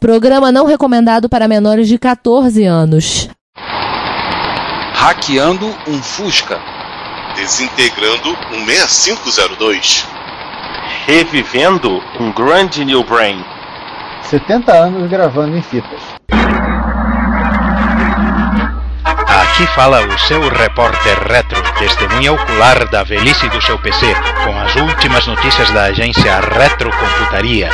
Programa não recomendado para menores de 14 anos. Hackeando um Fusca. Desintegrando um 6502. Revivendo um grande New Brain. 70 anos gravando em fitas. Aqui fala o seu repórter retro, testemunha ocular da velhice do seu PC, com as últimas notícias da agência Retrocomputaria.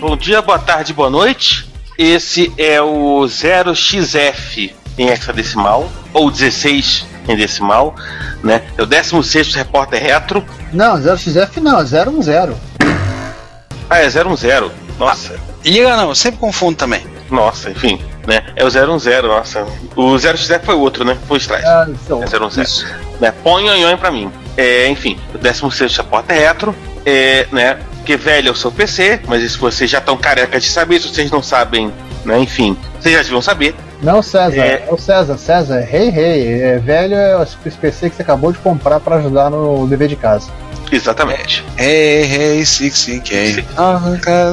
Bom dia, boa tarde, boa noite. Esse é o 0xF em hexadecimal, ou 16 em decimal, né? É o 16 repórter retro. Não, 0xF não, é 010. Ah, é 010. Nossa. Ah, liga não, eu sempre confundo também. Nossa, enfim, né? É o 010, nossa. O 0xF foi outro, né? Foi o Strike. Ah, então, é 010. Né? Põe pra mim. É, enfim, o 16 repórter retro, é, né? Porque velho é o seu PC, mas isso vocês já estão carecas de saber, se vocês não sabem, né? Enfim, vocês já deviam saber. Não, César, é, é o César, César, rei, hey, rei. Hey. É, velho é o PC que você acabou de comprar para ajudar no dever de casa. Exatamente. Hey, hey, 60K. Ah,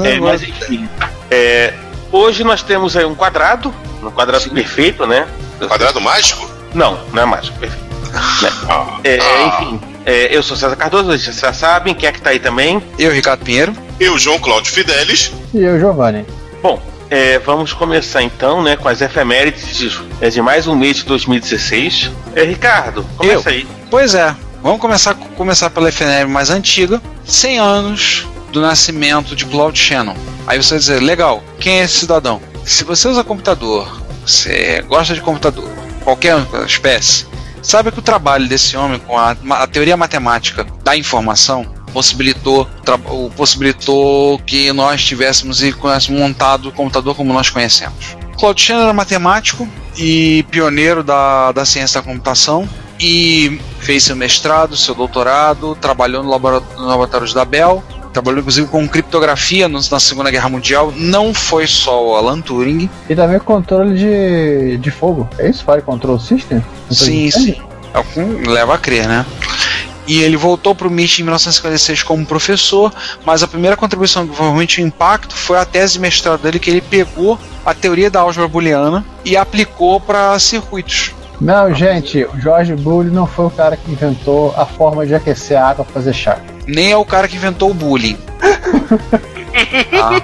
é, mas enfim. É, hoje nós temos aí um quadrado, um quadrado Sim. perfeito, né? Quadrado mágico? Não, não é mágico, perfeito. né? é, ah. Enfim, é, eu sou César Cardoso, vocês já sabem, quem é que tá aí também? Eu, Ricardo Pinheiro. Eu, João Cláudio Fidelis. E eu, Giovanni. Bom, é, vamos começar então né, com as efemérides de, é, de mais um mês de 2016. É, Ricardo, começa eu. aí. Pois é, Vamos começar, começar pela efeméride mais antiga, 100 anos do nascimento de Claude Shannon. Aí você vai dizer, legal, quem é esse cidadão? Se você usa computador, você gosta de computador, qualquer espécie, sabe que o trabalho desse homem com a, a teoria matemática da informação possibilitou, possibilitou que nós tivéssemos montado o computador como nós conhecemos. Claude Shannon era matemático e pioneiro da, da ciência da computação e fez seu mestrado, seu doutorado, trabalhou no laboratório da Bell, trabalhou inclusive com criptografia na Segunda Guerra Mundial. Não foi só o Alan Turing. E também controle de, de fogo. É isso? Fire Control System? Sim, sim. É leva a crer, né? E ele voltou para o MIT em 1956 como professor, mas a primeira contribuição que provavelmente o impacto foi a tese de mestrado dele, que ele pegou a teoria da álgebra booleana e aplicou para circuitos. Não, gente, o George Bully não foi o cara que inventou a forma de aquecer a água para fazer chá. Nem é o cara que inventou o bullying. ah.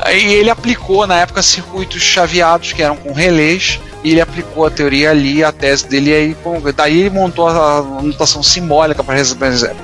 Aí ele aplicou na época circuitos chaveados que eram com relés e ele aplicou a teoria ali, a tese dele aí, daí ele montou a notação simbólica para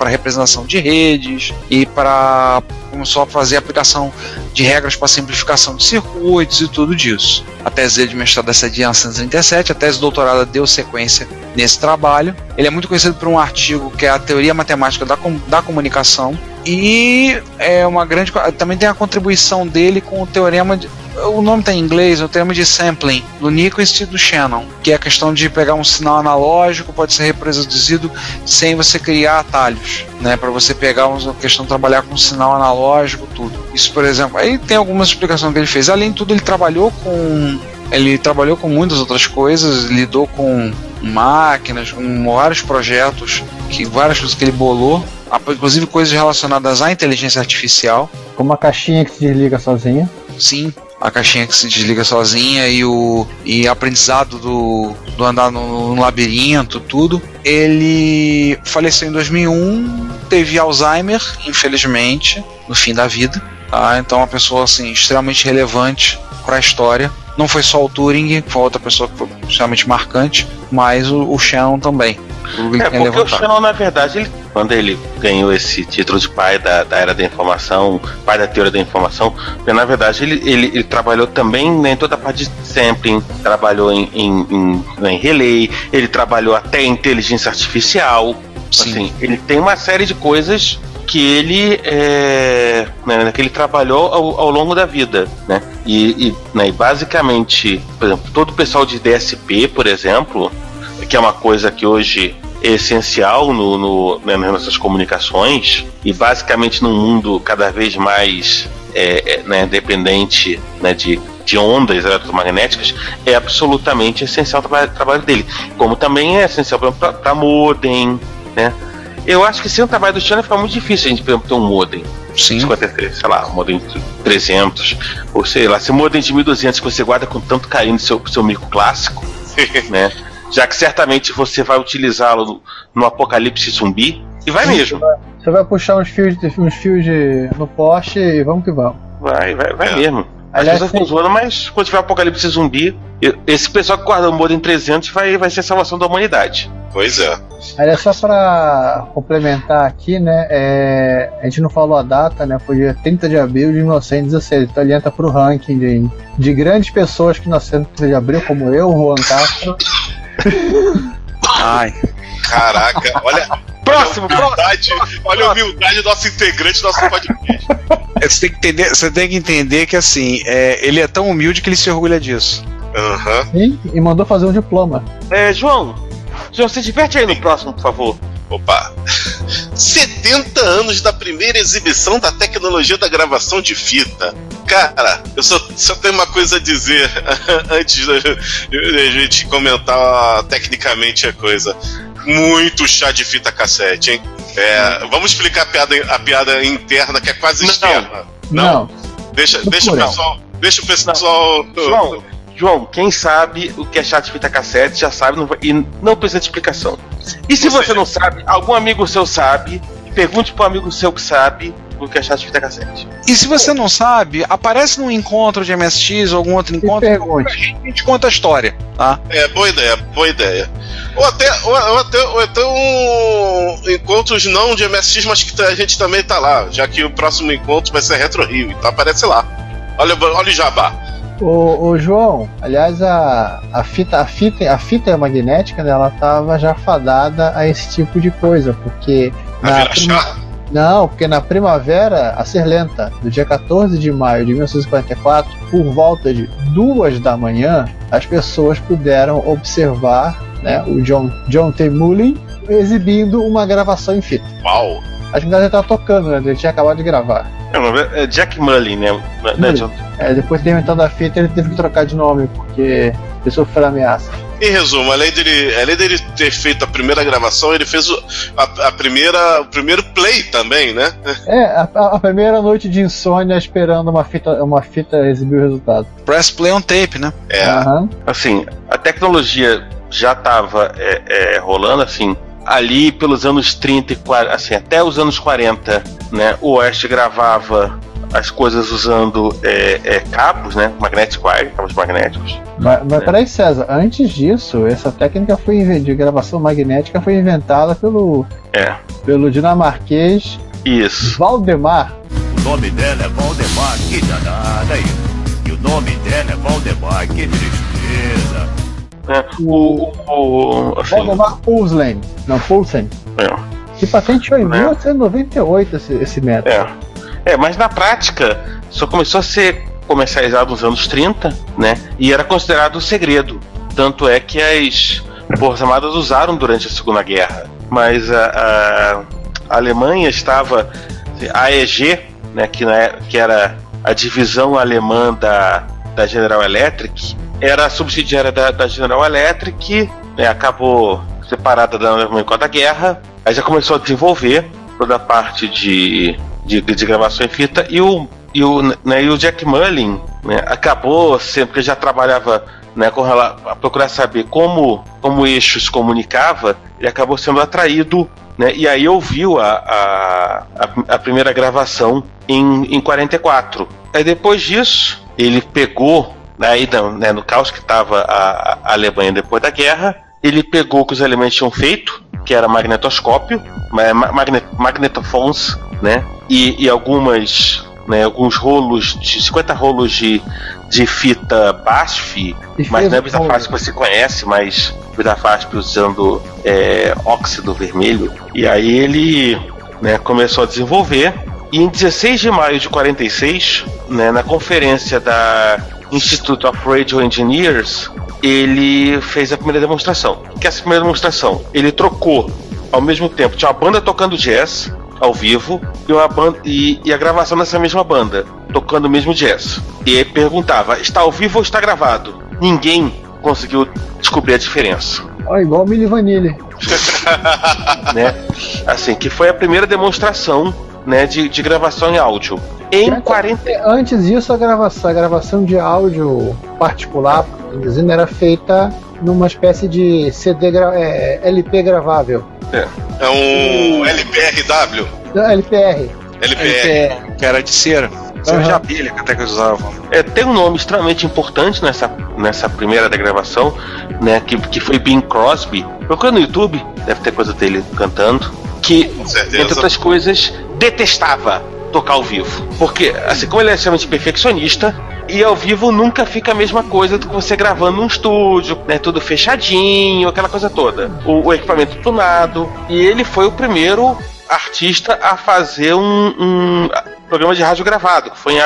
representação de redes e para começou a fazer aplicação de regras para simplificação de circuitos e tudo disso. A tese dele de mestrado é de 1937, a tese de doutorado deu sequência nesse trabalho. Ele é muito conhecido por um artigo que é a teoria matemática da, da comunicação e é uma grande também tem a contribuição dele com o teorema de, o nome está em inglês, o termo de sampling, do Nyquist e do Shannon, que é a questão de pegar um sinal analógico, pode ser reproduzido sem você criar atalhos, né? Para você pegar uma questão de trabalhar com um sinal analógico, tudo. Isso, por exemplo, aí tem algumas explicações que ele fez. Além de tudo, ele trabalhou com ele trabalhou com muitas outras coisas, lidou com máquinas, com vários projetos, que várias coisas que ele bolou, inclusive coisas relacionadas à inteligência artificial. Como uma caixinha que se desliga sozinha. Sim, a caixinha que se desliga sozinha e o e aprendizado do, do andar no, no, labirinto, tudo. Ele faleceu em 2001, teve Alzheimer, infelizmente, no fim da vida. Tá? Então, uma pessoa assim extremamente relevante para a história. Não foi só o Turing, foi outra pessoa que foi extremamente marcante, mas o, o Shannon também. É, porque o Shannon, na verdade, ele, quando ele ganhou esse título de pai da, da era da informação, pai da teoria da informação, porque, na verdade ele, ele, ele trabalhou também né, em toda a parte de sampling, trabalhou em, em, em, em relay, ele trabalhou até em inteligência artificial. Sim. Assim, ele tem uma série de coisas que ele é, né, que ele trabalhou ao, ao, longo da vida, né? E, e, né, basicamente, por exemplo, todo o pessoal de DSP, por exemplo, que é uma coisa que hoje é essencial no, no né, nas nossas comunicações e basicamente num mundo cada vez mais é, é, né, dependente né, de, de ondas eletromagnéticas, é absolutamente essencial o trabalho, trabalho dele. Como também é essencial para modem, né? Eu acho que sem o trabalho do Tiano fica muito difícil a gente, por exemplo, ter um modem. Sim. 53, sei lá, um modem de 300, ou sei lá, se modem de 1200 que você guarda com tanto carinho no seu, seu micro clássico, né? Já que certamente você vai utilizá-lo no, no apocalipse zumbi, e vai mesmo. Você vai puxar uns fios, de- uns fios de, no poste e vamos que vamos. Vai, vai, vai É. mesmo. As Aliás, pessoas ficam zoando, mas quando tiver apocalipse zumbi, esse pessoal que guarda o modem 300 vai, vai ser a salvação da humanidade. Pois é. Aliás, só pra complementar aqui, né? é, a gente não falou a data, né? Foi dia 30 de abril de 1916. Então ele entra pro ranking de, de grandes pessoas que nasceram no 30 de abril, como eu, Juan Castro. Ai. Caraca, olha. Próximo, olha a humildade, olha a humildade do nosso integrante do nosso podcast. Você tem que entender, você tem que entender que assim, é, ele é tão humilde que ele se orgulha disso. Aham. Sim, e mandou fazer um diploma. É, João, João, se diverte aí no próximo, por favor. Opa! 70 anos da primeira exibição da tecnologia da gravação de fita. Cara, eu só, só tenho uma coisa a dizer antes da, da gente comentar tecnicamente a coisa. Muito chá de fita cassete, hein? É, vamos explicar a piada, a piada interna que é quase Não. externa. Não. Deixa, deixa o Não. pessoal. Deixa o pessoal. João, João, quem sabe o que é chat de fita cassete já sabe não vai- e não precisa de explicação. E se você não sabe, algum amigo seu sabe, pergunte pro amigo seu que sabe o que é chat de fita cassete. E se você não sabe, aparece num encontro de MSX ou algum outro encontro, pergunte. a gente conta a história, tá? É, boa ideia, boa ideia. Ou até, ou, ou até, ou até um encontros não de MSX, mas que a gente também tá lá, já que o próximo encontro vai ser Retro Rio, então aparece lá. Olha, olha o jabá. Ô, ô, João, aliás, a, a, fita, a, fita, a fita magnética, né, ela tava já fadada a esse tipo de coisa, porque. A na? Não, porque na primavera, a ser lenta, do dia 14 de maio de 1944, por volta de duas da manhã, as pessoas puderam observar né, o John, John T. Mullin exibindo uma gravação em fita. Uau! Acho que ele tá tocando, né? Ele tinha acabado de gravar. É, é Jack Mullin, né? Mullin. John? É, depois de inventando a fita, ele teve que trocar de nome, porque ele sofreu ameaça. Em resumo, além dele, além dele ter feito a primeira gravação, ele fez o, a, a primeira, o primeiro play também, né? É, a, a- primeira noite de insônia esperando uma fita, uma fita exibir o resultado. Press play on tape, né? É. Aham. Assim, a tecnologia já estava rolando, assim, ali pelos anos 30 e 40, assim, até os anos 40, né? O Oeste gravava as coisas usando é, é, cabos, né? Magnetic wire, cabos magnéticos. Mas, mas É. peraí, César, antes disso, essa técnica foi de gravação magnética foi inventada pelo, É. pelo dinamarquês Isso. Valdemar. O nome dela é Valdemar, que danada aí. E o nome dela é Valdemar, que tristeza. né? O, o, o- assim, Valdemar Poulsen. Não, Poulsen. é. Que patenteou em É. 1998 esse, esse método. É. É, mas na prática só começou a ser comercializado nos anos 30, né? E era considerado um segredo. Tanto é que as Forças Armadas usaram durante a Segunda Guerra. Mas a, a- Alemanha estava. A EG, né, que, na é- que era a divisão alemã da, da General Electric, era subsidiária da, da General Electric, né, acabou separada da Alemanha com a da guerra, aí já começou a desenvolver toda a parte de, de, de gravação em fita e o, e o, né, e o Jack Mullin né, acabou sempre já trabalhava né, com a procurar saber como, como o eixo se comunicava, ele acabou sendo atraído né, e aí ouviu a, a, a, primeira gravação em, em 44. Aí depois disso, ele pegou, aí né, no caos que estava a, a Alemanha depois da guerra, ele pegou o que os elementos tinham feito, que era magnetoscópio, ma- ma- magne- magnetofones, né? E, e algumas, né, alguns rolos, de 50 rolos de, de fita BASF, mas não é Bitafasp que você conhece, mas Bitafasp usando é, óxido vermelho. E aí ele né, começou a desenvolver. E em 16 de maio de 46, né, na conferência da Institute of Radio Engineers, ele fez a primeira demonstração. O que é essa primeira demonstração? Ele trocou ao mesmo tempo, tinha uma banda tocando jazz ao vivo e, uma banda, e, e a gravação dessa mesma banda, tocando o mesmo jazz. E ele perguntava: está ao vivo ou está gravado? Ninguém conseguiu descobrir a diferença. Ó, igual o Milli Vanilli. né? Assim, que foi a primeira demonstração né, de, de gravação em áudio. Em Antes- 40. Antes disso, a gravação, a gravação de áudio particular, dizendo, era feita numa espécie de CD gra- é, LP gravável. É um LPRW. Não, LPR. LPR. que era de cera. Cera de abelha que até que usavam. É, tem um nome extremamente importante nessa, nessa primeira da gravação, né? Que, que foi Bing Crosby. Procura no YouTube, deve ter coisa dele cantando. Que, Com certeza. entre outras coisas, detestava tocar ao vivo. Porque, assim como ele é extremamente perfeccionista, e ao vivo nunca fica a mesma coisa do que você gravando num estúdio, né? Tudo fechadinho, aquela coisa toda. O, o equipamento tunado. E ele foi o primeiro artista a fazer um, um programa de rádio gravado. Foi em,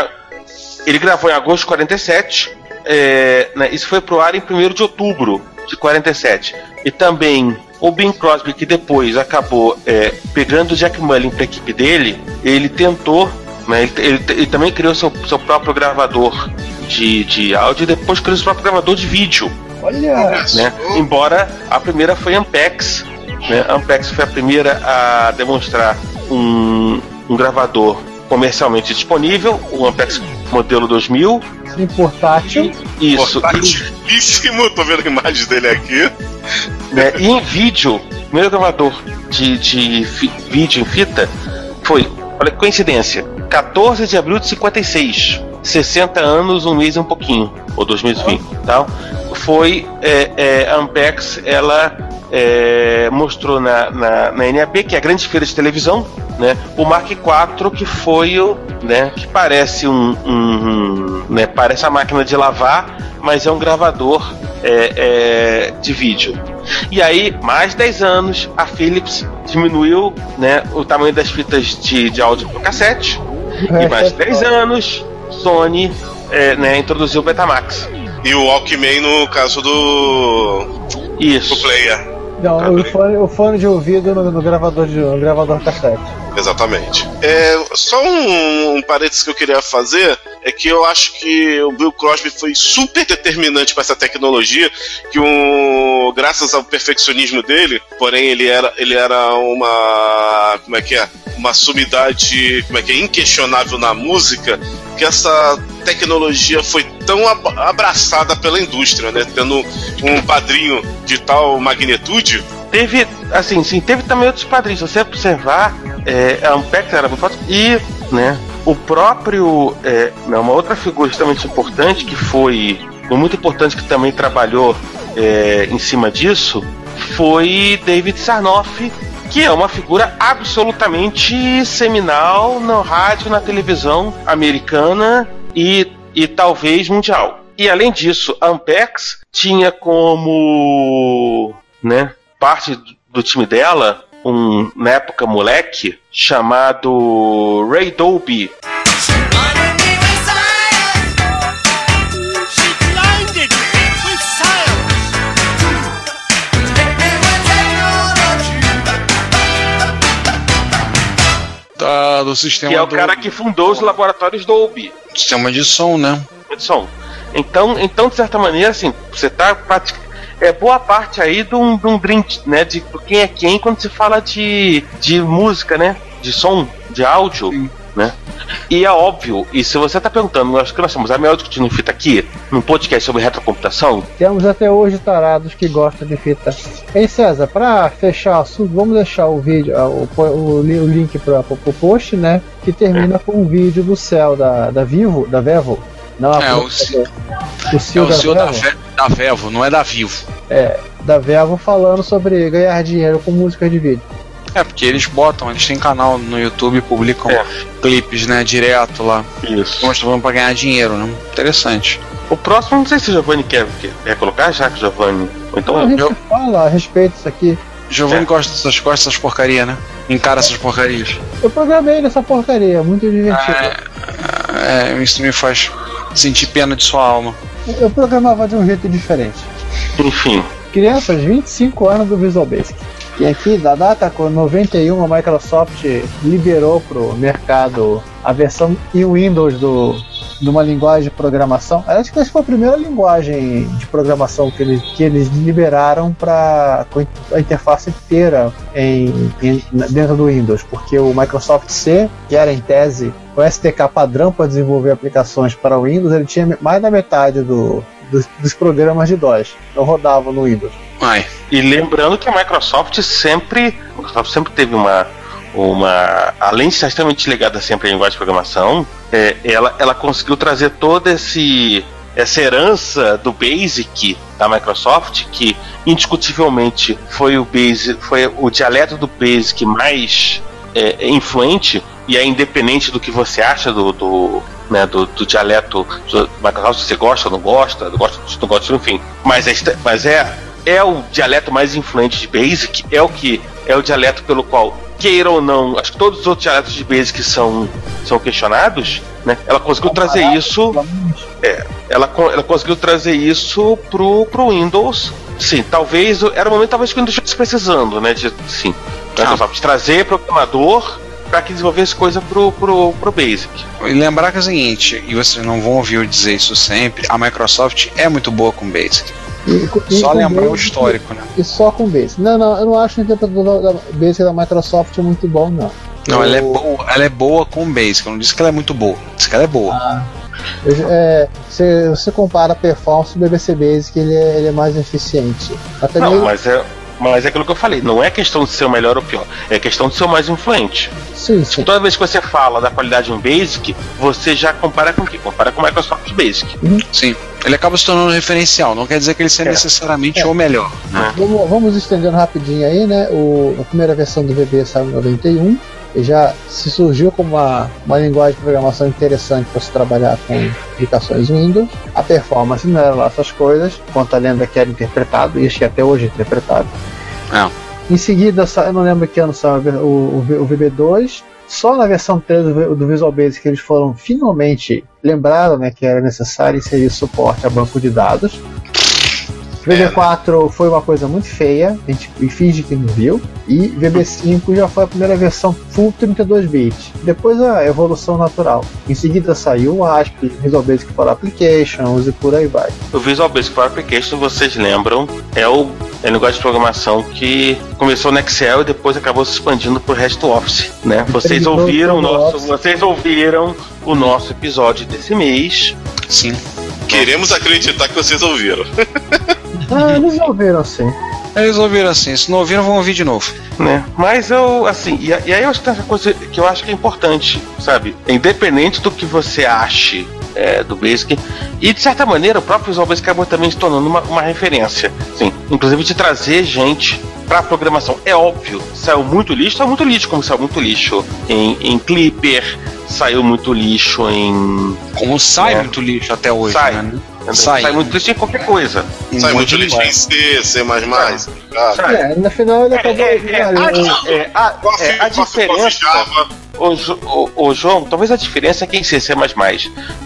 ele gravou em agosto de 47. é, né, isso foi pro ar em 1 de outubro de 47. E também o Bing Crosby, que depois acabou é, pegando o Jack Mullin para a equipe dele, ele tentou. Né, ele, ele- ele também criou seu, seu próprio gravador de, de áudio e depois criou seu próprio gravador de vídeo Olha, né? Embora a primeira foi Ampex, né? Ampex foi a primeira a demonstrar um, um gravador comercialmente disponível, o Ampex modelo 2000. em portátil. Isso. Portatilíssimo, tô vendo imagens dele aqui. E, né, e em vídeo, o primeiro gravador de, de fi- vídeo em fita foi, olha que coincidência, 14 de abril de 56. 60 anos, um mês e um pouquinho, ou dois meses e fim, tal. Foi é, é, a Ampex, ela é, mostrou na, na, na NAB, que é a grande feira de televisão, né, o Mark IV, que foi o, né, que parece um, um- né, parece a máquina de lavar, mas é um gravador é, é, de vídeo. E aí, mais 10 anos, a Philips diminuiu né, o tamanho das fitas de, de áudio por cassete. E mais 10 anos, Sony é, né, introduziu o Betamax. E o Walkman no caso do. Isso. do player. Não, o fone, o fone de ouvido no, no gravador de no gravador cassete. Exatamente. É, só um, um parênteses que eu queria fazer é que eu acho que o Bill Crosby foi super determinante para essa tecnologia, que um, graças ao perfeccionismo dele, porém ele era, ele era uma como é que é? Uma sumidade, como é que é, inquestionável na música, que essa tecnologia foi tão ab- abraçada pela indústria, né? Tendo um padrinho de tal magnitude, Teve, assim, sim, teve também outros padrinhos. Se você observar, é, a Ampex era muito forte e, né, o próprio, é, né, uma outra figura extremamente importante que foi, muito importante que também trabalhou é, em cima disso, foi David Sarnoff, que é uma figura absolutamente seminal no rádio, na televisão americana e, e talvez mundial. E além disso, a Ampex tinha como, né, parte do- time dela, um, na época moleque, chamado Ray Dolby. Da- do sistema que é o do- cara que fundou os laboratórios Dolby. sistema de som, né? de som. Então, então de certa maneira, assim, você tá pratic- é boa parte aí de um, de um drink, né, de quem é quem quando se fala de, de música, né, de som, de áudio, né. E é óbvio, e se você tá perguntando, acho que nós somos a melhor discutindo fita aqui, num podcast sobre retrocomputação, Temos até hoje tarados que gostam de fita. Ei César, pra fechar o assunto, vamos deixar o vídeo, o, o, o link para o post, né? Que termina com um vídeo do céu da, da Vivo, da Vevo. Não, É, o ci- o É CEO o da CEO da, Vevo. Ve- da Vevo, não é da Vivo. É, da Vevo falando sobre ganhar dinheiro com músicas de vídeo. É, porque eles botam, eles têm canal no YouTube, publicam É. clipes, né, direto lá, isso. mostrando pra ganhar dinheiro, né? Interessante. O próximo, não sei se o Giovanni quer, quer, quer colocar, já que o Giovanni. Ou então a eu. gente eu- fala a respeito disso aqui. Giovanni É. gosta dessas, gosta dessas porcaria, né? Encara essas porcarias. Eu programei nessa porcaria, muito divertido. É, isso me faz sentir pena de sua alma. Eu programava de um jeito diferente. Enfim. Crianças, 25 anos do Visual Basic. E aqui, da data com 91, a Microsoft liberou pro mercado a versão em Windows do de uma linguagem de programação. Acho que essa foi a primeira linguagem de programação que eles, que eles liberaram para a interface inteira em, em, dentro do Windows, porque o Microsoft C, que era em tese o SDK padrão para desenvolver aplicações para o Windows, ele tinha mais da metade do, dos, dos programas de DOS, não rodavam no Windows. Ai. E lembrando que a Microsoft sempre, Microsoft sempre teve uma uma além de estar extremamente ligada sempre à linguagem de programação, é, ela, ela conseguiu trazer toda esse essa herança do Basic da Microsoft, que indiscutivelmente foi o Basic, foi o dialeto do Basic mais é, influente e é independente do que você acha do, do, né, do, do dialeto do Microsoft, se você gosta ou não gosta, não gosta, não gosta, enfim. Mas é, mas é é o dialeto mais influente de Basic, é o que é o dialeto pelo qual queira ou não, acho que todos os outros dialetos de Basic são, são questionados, né? Ela conseguiu trazer isso. É, ela, ela conseguiu trazer isso pro, pro Windows. Sim, talvez. Era o momento talvez que o Windows estivesse precisando, né? De, sim. Ah. Trazer programador para que desenvolvesse coisa pro, pro, pro Basic. E lembrar que é o seguinte, e vocês não vão ouvir eu dizer isso sempre, a Microsoft é muito boa com Basic. E, e só lembrar o histórico, né? E só com Basic. Não, não, eu não acho o interpretador da Basic da Microsoft muito bom, não. Não, eu... ela, é boa, ela é boa com Basic. Eu não disse que ela é muito boa. Disse que ela é boa. Ah. Eu, é, se você compara a performance do BBC Basic, ele é, ele é mais eficiente. Até não, mesmo... mas é mas é aquilo que eu falei, não é questão de ser o melhor ou pior, é questão de ser o mais influente. Sim, sim. Toda vez que você fala da qualidade de um Basic, você já compara com o quê? Compara com o Microsoft Basic. Uhum. Sim. Ele acaba se tornando um referencial, não quer dizer que ele seja é. necessariamente é. o melhor. Né? Vamos, vamos estendendo rapidinho aí, né? O, a primeira versão do VB saiu em 91 já se surgiu como uma, uma linguagem de programação interessante para se trabalhar com aplicações Windows. A performance não era lá essas coisas, quanto a lenda que era interpretado, e acho que até hoje é interpretado. É. Em seguida, eu não lembro que ano saiu o, o, o VB2. Só na versão 3 do, Visual Basic que eles foram finalmente lembraram né, que era necessário inserir suporte a banco de dados. VB4 foi uma coisa muito feia, a gente finge que não viu. E VB5 já foi a primeira versão full 32 bits. Depois a evolução natural. Em seguida saiu o ASP, Visual Basic for Applications e por aí vai. O Visual Basic for Applications, vocês lembram, é o é um negócio de programação que começou no Excel e depois acabou se expandindo para o resto do Office, né? Vocês ouviram o nosso, vocês ouviram o nosso episódio desse mês. Sim. Queremos acreditar que vocês ouviram. Ah, eles ouviram assim. Eles ouviram assim, se não ouviram, vão ouvir de novo. Né? Mas eu, assim, e, e aí eu acho que tem essa coisa que eu acho que é importante, sabe? Independente do que você ache é, do Basic. E de certa maneira, o próprio Visual Basic acabou também se tornando uma, uma referência. Sim, inclusive de trazer gente para programação. É óbvio, saiu muito lixo, saiu muito lixo, como saiu muito lixo em, em Clipper, saiu muito lixo em. Como sai é, muito lixo até hoje, sai. né? Sai. sai muito lixo em qualquer coisa. Sai muito lixo em C, C. Sai. É, no final ele acabou. É, é, a, é, a, é, a diferença. O, João, talvez a diferença é que em C, C.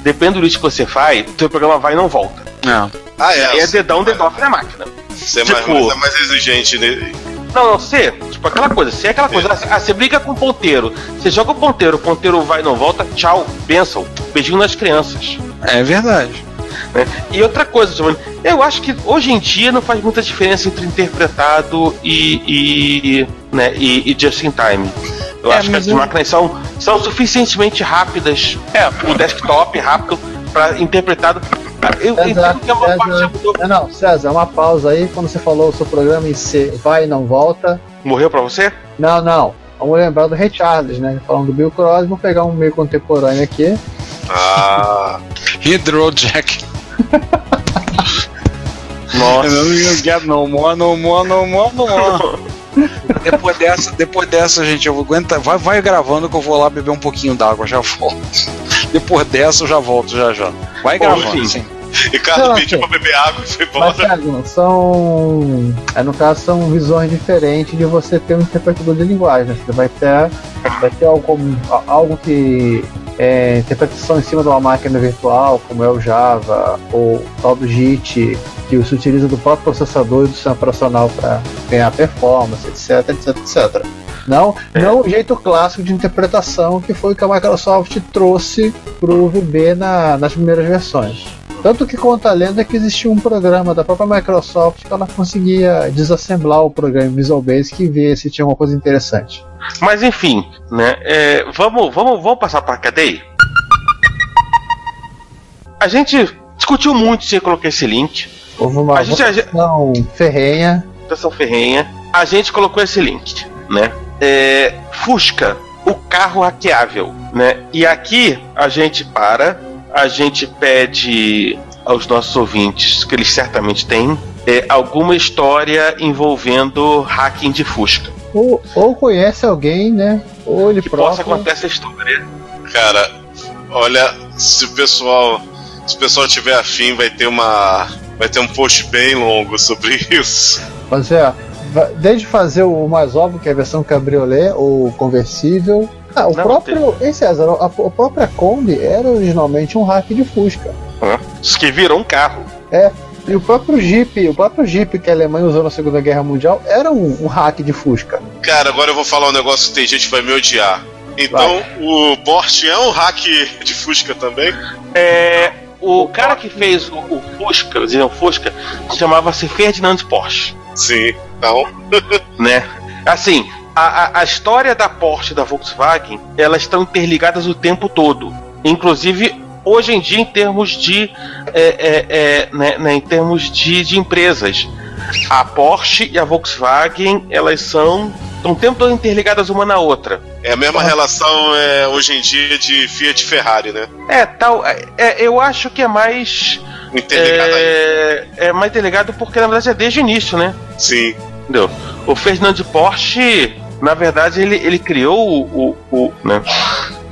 Depende do lixo que você faz, o seu programa vai e não volta. Não. Ah, é. É dedão, dedão na máquina. C tipo, é mais exigente. Não, não, C, tipo aquela coisa, C é aquela coisa. Ah, você briga com o ponteiro. Você joga o ponteiro, o ponteiro vai e não volta, tchau, benção. Beijinho nas crianças. É verdade. Né? E outra coisa, Giovanni, eu acho que hoje em dia não faz muita diferença entre interpretado e, e, né, e, e just in time. Eu é, acho que as eu... máquinas são, são suficientemente rápidas. É, o desktop rápido para interpretado. Eu César, que é uma César, parte do... É, não, César, uma pausa aí. Quando você falou o seu programa em C, vai e não volta. Morreu para você? Não, não. Vamos lembrar do Ray Charles, né? Falando do Bill Crosby, vou pegar um meio contemporâneo aqui. Ah. Hydrojack. Nossa. You get no more, no more, no more, no more. depois dessa, depois dessa, gente, eu vou aguentar. Vai, vai gravando que eu vou lá beber um pouquinho d'água, já volto. Depois dessa eu já volto, já já. Vai gravando, sim. Ricardo pediu pra beber água e foi embora. Mas, são. É, no caso, são visões diferentes de você ter um interpretador de linguagem. Né? Você vai ter, vai ter algo, algo que é, interpretação em cima de uma máquina virtual, como é o Java, ou o tal do JIT, que se utiliza do próprio processador e do sistema operacional para ganhar performance, etc, etc, etc. Não, não o jeito clássico de interpretação que foi o que a Microsoft trouxe pro VB na- nas primeiras versões. Tanto que conta a lenda que existia um programa da própria Microsoft que ela conseguia desassemblar o programa Visual Basic e ver se tinha alguma coisa interessante. Mas enfim, né? é, vamos, vamos, vamos passar para a cadeia. A gente discutiu muito se eu coloquei esse link. Houve uma A gente- a ferrenha. Votação ferrenha. A gente colocou esse link, né? É, Fusca, o carro hackeável, né? E aqui a gente para, a gente pede aos nossos ouvintes, que eles certamente têm, é, alguma história envolvendo hacking de Fusca. Ou, ou conhece alguém, né? Ou ele Que possa próprio. contar essa história. Cara, olha, se o pessoal. Se o pessoal tiver afim, vai ter uma. Vai ter um post bem longo sobre isso. Mas é, desde fazer o mais óbvio, que é a versão cabriolet ou conversível. Ah, o Não, próprio. Ei, César, a, a própria Kombi era originalmente um hack de Fusca. Isso que virou um carro. E o próprio Jeep, o próprio Jeep que a Alemanha usou na Segunda Guerra Mundial era um, um hack de Fusca. Cara, agora eu vou falar um negócio que tem gente que vai me odiar. Então, o Porsche é um hack de Fusca também? É, o cara que fez o, o Fusca, o Fusca, chamava-se Ferdinand Porsche, Sim. Então, né? Assim, a, a, a história da Porsche e da Volkswagen, elas estão interligadas o tempo todo. Inclusive, hoje em dia, em termos de, é, é, é, né, né, em termos de, de empresas. A Porsche e a Volkswagen, elas são estão o tempo todo interligadas uma na outra. é a mesma relação é, hoje em dia de Fiat e Ferrari, né? É, tal. É, é, eu acho que é mais. Interligada aí. É, é mais interligado porque na verdade é desde o início, né? Sim. Entendeu? O Ferdinand Porsche, na verdade, ele, ele criou o. o, o né?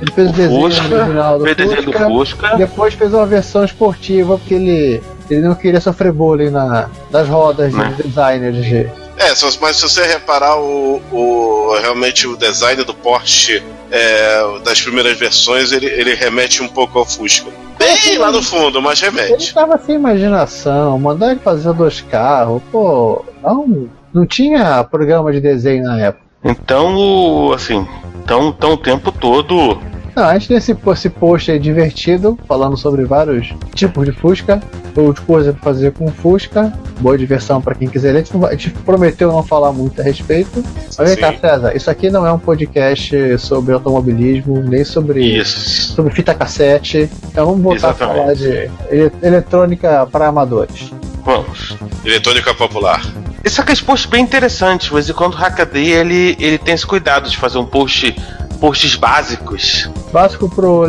Ele fez o, O desenho Fusca, original do fez o desenho do Fusca, Fusca. depois fez uma versão esportiva porque ele, ele não queria sofrer bullying na, nas rodas de Né? designers de, É, mas se você reparar o, o- realmente o design do Porsche é, das primeiras versões, ele, ele remete um pouco ao Fusca. Bem lá no fundo, mas Ele remete. tava sem imaginação, mandar ele fazer dois carros, pô, não, não tinha programa de desenho na época. Então, assim, então, então o tempo todo. Não, a gente tem esse, esse post aí divertido, falando sobre vários tipos de Fusca, ou de coisa pra fazer com Fusca, boa diversão pra quem quiser ler. A gente, não vai- a gente prometeu não falar muito a respeito. Mas vem cá. César, isso aqui não é um podcast sobre automobilismo, nem sobre, Isso. sobre fita cassete. Então vamos voltar Exatamente. a falar de ele- eletrônica para amadores. Vamos. Eletrônica popular. Isso aqui é um post bem interessante. De vez em quando o Hackaday ele, ele tem esse cuidado de fazer um post. Posts básicos. Básico pro,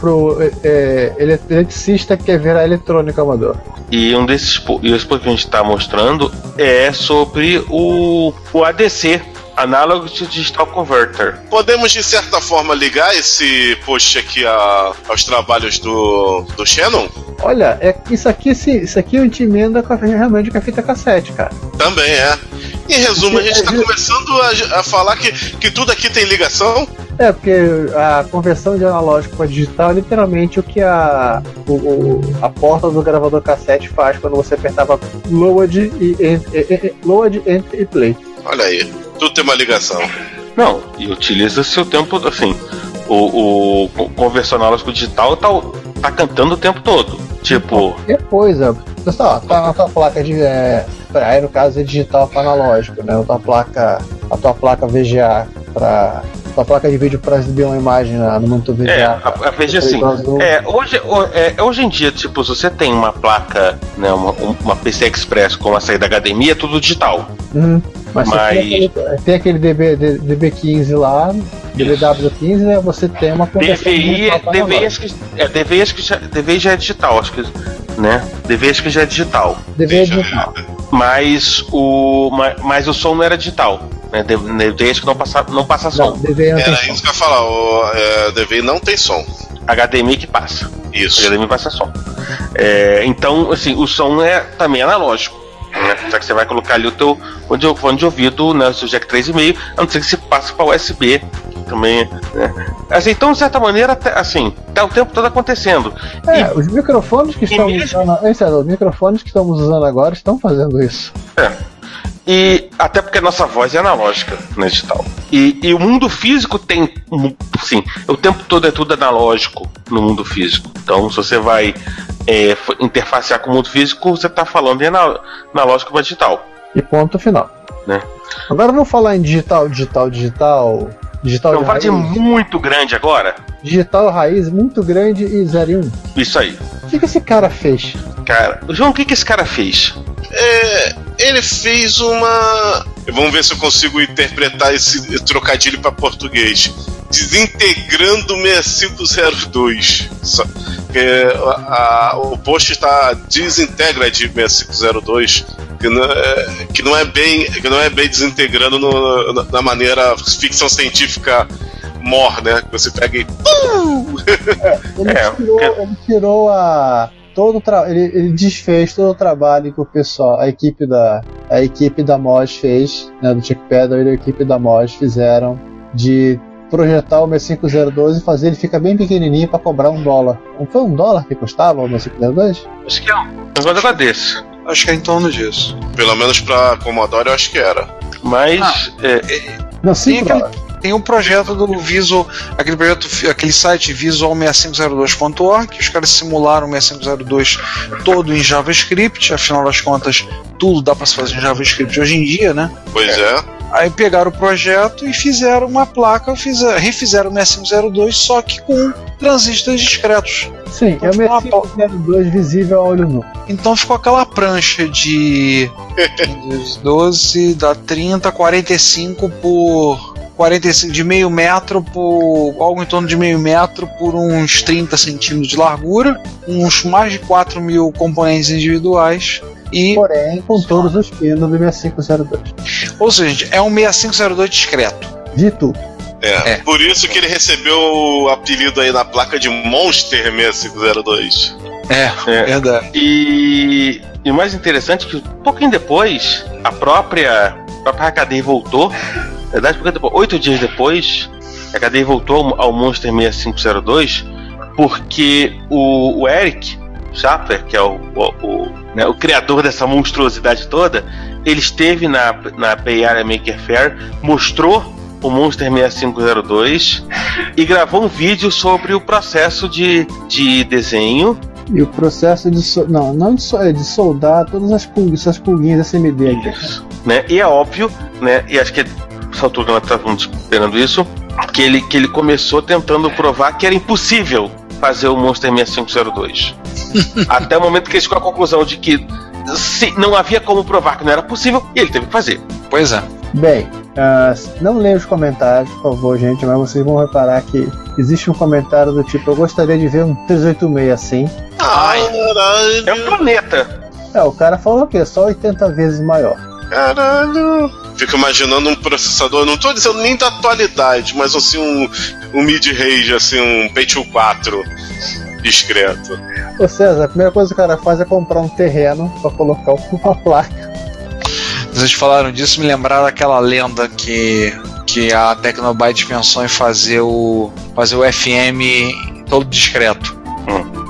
pro é, ele- eletricista que quer virar eletrônico amador. E um desses e que a gente está mostrando é sobre o, o ADC, Analog to Digital Converter. Podemos, de certa forma, ligar esse post aqui a- aos trabalhos do, do Shannon? Olha, é, isso aqui se, isso aqui a gente emenda com a, realmente com a fita cassete, cara. Também é. Em resumo, a gente está É, começando a, a falar que, que tudo aqui tem ligação. É, porque a conversão de analógico para digital é literalmente o que a, o- o- a porta do gravador cassete faz quando você apertava load e, e, e- e- load, enter e play. Olha aí, tudo tem uma ligação. Não, e utiliza seu tempo assim. O, o co- conversão analógico digital tá, tá cantando o tempo todo. Tipo, Qualquer coisa. Pessoal, tá na tua placa de. É, aí no caso é digital para analógico, né? A tua placa, a tua placa VGA para tua placa de vídeo para exibir uma imagem na- no monitor VGA. é, a, a veja assim. É, hoje, o- é, hoje em dia, tipo, se você tem uma placa, né, uma, um- uma PC Express com a saída HDMI, é tudo digital. Uhum. Mas, você Mas- tem aquele, tem aquele DB, D- DB15 lá, DBW15, né? Você tem uma conversão DVI, digital para DVI, analógico. acho que, é, DVI, acho que já, DVI já é digital, acho que, né? DVI acho que já é digital. DB é digital. Mas o, ma- mas o som não era digital. Né? DVI acho que não passa, não passa Não, som. DB não Era som. isso que eu ia falar, o é, DVI não tem som. HDMI que passa. Isso. HDMI passa som. É, então, assim, o som é também analógico. Né? Já que você vai colocar ali o teu fone de, fone de ouvido, né, o seu jack 3,5, a não ser que você passe para USB também, né? Assim, então, de certa maneira, assim, tá o tempo todo acontecendo. É, os microfones que e estamos mesmo- usando. César, os microfones que estamos usando agora estão fazendo isso. E até porque a nossa voz é analógica no digital. E, e o mundo físico tem. Sim, o tempo todo é tudo analógico no mundo físico. Então, se você vai é, interfacear com o mundo físico, você está falando em analógico para digital. E ponto final. Né? Agora vamos falar em digital, digital, digital. Digital Não de vai raiz. muito grande agora? Digital raiz muito grande e 0 e 1. Isso aí. O que, que esse cara fez? Cara, João, o que, que esse cara fez? É, ele fez uma. Vamos ver se eu consigo interpretar esse trocadilho para português. Desintegrando 6502. Só, que, a- a- o post está desintegra de 6502, que não é, que não é bem, que não é bem desintegrando no- na- na maneira ficção científica mor, né? Que você pega e Ele, É, tirou, que- ele tirou a. Todo tra... ele, ele desfez todo o trabalho que o pessoal, a equipe da, a equipe da MOS fez, né, do Chuck Pedal e a equipe da MOS fizeram de projetar o 6502 e fazer ele ficar bem pequenininho para cobrar um dólar. Não foi um dólar que custava o 6502? Acho que é um negócio desse. Acho que é em torno disso. pelo menos para Commodore eu acho que era. Mas Ah. é, Não, Tem 5 aquele- Tem um projeto do Visual, aquele projeto, aquele site visual6502.org, que os caras simularam o 6502 todo em JavaScript, afinal das contas, tudo dá para se fazer em JavaScript hoje em dia, né? Pois é. Aí pegaram o projeto e fizeram uma placa, fizeram, refizeram o 6502, só que com transistores discretos. Sim, é o Então, 6502 visível a olho nu. Então ficou aquela prancha de 12 dá 30, 45 por 45 de meio metro por algo em torno de meio metro por uns 30 centímetros de largura, uns mais de 4 mil componentes individuais e, Porém, com todos os pinos do 6502. ou seja, é um 6502 discreto. Dito. É. É. Por isso que ele recebeu o apelido aí na placa de Monster 6502. É, É. verdade. E, e o mais interessante é que um pouquinho depois, a própria, a própria HDI voltou. Na depois, oito dias depois, a HDI voltou ao, Monster 6502 porque o, o Eric Schaffer, que é o, o, o, né, o criador dessa monstruosidade toda, ele esteve na, na Bay Area Maker Fair, mostrou o Monster 6502 e gravou um vídeo sobre o processo de, de desenho E o processo de. So... Não, não de, so... é de soldar todas as pulguinhas, essas pulguinhas SMD aqui. Isso. Né? E é óbvio, né? E acho que essa altura nós estávamos esperando isso, que ele, que ele começou tentando provar que era impossível fazer o Monster 6502. Até o momento que ele chegou à conclusão de que se, não havia como provar que não era possível, e ele teve que fazer. Pois é. Bem, ah, não leia os comentários, por favor, gente, mas vocês vão reparar que existe um comentário do tipo: Eu gostaria de ver um 386 assim. Caralho, É um planeta. É, o cara falou o quê? Só 80 vezes maior. caralho. Fico imaginando um processador, não tô dizendo nem da atualidade, mas assim, um, um mid-range, assim, um Pentium 4 discreto. Ô César, a primeira coisa que o cara faz é comprar um terreno pra colocar uma placa. Vocês falaram disso, me lembraram daquela lenda que, que a Tecnobyte pensou em fazer o, fazer o FM todo discreto.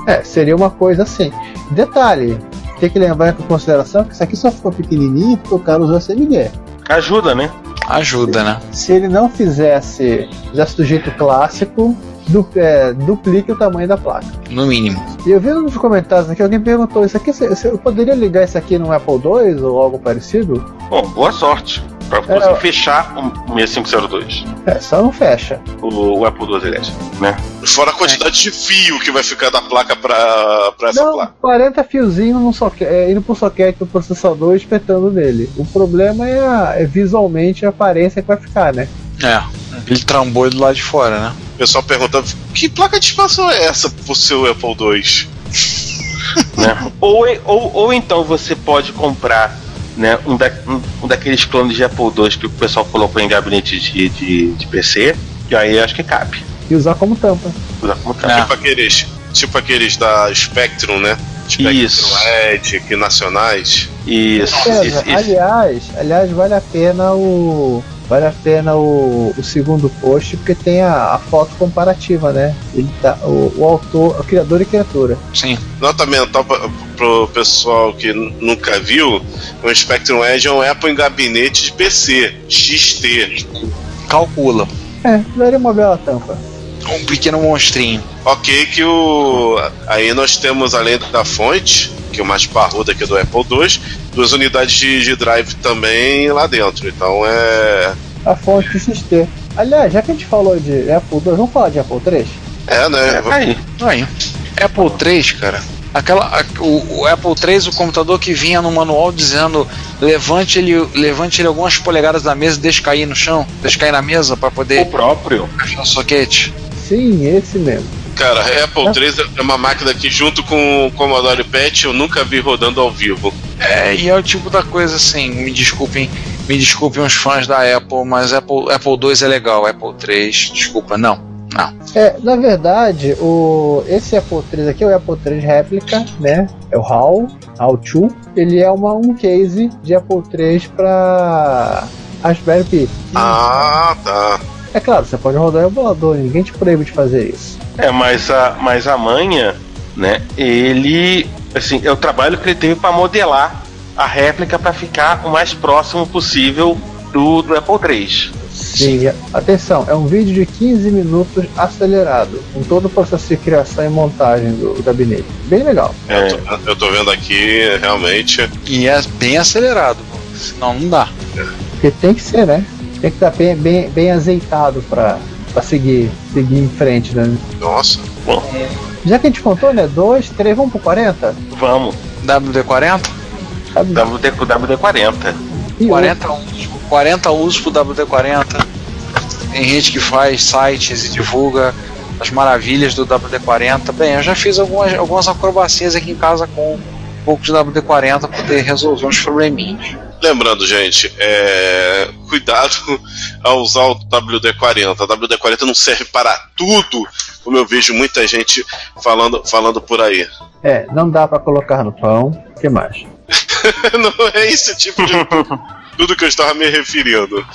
É, seria uma coisa assim. Detalhe, tem que levar em consideração que isso aqui só ficou pequenininho porque o cara usou SMD. Ajuda, né? Ajuda, né? Se ele não fizesse, fizesse do jeito clássico, du- é, duplique o tamanho da placa. No mínimo. E eu vi nos comentários aqui, alguém perguntou, isso aqui, você- você- eu poderia ligar isso aqui num Apple II ou algo parecido? Bom, boa sorte. Pra conseguir É. fechar o 6502. É, só não fecha. O, o Apple II, aliás. Né? Fora a quantidade de fio que vai ficar da placa pra, pra essa não, placa. 40 fiozinhos num soque- é, indo pro soquete do processador e espetando nele. O problema é, a- é visualmente a aparência que vai ficar, né? É. Ele trambou do lado de fora, né? O pessoal perguntando: que placa de expansão é essa pro seu Apple II? né? ou, ou, ou então você pode comprar né, um, da, um, um daqueles clones de Apple II que o pessoal colocou em gabinete de, de, de PC, que aí acho que cabe. E usar como tampa. Usar como cabe. É. Tipo aqueles. Tipo aqueles da Spectrum, né? Spectrum Isso. Edge, aqui nacionais. Isso. Esse- aliás, aliás, vale a pena o vale a pena o, o segundo post porque tem a, a foto comparativa, né? Ele tá, o, o autor, o criador e criatura. Sim. Nota mental pra, pro pessoal que nunca viu: o Spectrum Edge é um Apple em gabinete de PC, XT. Calcula. É, daria uma bela tampa. Um pequeno monstrinho. Ok, que o. Aí nós temos, além da fonte, que é o mais parrudo aqui do Apple II, duas unidades de, de drive também lá dentro. Então é. A fonte XT. Aliás, já que a gente falou de Apple II, vamos falar de Apple III? É, né? É, aí. Aí. Apple 3, cara. Aquela, a- o, o Apple 3, o computador que vinha no manual dizendo levante ele, levante ele algumas polegadas da mesa e deixe cair no chão, deixe cair na mesa para O poder próprio. encaixar o soquete. Sim, esse mesmo. Cara, a Apple III é uma máquina que, junto com o Commodore PET, eu nunca vi rodando ao vivo. É, e é o tipo da coisa assim, me desculpem, me desculpem os fãs da Apple, mas Apple, Apple 2 é legal, Apple 3, desculpa, não. Não. É, na verdade, o, esse Apple III aqui é o Apple III réplica, né? É o HAL, HAL 2. Ele é uma, um case de Apple III para Raspberry Pi. Ah, tá. É claro, você pode rodar em emulador, ninguém te proíbe de fazer isso. É, mas a, mas a manha, né? Ele. Assim, é o trabalho que ele teve para modelar a réplica para ficar o mais próximo possível do, do Apple III. Sim, atenção, é um vídeo de 15 minutos acelerado, com todo o processo de criação e montagem do gabinete. Bem legal. É, Eu, tô, eu tô vendo aqui, realmente. E é bem acelerado, pô. senão não dá. Porque tem que ser, né? Tem que estar bem, bem, bem azeitado para seguir, seguir em frente, né? Nossa. Já que a gente contou, né? 2, 3, vamos pro 40? vamos. WD-40? Sabe? WD, WD-40. E 40 usos, 40 usos pro WD-40. Tem gente que faz sites e divulga as maravilhas do WD-40. Bem, eu já fiz algumas, algumas acrobacias aqui em casa com um pouco de WD-40 para poder resolver uns probleminhas. Lembrando, gente, é, cuidado ao usar o WD-40. O WD-40 não serve para tudo, como eu vejo muita gente falando, falando por aí. É, não dá pra colocar no pão. O que mais? não é esse tipo de tudo que eu estava me referindo.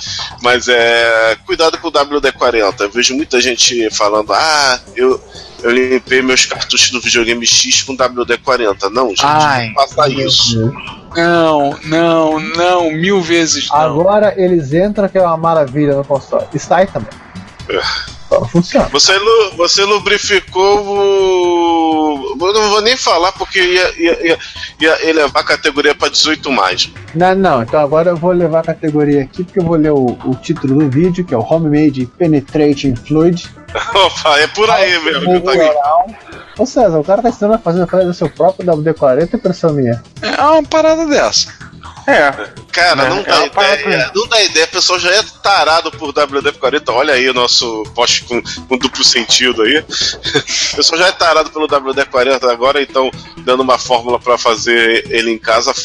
Mas é. Cuidado com o WD-40. Eu vejo muita gente falando, ah, eu, eu limpei meus cartuchos do videogame X com WD-40. Não, gente, Ai, não faça isso. Não, não, não, mil vezes não. Agora eles entram, que é uma maravilha no console. E sai também. Só não funciona. Você, lu- você lubrificou o. Eu não vou nem falar porque ia, ia, ia, ia elevar a categoria para 18 mais. Não, não, então agora eu vou levar a categoria aqui, porque eu vou ler o, o título do vídeo, que é o Homemade Penetrating Fluid. Opa, é por aí mesmo que tá aqui. Ô César, o cara tá ensinando a fazer, fazer seu próprio WD-40, impressão minha. É uma parada dessa. É. Cara, Né? não É dá parada ideia. Não dá ideia, o pessoal já é tarado por WD-40. Olha aí o nosso post com, com duplo sentido aí. O pessoal já é tarado pelo WD-40 agora, então dando uma fórmula pra fazer ele em casa. f-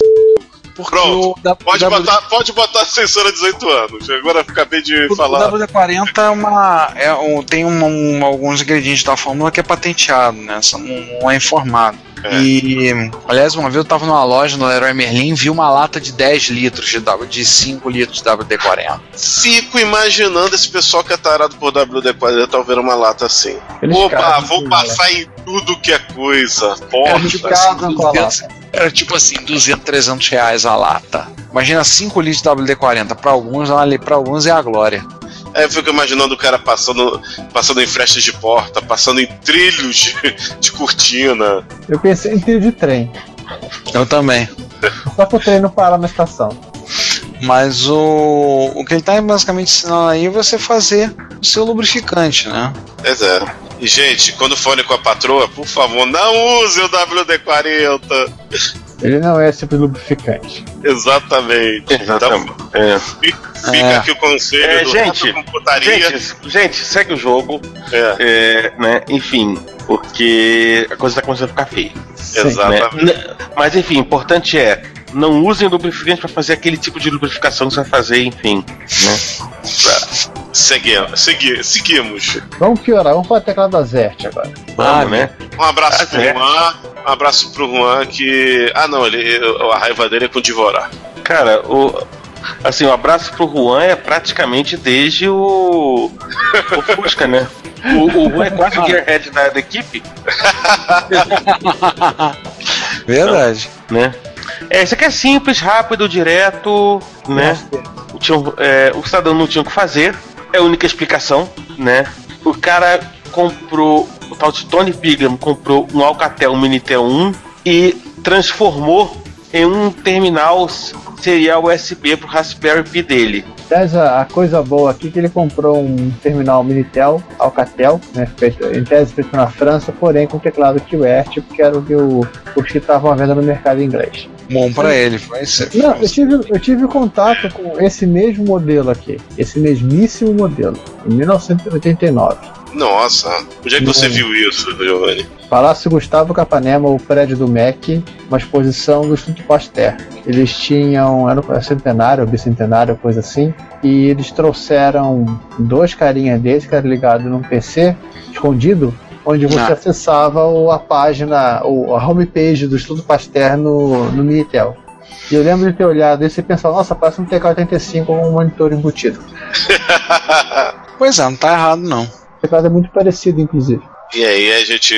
Pronto. o da- Pode W- botar, pode botar a censura 18 anos. Agora eu acabei de O falar. WD-40 é uma, é um, tem um- um- alguns ingredientes da fórmula que é patenteado, né? Só não, é informado. É. E, aliás, uma vez eu tava numa loja no Leroy Merlin e vi uma lata de 10 litros de, W- de 5 litros de WD-40. Fico imaginando esse pessoal que é tarado por WD-40 ao ver uma lata assim. Eles Opa, vou com passar em tudo que é coisa. Era Porra. Tipo, casam assim, com a 200 era tipo assim, 200, 300 reais a lata. Imagina 5 litros de WD-40. Pra alguns, pra alguns é a glória. É, eu fico imaginando o cara passando, passando em frestas de porta, passando em trilhos de, de cortina. Eu pensei em trilho de trem. Eu também. Só que o trem não para na estação. Mas o, o que ele tá basicamente ensinando aí é você fazer o seu lubrificante, né? Pois é. E, gente, quando forem com a patroa, por favor, não use o WD-40. Ele não é sempre lubrificante. Exatamente. Exatamente. Então, É. fi- fica É. aqui o conselho É, do gente. Gente, gente, segue o jogo. É, É, né? Enfim, porque a coisa tá começando a ficar feia. Sim. exatamente. né? Mas enfim, o importante é não usem lubrificante para fazer aquele tipo de lubrificação que você vai fazer, enfim. Né? Segui- segui- seguimos. Vamos piorar, vamos para a teclado Azerte agora. Vamos, Ah, né? Um abraço Ah, pro é. Juan. Um abraço pro Juan que. Ah não, ele, a raiva dele é com devorar. Cara, o, Assim, o abraço pro Juan é praticamente desde o. o Fusca, né? O, o Juan é quase o gearhead da, da equipe, Verdade. né? É, isso aqui é simples, rápido, direto, né? Tinha, um- é, o cidadão não tinha o que fazer, é a única explicação, né? O cara comprou, o tal de Tony Pigram comprou um Alcatel Minitel 1 e transformou em um terminal serial USB pro Raspberry Pi dele. Aliás, a, a coisa boa aqui é que ele comprou um terminal Minitel, Alcatel, né, feito, em tese feito na França, porém com teclado QWERTY, porque era o que o, os que estavam à venda no mercado inglês. Bom pra ele, isso. Não, eu tive, eu tive contato com esse mesmo modelo aqui, esse mesmíssimo modelo, em 1989. Nossa, onde é que você viu isso, Giovanni? Palácio Gustavo Capanema, o prédio do MEC, uma exposição do Instituto Pasteur. Eles tinham, era centenário, bicentenário, coisa assim, e eles trouxeram dois carinhas desses, que era ligado num PC escondido, onde você Ah. acessava o- a página, o- a homepage do Instituto Pasteur no, no Minitel. E eu lembro de ter olhado isso e pensar, nossa, parece um TK-85 com um monitor embutido. Pois é, não tá errado não. Teclado é muito parecido, inclusive. E aí a gente,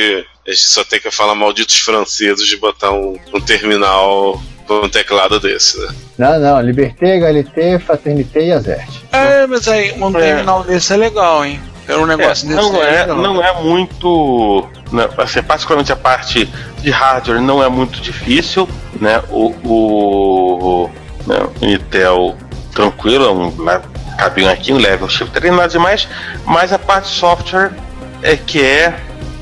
a gente só tem que falar malditos franceses de botar um, um terminal com um teclado desse, né? Não, não, Liberté, Galité, Fraternité e Azert. É, mas aí um terminal desse é legal, hein? Era um É, negócio desse. não, aí, é, não é muito. Né, assim, particularmente a parte de hardware não é muito difícil. Né, o, o, né, o Intel tranquilo, é um cabinho aqui, um level shift, nada demais. Mas a parte de software é que é.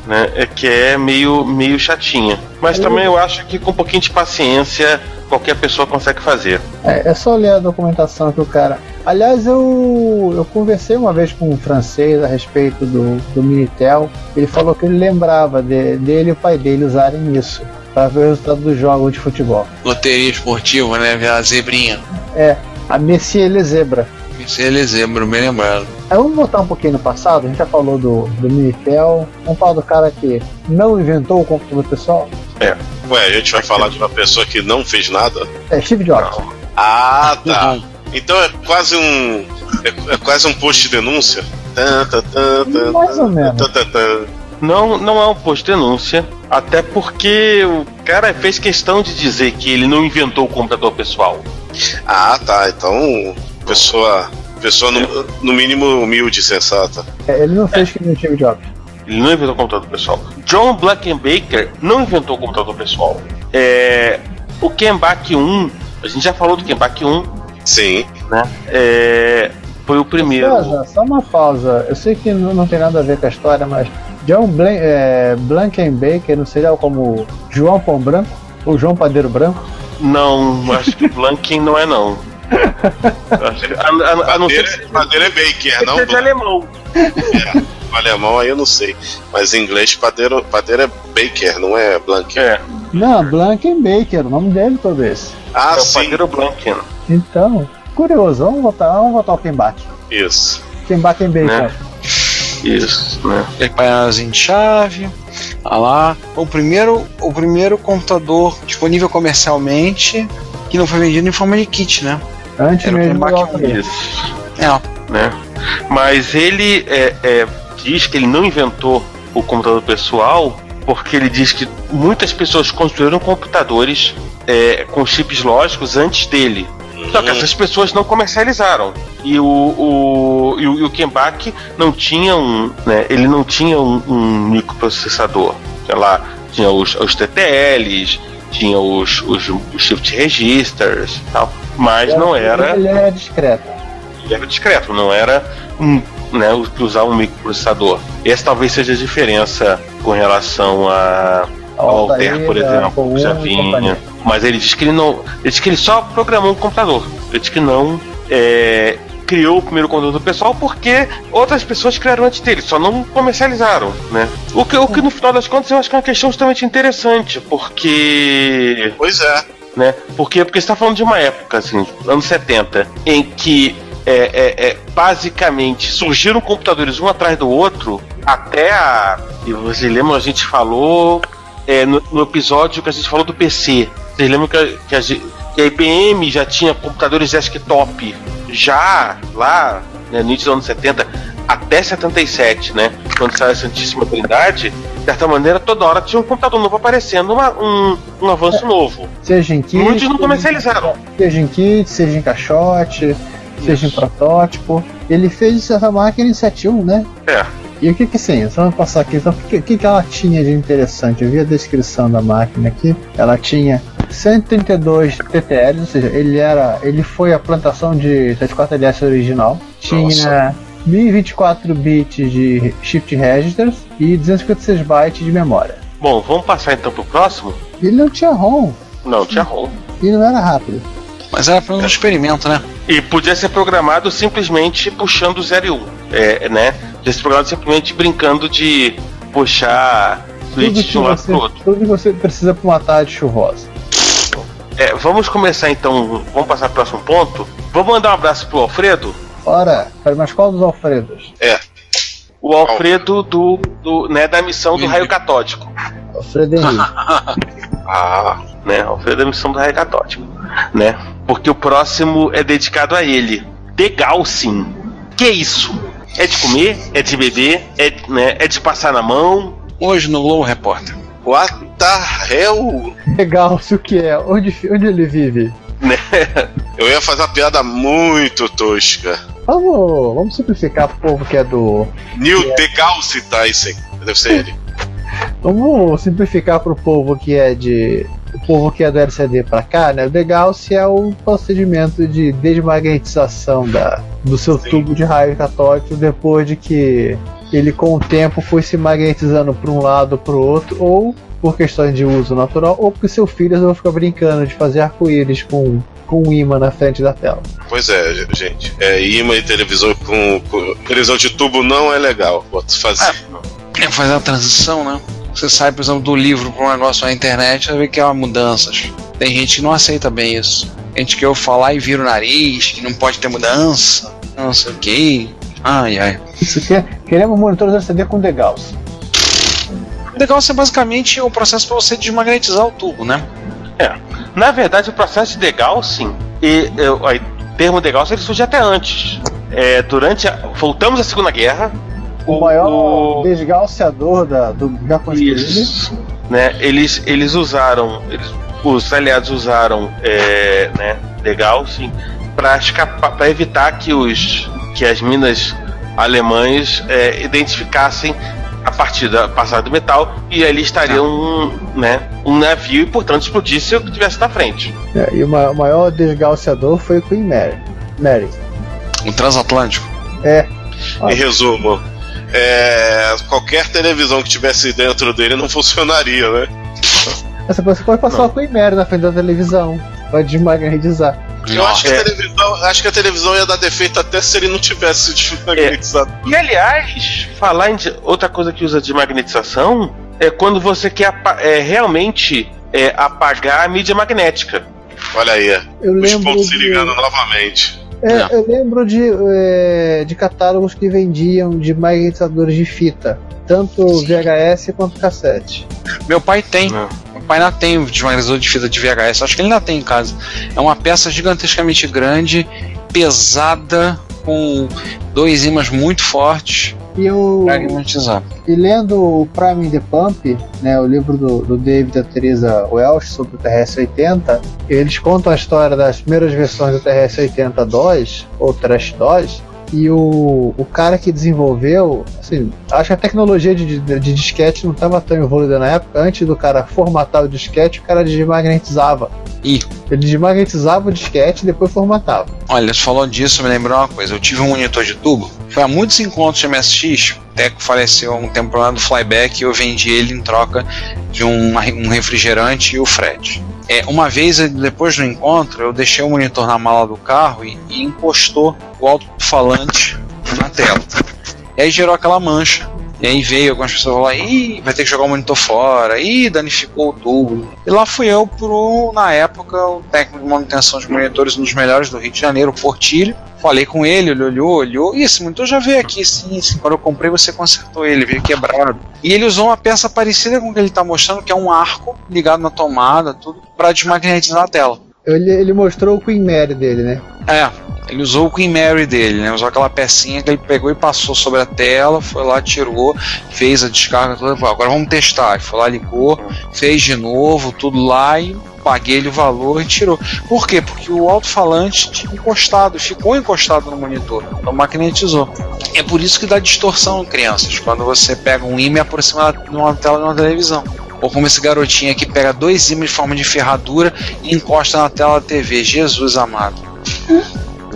Né, é que é meio, meio chatinha. Mas também eu acho que com um pouquinho de paciência qualquer pessoa consegue fazer. É, é só ler a documentação que o cara. Aliás, eu, eu conversei uma vez com um francês a respeito do, do Minitel. Ele falou que ele lembrava de- dele e o pai dele usarem isso para ver o resultado dos jogos de futebol. Loteria esportiva, né? Ver a zebrinha. É, a Messier Le Zebra. Isso é lembro, bem lembrado. Aí vamos voltar um pouquinho no passado, a gente já falou do, do Minitel, vamos falar do cara que não inventou o computador pessoal. Ué, a gente vai falar de uma pessoa que não fez nada? É Steve Jobs. Ah, tá. Então é quase um. É, é quase um post de denúncia? Tan, tan, tan, tan, Mais ou menos. Não, não é um post de denúncia, até porque o cara fez questão de dizer que ele não inventou o computador pessoal. Ah, tá. Então, pessoa. Pessoa no, no mínimo humilde e sensata. É, Ele não fez que nem o Steve Jobs. Ele não inventou o computador pessoal. John Blackenbaker não inventou o computador pessoal. É, o Kembak 1, a gente já falou do Kembak 1, Sim. né? É, foi o primeiro. Pausa, só uma pausa. Eu sei que não, não tem nada a ver com a história, mas John Blan é, Blankenbaker não seria como João Pão Branco? Ou João Padeiro Branco? Não, acho que Blanken não é não. A, a- a não ser que madeira é Baker, não? seja alemão. O alemão aí eu não sei. Mas em inglês, padeiro, padeiro é Baker, não é Blank. É, Não, Blankenbaker, o nome dele todo esse. Ah, é o sim. padeiro Blanken. Então, curioso, vamos voltar, vamos voltar ao Kembak. Isso. Kembakenbaker. Né? Isso, né? Painelzinho de chave. Olha lá. O primeiro, o primeiro computador disponível comercialmente que não foi vendido em forma de kit, né? Antes Era o mesmo do. É. né? Mas ele é, é, diz que ele não inventou o computador pessoal porque ele diz que muitas pessoas construíram computadores é, com chips lógicos antes dele. Só que essas pessoas não comercializaram. E o, o, e o, e o Kembak não tinha um. Né, ele não tinha um, um microprocessador. Sei lá, tinha os, os TTLs, tinha os, os, os shift registers e tal. Mas não era Ele era discreto. ele era discreto, não era um, né, usar um microprocessador. Essa talvez seja a diferença com relação a, ao Altair, por exemplo, que já vinha. Mas ele diz que ele não. Ele diz que ele só programou um computador. Ele diz que não é, criou o primeiro computador pessoal porque outras pessoas criaram antes dele, só não comercializaram, né? O que, o que no final das contas eu acho que é uma questão extremamente interessante, porque Pois é. né? Porque, porque você está falando de uma época, assim, anos 70, em que é, é, é, basicamente surgiram computadores um atrás do outro até a. E vocês lembram, a gente falou é, no, no episódio que a gente falou do PC. Vocês lembram que a, que a gente. Que a IBM já tinha computadores desktop já lá né, no início dos anos 70 até 77, né? Quando saiu a Santíssima Trindade, de certa maneira, toda hora tinha um computador novo aparecendo, uma- um, um avanço novo. Seja em kit. Muitos não comercializaram. Seja em kit, seja em caixote, seja em protótipo. Ele fez essa máquina em 71, né? É. E o que que sim, só vamos passar aqui, então, o que, que que ela tinha de interessante? Eu vi a descrição da máquina aqui, ela tinha 132 TTLs, ou seja, ele era, ele foi a plantação de 34LS original, tinha 1024 bits de shift registers e 256 bytes de memória. Bom, vamos passar então pro próximo? Ele não tinha ROM, Não, tinha ROM. e não era rápido. Mas era para um experimento, né? E podia ser programado simplesmente puxando o 0 e 1. É, né? Podia ser programado simplesmente brincando de puxar Tudo de um lado você, pro outro. tudo que você precisa para uma tarde chuvosa. É, vamos começar então, vamos passar pro próximo ponto. Vamos mandar um abraço pro Alfredo. Ora, mas qual dos Alfredos? É. O Alfredo do, do, né, da missão do raio catódico. Alfredo Henrique. Ah, Né? Alfredo da missão do raio catódico. Né? Porque o próximo é dedicado a ele. Degal sim. Que isso? É de comer? É de beber? É, né, é de passar na mão? Hoje no Low Repórter. What the hell? Legal, se o que é? Onde, onde ele vive? Né? Eu ia fazer uma piada muito tosca. Vamos, vamos simplificar pro povo que é do. Neil deGrasse Tyson. Deve ser ele. Vamos simplificar pro povo que é de. O povo que é do LCD pra cá, né? O Degauss é o procedimento de desmagnetização da, do seu tubo de raio catódico depois de que ele com o tempo foi se magnetizando para um lado para o outro, ou por questões de uso natural, ou porque seu filho resolveu ficar brincando de fazer arco-íris com, com um imã na frente da tela. Pois é, gente. É, imã e televisão com, com televisão de tubo não é legal. Vou fazer. É fazer a transição, né? Você sai, por exemplo, do livro para um negócio na internet, vai ver que há mudanças. Tem gente que não aceita bem isso. Gente que eu falar e vira o nariz, que não pode ter mudança, não sei o que. Ai, ai. Isso aqui é, queremos monitores LCD com Degauss. O legal é basicamente o processo para você desmagnetizar o tubo, né? Na verdade, o processo de degaussing, e, e, o termo degaussing ele surge até antes. É, durante a, voltamos à Segunda Guerra. O maior desgaussiador da, do Japão Isso. Né, eles, eles usaram, eles, os aliados usaram é, né, escapar, para evitar que os que as minas alemãs é, identificassem a partir da passada do metal e ali estaria um, né, um navio e portanto explodisse o que tivesse na frente. É, e o ma- o maior desgaussiador foi o Queen Mary. Mary. O transatlântico. É, Em resumo, é, qualquer televisão que tivesse dentro dele não funcionaria, né? Essa você pode passar o Queen Mary na frente da televisão. Pode desmagnetizar. Eu acho que, É. a televisão, acho que a televisão ia dar defeito até se ele não tivesse desmagnetizado. E aliás, falar em de- outra coisa que usa de magnetização é quando você quer apa- é, realmente é, apagar a mídia magnética. Olha aí, Eu os pontos se de- ligando novamente. É, eu lembro de, é, de catálogos que vendiam de magnetizadores de fita. Tanto VHS quanto cassete. Meu pai tem. Não. Pai ainda tem o desmagnetizador de fita de VHS. Acho que ele ainda tem em casa. É uma peça gigantescamente grande, pesada, com dois ímãs muito fortes E eu. E lendo o Prime the Pump, né, o livro do, do David e da Teresa Welsh sobre o TRS-80, eles contam a história das primeiras versões do TRS-80 DOS, ou Trash DOS, e o, o cara que desenvolveu, assim, acho que a tecnologia de, de, de disquete não estava tão evoluída na época, antes do cara formatar o disquete, o cara desmagnetizava. Ih. Ele desmagnetizava o disquete e depois formatava. Olha, você falou disso, me lembrou uma coisa. Eu tive um monitor de tubo. Foi há muitos encontros de MSX. O Teco faleceu há um tempo lá do Flyback e eu vendi ele em troca de um, um refrigerante e o Fred. É, uma vez, depois do encontro, eu deixei o monitor na mala do carro e, e encostou o alto-falante na tela. E aí gerou aquela mancha. E aí veio algumas pessoas falar, ih, vai ter que jogar o monitor fora, ih, danificou o tubo. E lá fui eu pro, na época, o técnico de manutenção de monitores, um dos melhores do Rio de Janeiro, o Portilho. Falei com ele, ele olhou, olhou, e esse monitor já veio aqui, sim, sim. Quando eu comprei, você consertou ele, veio quebrado. E ele usou uma peça parecida com o que ele está mostrando, que é um arco ligado na tomada, tudo, para desmagnetizar a tela. Ele, ele mostrou o Queen Mary dele, né? É, ele usou o Queen Mary dele, né? Usou aquela pecinha que ele pegou e passou sobre a tela, foi lá, tirou, fez a descarga toda. Agora vamos testar. Ele foi lá, ligou, fez de novo, tudo lá e paguei o valor e tirou. Por quê? Porque o alto-falante tinha encostado, ficou encostado no monitor, então magnetizou. É por isso que dá distorção em crianças, quando você pega um imã e aproxima numa tela de uma televisão. Ou como esse garotinho aqui pega dois ímãs de forma de ferradura e encosta na tela da TV. Jesus amado.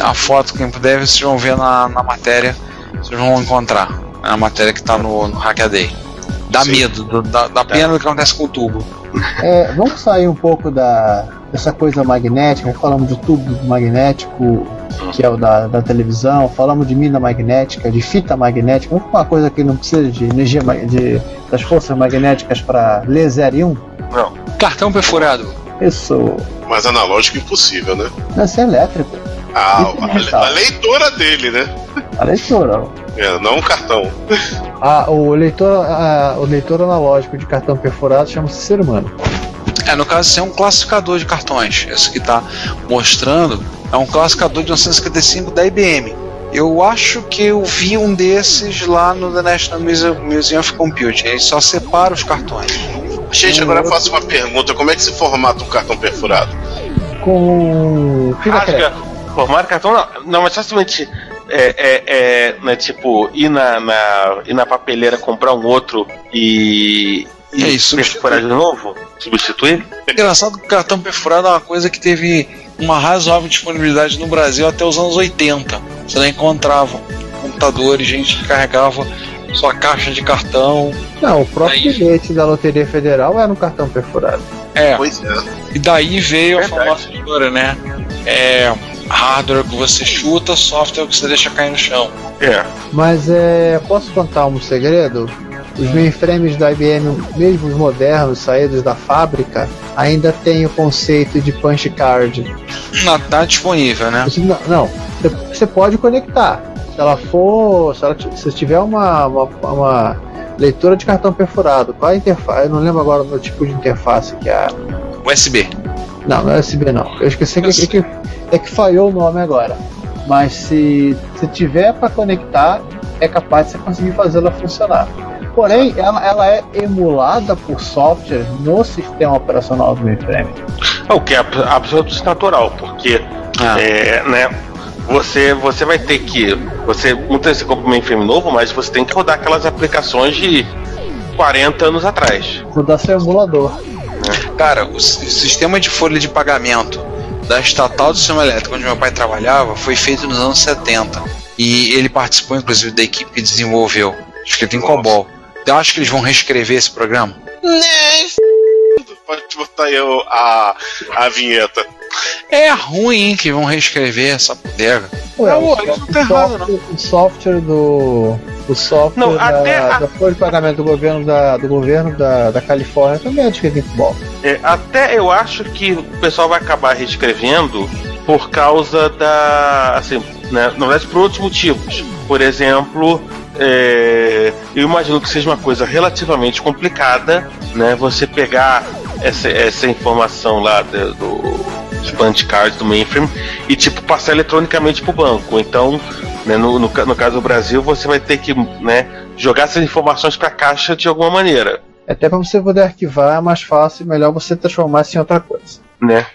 A foto, quem puder, vocês vão ver na, na matéria, vocês vão encontrar. É a matéria que tá no, no Hackaday. Dá Sim. medo, do- dá, dá pena do que acontece com o tubo. É, vamos sair um pouco da, dessa coisa magnética. Falamos de tubo magnético, que é o da, da televisão. Falamos de mina magnética, de fita magnética. Uma coisa que não precisa de energia de, das forças magnéticas para ler 0 e 1. Cartão perfurado. Isso. Mas analógico impossível, né? Não, isso é elétrico. Ah, Isso é a, a leitora dele, né? A leitura. É, não um cartão. Ah, o leitor, ah, o leitor analógico de cartão perfurado chama-se ser humano. É, no caso, esse é um classificador de cartões. Esse que está mostrando é um classificador de 1955 da IBM. Eu acho que eu vi um desses lá no The National Muse- Museum of Computing. Ele só separa os cartões. Gente, agora eu faço uma pergunta: como é que se formata um cartão perfurado? Com Rasga, formar cartão não, não mas facilmente é, é, é né, tipo, ir na, na, ir na papeleira comprar um outro e. E aí, substituir. perfurar de novo? Substituir? É engraçado que o cartão perfurado é uma coisa que teve uma razoável disponibilidade no Brasil até os anos 80. Você não encontrava computadores, gente que carregava sua caixa de cartão. Não, o próprio Aí. bilhete da Loteria Federal era um cartão perfurado. É, Pois é. e daí veio a Verdade. famosa história, né? É, hardware que você chuta, software que você deixa cair no chão. É. Mas é, posso contar um segredo? Os mainframes da IBM, mesmo os modernos, saídos da fábrica, ainda tem o conceito de punch card. Não tá disponível, né? Você, não, não, você, pode conectar. Se ela for, se, ela, se tiver uma, uma, uma leitura de cartão perfurado, qual a interface? Eu não lembro agora do tipo de interface que é. USB. Não, não é USB não. Eu esqueci que, é que, é que falhou o nome agora. Mas se, se tiver para conectar, é capaz de você conseguir fazê-la funcionar. Porém, ela, ela é emulada por software no sistema operacional do mainframe. O que é ab- absolutamente natural, porque Ah. é, né, você, você vai ter que. Você muitas vezes você compra um mainframe novo, mas você tem que rodar aquelas aplicações de 40 anos atrás. Rodar seu emulador. Cara, o, o sistema de folha de pagamento da estatal do sistema elétrico onde meu pai trabalhava foi feito nos anos 70. E ele participou, inclusive, da equipe que desenvolveu. Escrito em Nossa. COBOL. Eu acho que eles vão reescrever esse programa. Nem f... Pode botar aí o- a, a vinheta. É ruim hein, que vão reescrever essa bodega. Ué, Não, o, eles não tá errado, software, o software do. O software Não, da, até a- da folha de pagamento do governo da, do governo da, da Califórnia também é em COBOL. É, até eu acho que o pessoal vai acabar reescrevendo por causa da. Assim, né, na verdade, por outros motivos. Por exemplo, é, eu imagino que seja uma coisa relativamente complicada, né? Você pegar essa, essa informação lá do, do dos punch cards do mainframe e tipo passar eletronicamente pro banco. Então, né, no, no, no caso do Brasil, você vai ter que né, jogar essas informações para a caixa de alguma maneira. Até para você poder arquivar é mais fácil e melhor você transformar isso em outra coisa. né?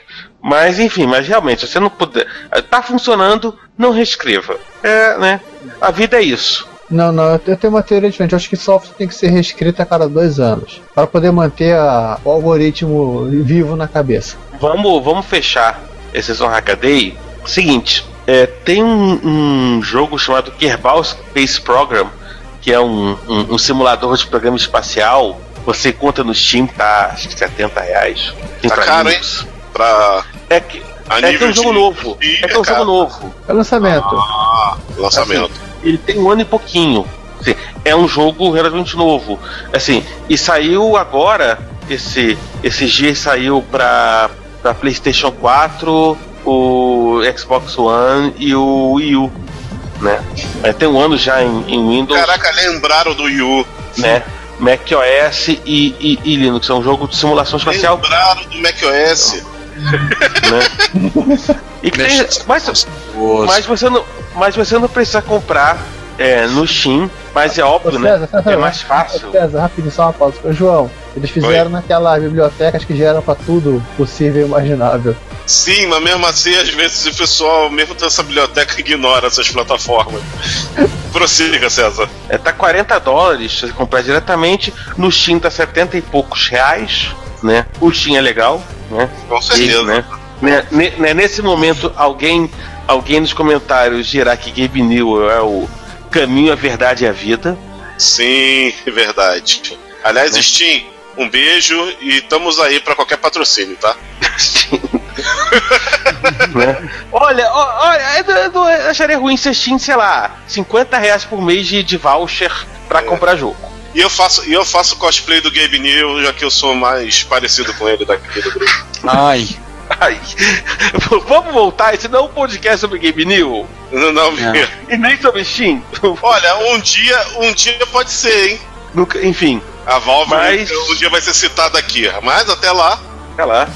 Mas enfim, mas realmente, se você não puder. Tá funcionando, não reescreva. É, né? A vida é isso. Não, não, eu tenho uma teoria diferente. Eu acho que software tem que ser reescrito a cada dois anos para poder manter a- o algoritmo vivo na cabeça. Vamos, vamos fechar esse sessão Hackaday. Seguinte, é, tem um, um jogo chamado Kerbal Space Program, que é um, um- um simulador de programa espacial. Você encontra no Steam, tá acho que 70 reais. Tá caro, hein? Pra. É que, A é que é um jogo novo. É que é um cara. jogo novo. É lançamento. Ah, lançamento. Ele tem um ano e pouquinho. Assim, é um jogo relativamente novo. Assim, e saiu agora, esse, esses dias saiu pra, pra PlayStation 4, o Xbox One e o Wii U. Né? É, tem um ano já em, em Windows, Caraca, lembraram do Yu. né? Mac OS e, e, e Linux. É um jogo de simulação espacial. Lembraram do macOS. Né? E que tem, mas, mas, você não, mas você não precisa comprar é, no Steam, mas é óbvio, Ô, César, né? César, É mais fácil. César, rapidinho, só uma pausa. Ô, João, eles fizeram naquelas bibliotecas que geram pra tudo possível e imaginável. Sim, mas mesmo assim, às vezes o pessoal, mesmo dessa biblioteca, ignora essas plataformas. Prossiga, César. É, tá 40 dólares se você comprar diretamente. No Steam tá 70 e poucos reais, né? O Steam é legal, né? Com certeza. E, né? Né, né, Nesse momento, alguém, alguém nos comentários dirá que Gabe Newell é o caminho, a verdade e a vida. Sim, verdade. Aliás, Steam, um beijo e estamos aí pra qualquer patrocínio, tá? né? Olha, olha, eu, eu acharia ruim se Steam, sei lá, 50 reais por mês de, de voucher pra comprar jogo. E eu faço, e eu faço cosplay do Gabe New, já que eu sou mais parecido com ele daqui do grupo. Ai. Ai, vamos voltar, esse não é um podcast sobre Game New. Não, não, É. E nem sobre Steam. Olha, um dia, um dia pode ser, hein? Nunca- enfim, A Valve Mas- um dia vai ser citada aqui. Mas até lá, Sei lá.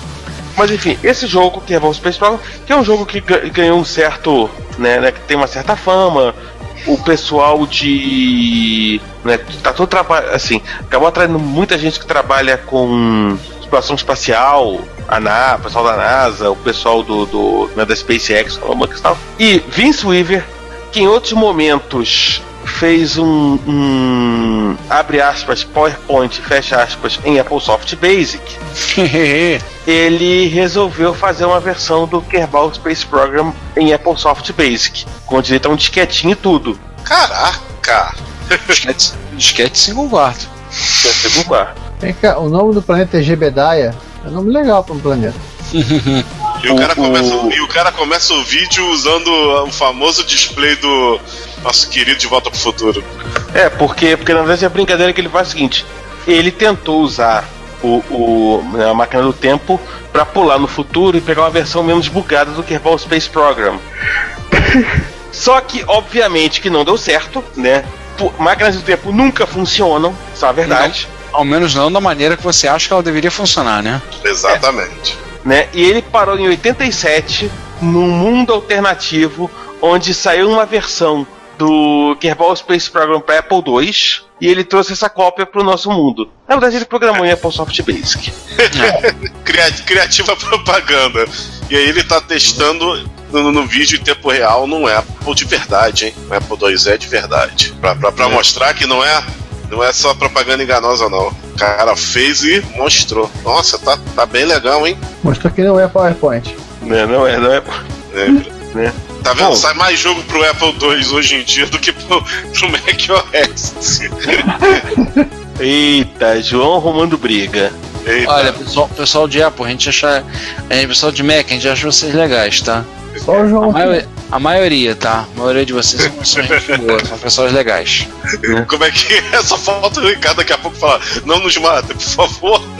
Mas enfim, esse jogo que é Evolve Space Program, que é um jogo que ga- ganhou um certo. Né, né, que tem uma certa fama. O pessoal de. Né, tá todo trabalho. Assim, acabou atraindo muita gente que trabalha com exploração espacial, a NASA, o pessoal da NASA, o pessoal do, do né, da SpaceX, questão. E Vince Weaver, que em outros momentos fez um, um abre aspas PowerPoint fecha aspas em Apple Soft Basic ele resolveu fazer uma versão do Kerbal Space Program em Apple Soft Basic, com direito a um disquetinho e tudo. caraca! disquete, disquete single quarto. Segundo quarto. Vem cá, o nome do planeta é Gebedaia. É um nome legal pra um planeta. E o, cara começa, o- e o cara começa o vídeo usando o famoso display do nosso querido De Volta pro Futuro. É, porque, porque na verdade a brincadeira que ele faz é o seguinte: ele tentou usar o, o- a máquina do tempo para pular no futuro e pegar uma versão menos bugada do Kerbal Space Program. Só que, obviamente, que não deu certo, né? Máquinas do tempo nunca funcionam, isso é a verdade. Ao menos não da maneira que você acha que ela deveria funcionar, né? Exatamente. né? E ele parou em 87 num mundo alternativo onde saiu uma versão do Kerbal Space Program para Apple II e ele trouxe essa cópia para o nosso mundo. Na verdade, ele programou em Apple Soft Basic. Cria- criativa propaganda. E aí ele tá testando no, no vídeo em tempo real num Apple de verdade, hein? Um Apple 2E de verdade. Pra, pra, pra mostrar que não é, não é só propaganda enganosa, não. O cara fez e mostrou. Nossa, tá, tá bem legal, hein? Mostrou que não é PowerPoint. Né? Não é, não é. É, Né? Tá vendo? Bom. Sai mais jogo pro Apple II hoje em dia do que pro, pro macOS. Eita, João arrumando briga. Eita, Olha, pessoal, pessoal de Apple, a gente acha. É, pessoal de Mac, a gente acha vocês legais, tá? Só o A, João. maio- a maioria, tá? A maioria de vocês são, são gente boa, são pessoas legais. como é que é? Só falta o Ricardo daqui a pouco falar: não nos mata, por favor.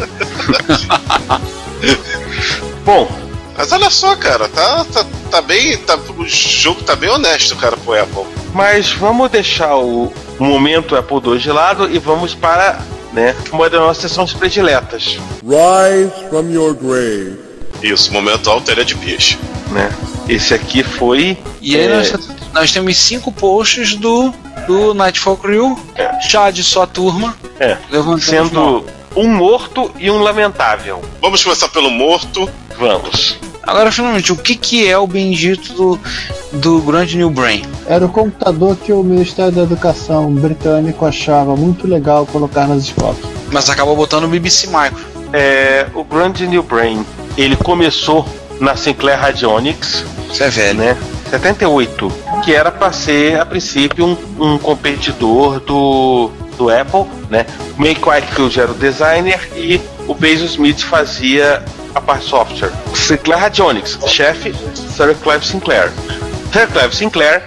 Bom, Mas olha só, cara, tá, tá, tá bem. Tá, o jogo tá bem honesto, cara, pro Apple. mas vamos deixar o momento Apple II de lado e vamos para né, uma das nossas sessões prediletas. Rise from your grave. Isso, momento Alter de Bias. Né? Esse aqui foi. E aí é, nós, nós temos cinco posts do, do Nightfall Crew, Chad e sua turma, É, levantando sendo um morto e um lamentável. Vamos começar pelo morto. Vamos. Agora, finalmente, o que, que é o bendito do, do grande New Brain? Era o computador que o Ministério da Educação britânico achava muito legal colocar nas escolas. Mas acabou botando o BBC Micro. É, o Grand New Brain, ele começou na Sinclair Radionics, Isso é velho. né? 78, que era para ser a princípio um, um competidor do, do Apple, né? O Mike Whitefield era o designer e o Bezos Smith fazia a parte software. Sinclair Radionics, chefe Sir Clive Sinclair. Sir Clive Sinclair,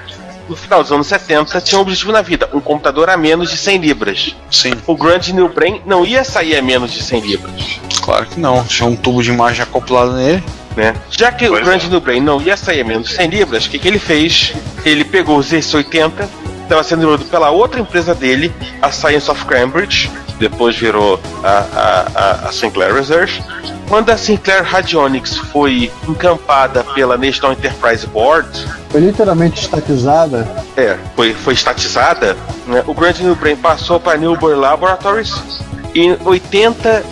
no final dos anos 70, tinha um objetivo na vida, um computador a menos de 100 libras. Sim, O Grand New Brain não ia sair a menos de 100 libras. claro que não. Tinha um tubo de imagem acoplado nele. né? Já que Pois o Grand é. New Brain não ia sair a menos de 100 libras, o que, que ele fez? Ele pegou o Z80, estava sendo desenvolvido pela outra empresa dele, a Science of Cambridge, depois virou a, a, a- Sinclair Research, quando a Sinclair Radionics foi encampada pela National Enterprise Board, Foi literalmente estatizada. é, foi, foi estatizada, né, o Grand New Brain passou para a Newbury Laboratories e em 80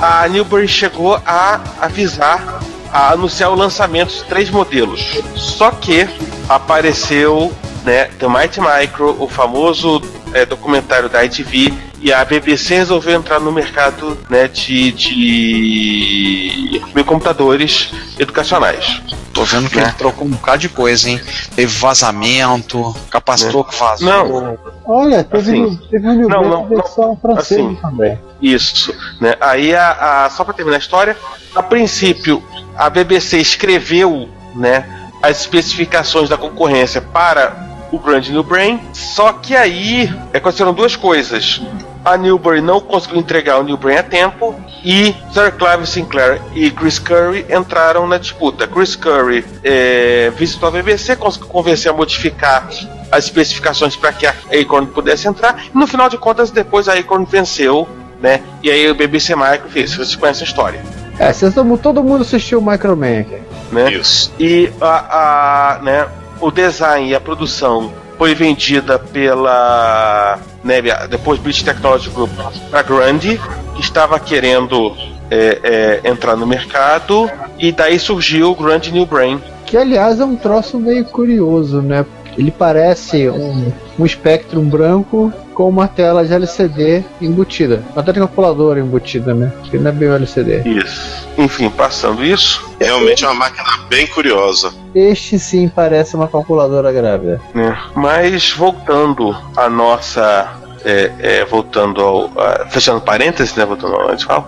a Newbury chegou a avisar, a anunciar o lançamento de três modelos. Só que apareceu né, The Mighty Micro, o famoso é, documentário da ITV, e a BBC resolveu entrar no mercado né, de, de, computadores educacionais. Tô vendo que Né? ele trocou um bocado de coisa, hein? Teve vazamento, capacitor que vazou. Não, Olha, teve, Assim, teve um não, não, versão francesa assim. também. Isso, né? Aí a, a- só para terminar a história, a princípio a BBC escreveu, né, as especificações da concorrência para o Grand New Brain, só que aí aconteceram duas coisas. A Newbury não conseguiu entregar o New Brain a tempo e Sir Clive Sinclair e Chris Curry entraram na disputa. Chris Curry eh, visitou a BBC, conseguiu convencer a modificar as especificações para que a Acorn pudesse entrar. E no final de contas, depois a Acorn venceu, né? E aí o BBC Micro fez. Vocês conhecem a história, É, vocês todo mundo assistiu o Microman aqui. né? Isso. E a, a, né, o design e a produção foi vendida pela né, depois British Technology Group para Grundy, que estava querendo é, é, entrar no mercado, e daí surgiu o Grundy New Brain. Que aliás é um troço meio curioso, né? Ele parece um, um Spectrum branco com uma tela de LCD embutida. Uma tela de calculadora embutida, né? Que não é bem o LCD. Isso. Enfim, passando isso, Realmente é uma máquina bem curiosa. Este sim parece uma calculadora grávida. né? Mas voltando à nossa. é, é, voltando ao. a- fechando parênteses, né? Voltando ao fala.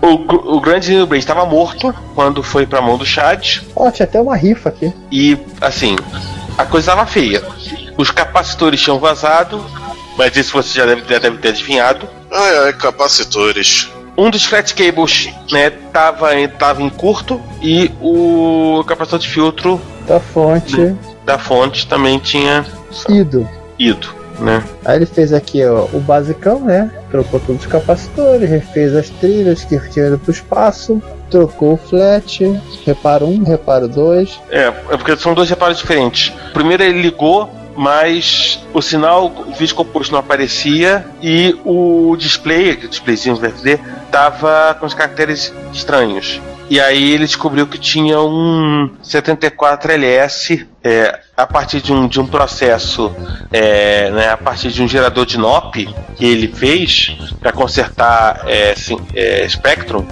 O, o grande New Brain estava morto quando foi pra mão do Chad. Ó, tinha até uma rifa aqui. E assim, a coisa estava feia. Os capacitores tinham vazado, mas isso você já deve, já deve ter adivinhado. Ai, ai, capacitores. Um dos flat cables, né, tava em, tava em curto e o capacitor de filtro Da fonte. da fonte também tinha Ido. ido, né? Aí ele fez aqui ó, o basicão, né? Trocou todos os capacitores, refez as trilhas que tinham ido pro espaço, trocou o flat, reparo 1, reparo 2. É, é porque são dois reparos diferentes. Primeiro ele ligou, mas o sinal, o vídeo composto não aparecia e o display, o displayzinho VFD, tava com os caracteres estranhos. E aí ele descobriu que tinha um 74LS é, a partir de um, de um processo, é, né, a partir de um gerador de NOP que ele fez para consertar é, é, Spectrum.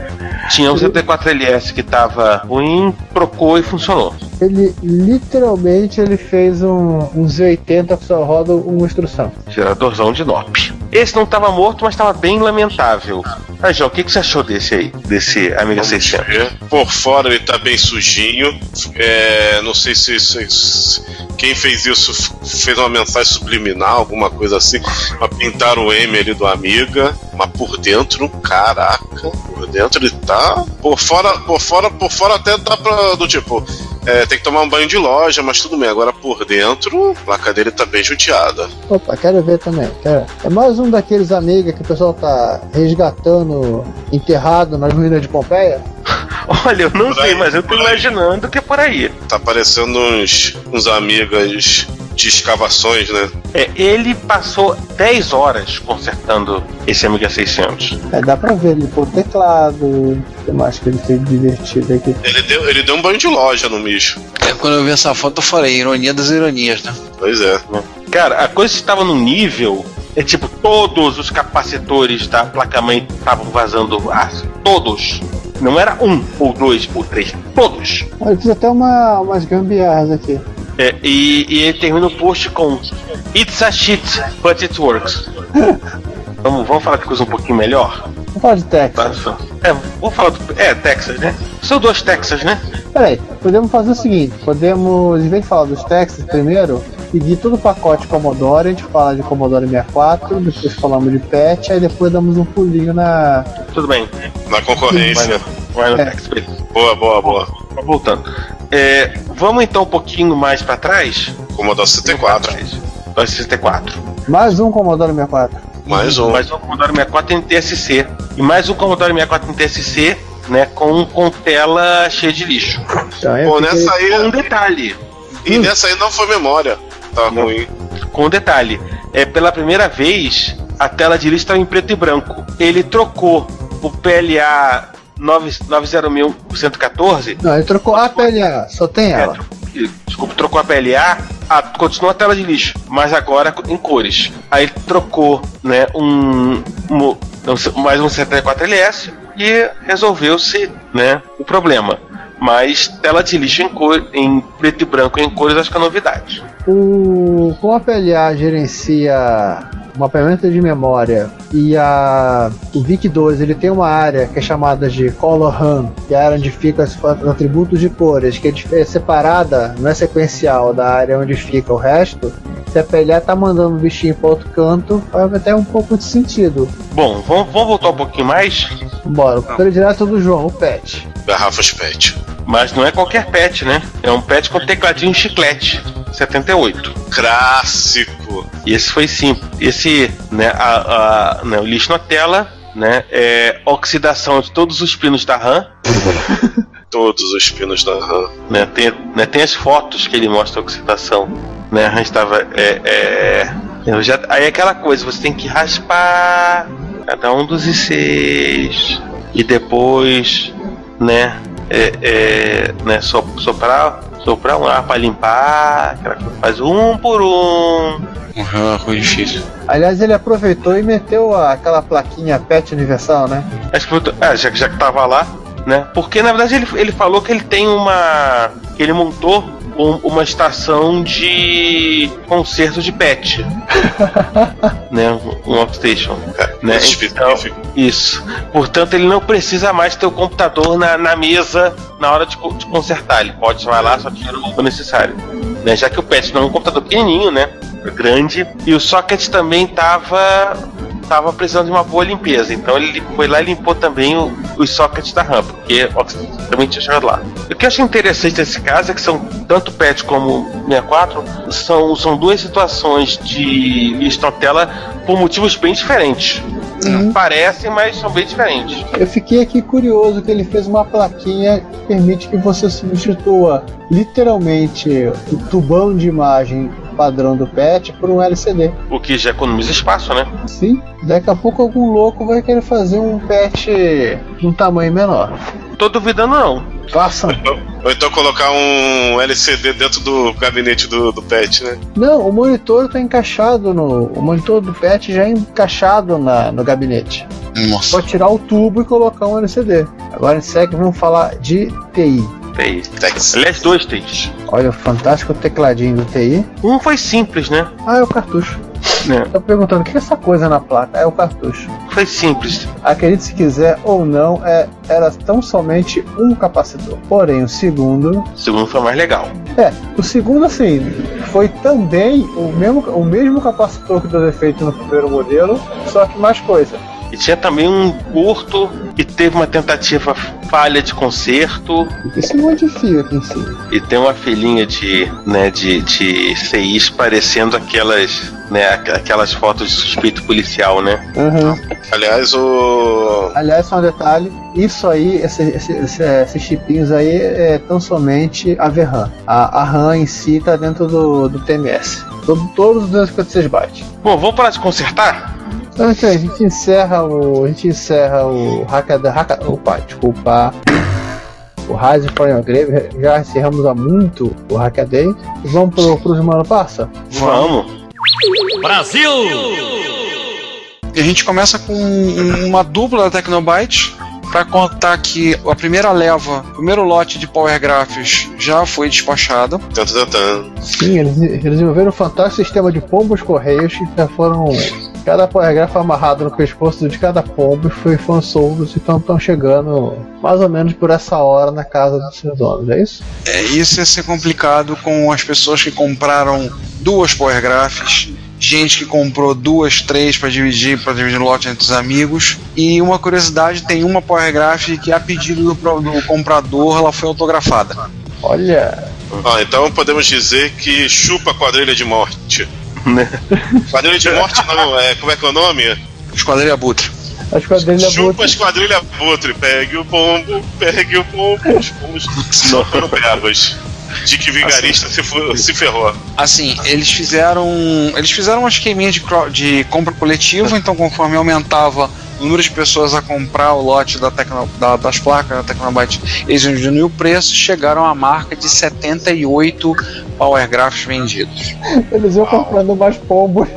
Tinha um 74LS que estava ruim, trocou e funcionou. Ele literalmente ele fez um, um Z80 que só roda uma instrução. Geradorzão de NOP. Esse não estava morto, mas estava bem lamentável. Aí, João, o que, que você achou desse aí? Desse Amiga 600? ver. Por fora ele tá bem sujinho. É, não sei se, se- se- quem fez isso fez uma mensagem subliminal, alguma coisa assim, pra pintar o M ali do Amiga, mas por dentro, caraca, por dentro ele tá. Por fora, por fora, por fora até dá pra. do tipo. É, tem que tomar um banho de loja, mas tudo bem. Agora por dentro, a placa dele tá bem judiada. Opa, quero ver também. quero. É mais um daqueles amigos que o pessoal tá resgatando enterrado nas ruínas de Pompeia. Olha, eu não Por sei, aí, mas eu tô por aí. imaginando que é por aí. Tá parecendo uns, uns amigas de escavações, né? É, ele passou 10 horas consertando esse Amiga 600. É, dá pra ver ele por teclado. O que mais que ele fez de divertido aqui? Ele deu, ele deu um banho de loja no bicho. É, quando eu vi essa foto, eu falei, ironia das ironias, né? Pois é. Cara, a coisa estava num nível. É tipo, todos os capacitores da placa-mãe estavam vazando aço. Todos. Não era um, ou dois, ou três. Todos. Olha, fiz até uma, umas gambiarras aqui. É, e, e ele termina o post com It's a shit, but it works. vamos, vamos falar de coisa um pouquinho melhor? Vamos falar de Texas. Tá? É, vamos falar do. É, Texas, né? São duas Texas, né? Peraí, podemos fazer o seguinte: podemos, em vez de falar dos Texas primeiro, seguir todo o pacote Commodore, a gente fala de Commodore 64, depois falamos de PET, aí depois damos um pulinho na. Tudo bem. Na concorrência. Vai no É. Texas. Boa, boa, boa. Tá Voltando. É, vamos então um pouquinho mais pra trás? Commodore 64. Para 64. Mais um Commodore 64. Mais um. Mais um Commodore 64 em TSC. E mais um Commodore 64 em TSC né, com, com tela cheia de lixo. Pô, fiquei- nessa aí. Com um detalhe, E nessa aí não foi memória. Tá Não. ruim. com um detalhe, é pela primeira vez a tela de lixo estava em preto e branco. Ele trocou o PLA 900114 Não, ele trocou a PLA, só tem ela. É, desculpa, trocou a PLA, a, continua a tela de lixo, mas agora em cores. Aí trocou, né, um- um- mais um 74LS e resolveu-se, né, o problema. Mas tela de lixo em, cor, em preto e branco em cores acho que é novidade. O, como a PLA gerencia o mapeamento de memória e a, o VIC-2 ele tem uma área que é chamada de Color RAM, que é a área onde ficam os os atributos de cores, que é é separada, não é sequencial da área onde fica o resto. Se a PLA tá mandando o bichinho para outro canto, faz até um pouco de sentido. Bom, vamos, vamos voltar um pouquinho mais, Bora, o predileto do João, o pet. Garrafas PET. Mas não é qualquer pet, né? É um pet com tecladinho chiclete, 78. Clássico. E esse foi simples. Esse, né, a, a- né, o lixo na tela, né, é oxidação de todos os pinos da RAM, Todos os pinos da RAM. né, tem, né, tem as fotos que ele mostra a oxidação, né, a RAM estava, é, é, eu já, aí é aquela coisa, você tem que raspar cada um dos ICs e depois, né, é, é, né, so- soprar, soprar um ar para limpar, aquela coisa, faz um por um, Ah, foi difícil. Aliás, ele aproveitou e meteu aquela plaquinha pet universal, né? Acho que foi- ah, já, já que tava lá, né? Porque na verdade ele, ele falou que ele tem uma. que ele montou um- uma estação de concerto de pet. né? Um workstation. Né? Muito Então, isso. Portanto, ele não precisa mais ter o computador na, na mesa na hora de, de consertar. Ele pode vai lá, só tira o necessário. Né? Já que o pet não é um computador pequenininho, né? É Grande. E o socket também tava tava precisando de uma boa limpeza. Então ele foi lá e limpou também o- os sockets da RAM, porque também tinha chegado lá. O que eu acho interessante nesse caso é que são tanto o PET como o 64 são, são duas situações de lista na tela por motivos bem diferentes. Parecem, mas são bem diferentes. Eu fiquei aqui curioso que ele fez uma plaquinha que permite que você substitua literalmente o tubão de imagem padrão do PET por um LCD. O que já economiza espaço, né? Sim, daqui a pouco algum louco vai querer fazer um PET de um tamanho menor. Tô duvidando não. Faça. Ou então colocar um LCD dentro do gabinete do, do PET, né? Não, o monitor está encaixado no. O monitor do PET já é encaixado na, no gabinete. Nossa. Pode tirar o tubo e colocar um LCD. Agora em segue vamos falar de TI. Tem. Tex. Aliás, dois tens. Olha o fantástico tecladinho do TI. Um foi simples, né? Ah, é o cartucho. né? Tô perguntando o que é essa coisa na placa? É o cartucho. Foi simples. Acredite se quiser ou não, é, era tão somente um capacitor. Porém, o segundo. O segundo foi mais legal. É, o segundo, assim, foi também o mesmo, o mesmo capacitor que deu defeito no primeiro modelo, só que mais coisa. E tinha também um curto e teve uma tentativa falha de conserto. Esse monte de fio aqui em cima. E tem uma filhinha de, né, de, de CIs parecendo aquelas, né, aqu- aquelas fotos de suspeito policial, né? Uhum. Aliás, o. Aliás, só um detalhe: isso aí, esse- esse- esse- esses chipinhos aí, é tão somente a VRAM. A, a RAM em si tá dentro do, do TMS. Todo, todos os 256 bytes. Bom, vamos parar de consertar? Então, então, a gente encerra o. A gente encerra o Hackaday. Hacka, opa, desculpa. O Rise for Your Grave. Já encerramos há muito o Hackaday. E vamos pro, pro Mano Passa? Vamos. E a gente começa com um- uma dupla da Tecnobyte para contar que a primeira leva, o primeiro lote de Power Graphics já foi despachado. Tanto, tanto, tanto. Sim, eles, eles desenvolveram um fantástico sistema de pombos correios que já foram. Cada paragrafo amarrado no pescoço de cada pombo e foi, foram soltos e estão chegando mais ou menos por essa hora na casa dos seus donos, é isso? É, isso ia ser complicado com as pessoas que compraram duas Power Graphics, gente que comprou duas, três para dividir, para dividir o lote entre os amigos. E uma curiosidade, tem uma Power Graphic que a pedido do, do comprador, ela foi autografada. Olha, Ó, então podemos dizer que chupa a quadrilha de morte. Né? Quadrilha de morte não, é. Como é que é o nome? Esquadrilha Abutre. A esquadrilha Chupa a esquadrilha Abutre, pegue o pombo, pegue o pombo. Os pombos são verbas. Dick Vigarista se, fu- se ferrou. Assim, eles fizeram. Eles fizeram uma esqueminha de, de compra coletiva, então conforme aumentava o número de pessoas a comprar o lote da Tecno- da- das placas da Tecnobyte, eles diminuir o preço, chegaram à marca de 78 Power Graphs vendidos. Eles iam comprando mais pombos.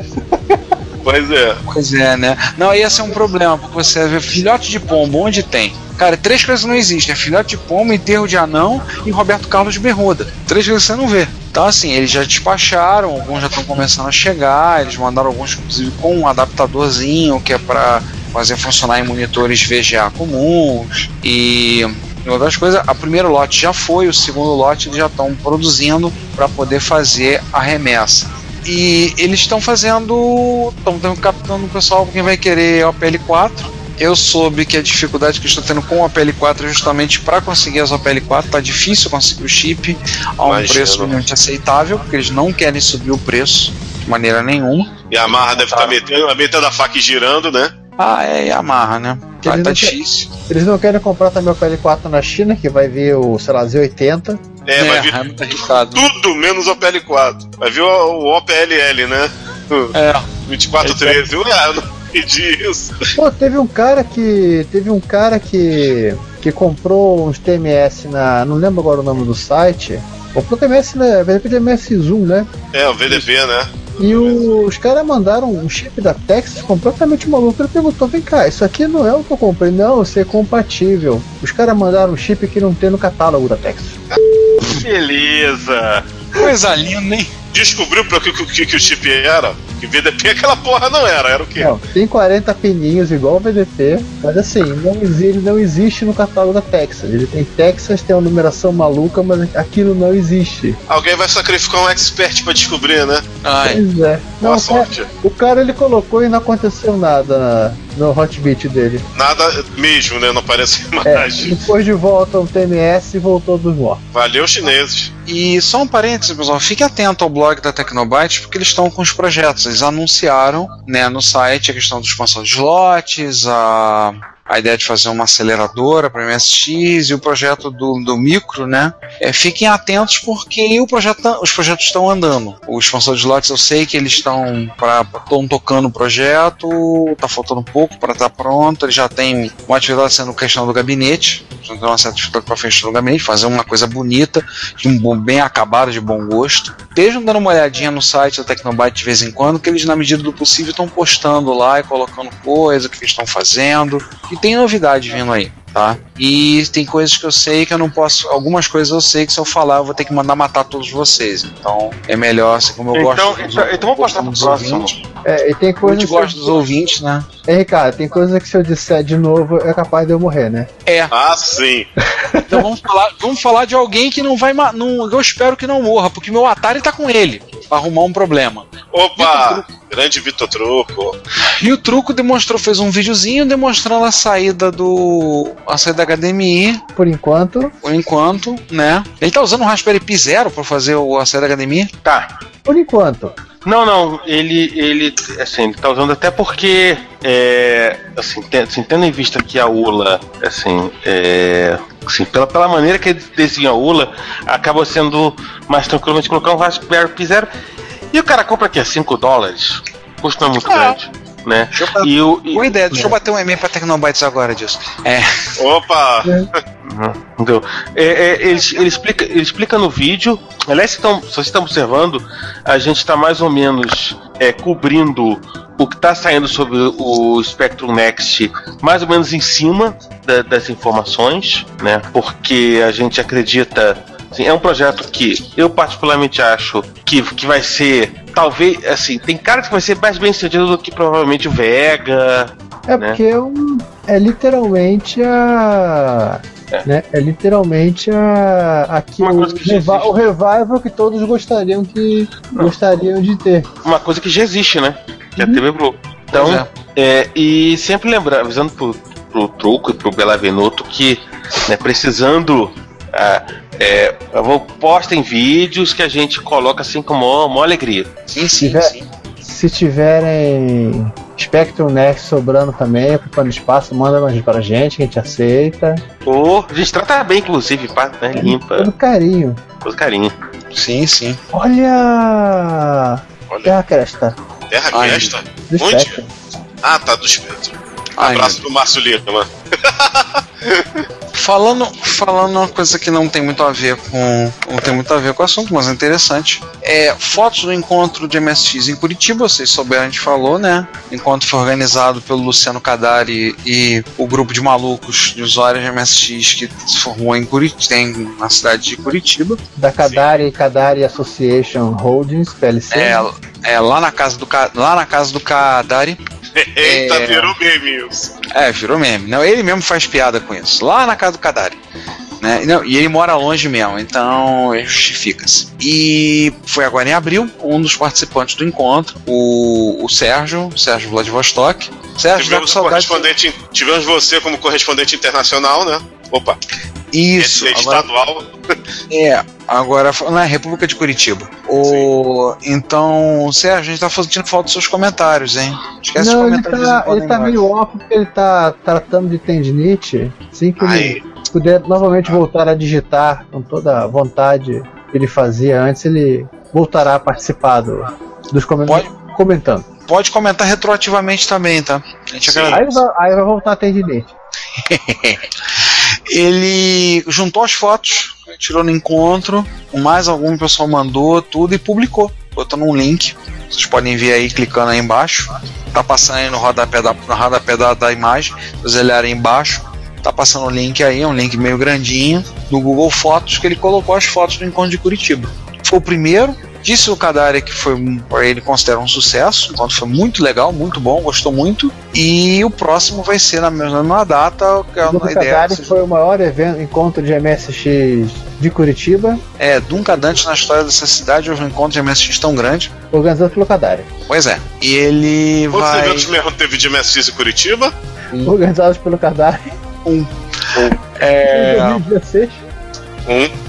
Pois é. Pois é, né? Não, ia ser um problema, porque você vê filhote de pombo, onde tem? Cara, três coisas não existem: é filhote de pombo, enterro de anão e Roberto Carlos de Bermuda. Três coisas você não vê. Então, assim, eles já despacharam, alguns já estão começando a chegar, eles mandaram alguns, inclusive, com um adaptadorzinho que é para fazer funcionar em monitores VGA comuns. E em outras coisas, a primeiro lote já foi, o segundo lote eles já estão produzindo para poder fazer a remessa. E eles estão fazendo. estão captando o pessoal quem vai querer OPL 4. Eu soube que a dificuldade que eu estou tendo com o OPL 4 é justamente para conseguir as OPL 4. Tá difícil conseguir o chip a um Imagino. preço minimamente aceitável, porque eles não querem subir o preço de maneira nenhuma. E a Marra deve estar metendo, metendo a faca e girando, né? Ah, é Yamaha, né? Que Tá, tá difícil. Eles não querem comprar também o PL4 na China, que vai vir o, sei lá, Z80. É, vai vir é muito arriscado. tudo menos o OPL4. Vai vir o, o OPLL, né? É. 2413. Ué, eu não pedi isso. Pô, teve um cara que. Teve um cara que. que comprou uns TMS na. não lembro agora o nome do site. Comprou TMS na. VDP TMS Zoom, né? É, o VDP, né? E o- os caras mandaram um chip da Texas completamente maluco. Ele perguntou: vem cá, isso aqui não é o que eu comprei. Não, isso é compatível. Os caras mandaram um chip que não tem no catálogo da Texas. Beleza. Coisa linda, hein? Descobriu pra que, que, que o chip era? Que VDP aquela porra não era, era o quê? Não, tem 40 pininhos igual o VDP, mas assim, não, ele não existe no catálogo da Texas. Ele tem Texas, tem uma numeração maluca, mas aquilo não existe. Alguém vai sacrificar um expert pra descobrir, né? Ai, Pois é. Não, Boa o cara, o cara ele colocou e não aconteceu nada na- no hotbit dele. Nada mesmo, né? Não parece É, imagem. depois de volta ao TMS e voltou dos mortos. Valeu, chineses. E só um parênteses, pessoal, fique atento ao blog da Tecnobytes, porque eles estão com os projetos. Eles anunciaram né, no site a questão da expansão de slots, a, a ideia de fazer uma aceleradora para MSX e o projeto do, do micro, né? É, fiquem atentos porque o projeto, tá- os projetos estão andando. O expansão de slots eu sei que eles estão estão tocando o projeto, tá faltando um pouco para estar pronto. Ele já tem uma atividade sendo questão do gabinete, tem uma certa dificuldade para fechar gabinete, fazer uma coisa bonita de um bom- bem acabado, de bom gosto. Estejam dando uma olhadinha no site da Tecnobyte de vez em quando, que eles, na medida do possível, estão postando lá e colocando coisa, o que eles estão fazendo. E tem novidade vindo aí, tá? E tem coisas que eu sei que eu não posso. Algumas coisas eu sei que se eu falar eu vou ter que mandar matar todos vocês. Então é melhor, assim como eu Então, gosto. então, então vamos passar pro dos próximo. ouvintes. É, e tem A coisas. gente gosta dos ouvintes, né? É, Ricardo, tem coisa que se eu disser de novo é capaz de eu morrer, né? É. Ah, sim. Então vamos falar, vamos falar de alguém que não vai. Não, eu espero que não morra, porque meu Atari tá com ele. Pra arrumar um problema. Opa! Grande Vitor Truco. E o truco demonstrou, fez um videozinho demonstrando a saída do. A saída da HDMI, Por enquanto. por enquanto, né? Ele tá usando um Raspberry Pi Zero pra fazer o, a saída da HDMI? Tá. Por enquanto. Não, não, ele, ele, assim, ele tá usando até porque, é, assim, assim, tendo em vista que a ULA, assim, é, assim, pela, pela maneira que ele desenha a ULA, acaba sendo mais tranquilo de colocar um Raspberry Pi Zero. E o cara compra aqui a 5 dólares, o custo não é muito Ah. grande, né? Deixa eu, E o, e- boa ideia, deixa eu bater um e-mail pra Tecnobytes agora disso. É. Opa! Uhum, Entendeu? É, é, ele, ele explica, ele explica no vídeo. Aliás, se, estão, se vocês estão observando, a gente está mais ou menos é, cobrindo o que está saindo sobre o Spectrum Next, mais ou menos em cima da- das informações, né? Porque a gente acredita. Assim, é um projeto que eu particularmente acho que, que vai ser. Talvez, assim, tem cara que vai ser mais bem sucedido do que provavelmente o Vega, É Né? porque é, um, é literalmente a. É. Né? É literalmente a. Aqui, Uma o, coisa que reva- existe. o revival que todos gostariam que gostariam de ter. uma coisa que já existe, né? Que é a Uhum. TV Blue. Então, é. é, e sempre lembrar, avisando pro, pro Truco e pro Bela Venuto que, né, precisando, ah, é, vou- postem vídeos que a gente coloca assim com maior, maior alegria. Sim, sim, tiver- sim. Se tiverem Spectrum Next sobrando também, ocupando espaço, manda mais pra gente, que a gente aceita. Pô, a gente trata bem, inclusive, pá, né? Limpa. Todo carinho. Todo carinho. Sim, sim. Olha! Olha, Terra Cresta. Terra Ai, Cresta? Do Onde? Spectrum. Ah, tá, do Spectrum. Ai, Abraço pro Márcio Lima. Falando, falando uma coisa que não tem muito a ver com. Não tem muito a ver com o assunto, mas é interessante. É, fotos do encontro de MSX em Curitiba, vocês souberam, a gente falou, né? O encontro foi organizado pelo Luciano Cadari e o grupo de malucos de usuários de MSX que se formou em Curitiba, na cidade de Curitiba. Da Kadari Kadari Association Holdings, PLC. É, é lá na casa do lá na casa do Kadari. Eita, É. virou meme isso. É, virou meme. Não, ele mesmo faz piada com isso. Lá na casa do Kadari. Né? E não, e ele mora longe mesmo, então justifica-se. E foi agora em abril, um dos participantes do encontro, o, o Sérgio, Sérgio Vladivostok. Sérgio, Tivemos, correspondente, tivemos você como correspondente internacional, né? Opa, Isso, esse é agora, estadual. é, agora na República de Curitiba. O, então, Sérgio, a gente tá sentindo falta dos seus comentários, hein? Esquece Não, os ele comentários. tá, eles podem ele tá meio off porque ele tá tratando de tendinite. Assim que ele puder novamente voltar a digitar com toda a vontade que ele fazia antes, ele voltará a participar do- dos comentários. Comentando. Pode comentar retroativamente também, tá? A gente Sim. agradece. Aí vai, aí vai voltar a tendinite. ele juntou as fotos, tirou no encontro, mais algum pessoal mandou tudo e publicou, botou num link. Vocês podem ver aí clicando aí embaixo. Tá passando aí no rodapé da, no rodapé da, da imagem, vocês olharem embaixo. Tá passando o link aí, é um link meio grandinho, do Google Fotos, que ele colocou as fotos do encontro de Curitiba. Foi o primeiro, disse o Kadari que foi um- ele considera um sucesso, o encontro foi muito legal, muito bom, gostou muito. E o próximo vai ser na mesma data, que é O a ideia Kadari foi o maior evento, encontro de MSX de Curitiba, É, nunca antes na história dessa cidade houve um encontro de MSX tão grande. organizado pelo Kadari. Pois é. E ele Quantos vai. eventos mesmo teve de MSX em Curitiba? Organizados pelo Kadari É, em 2016. Um.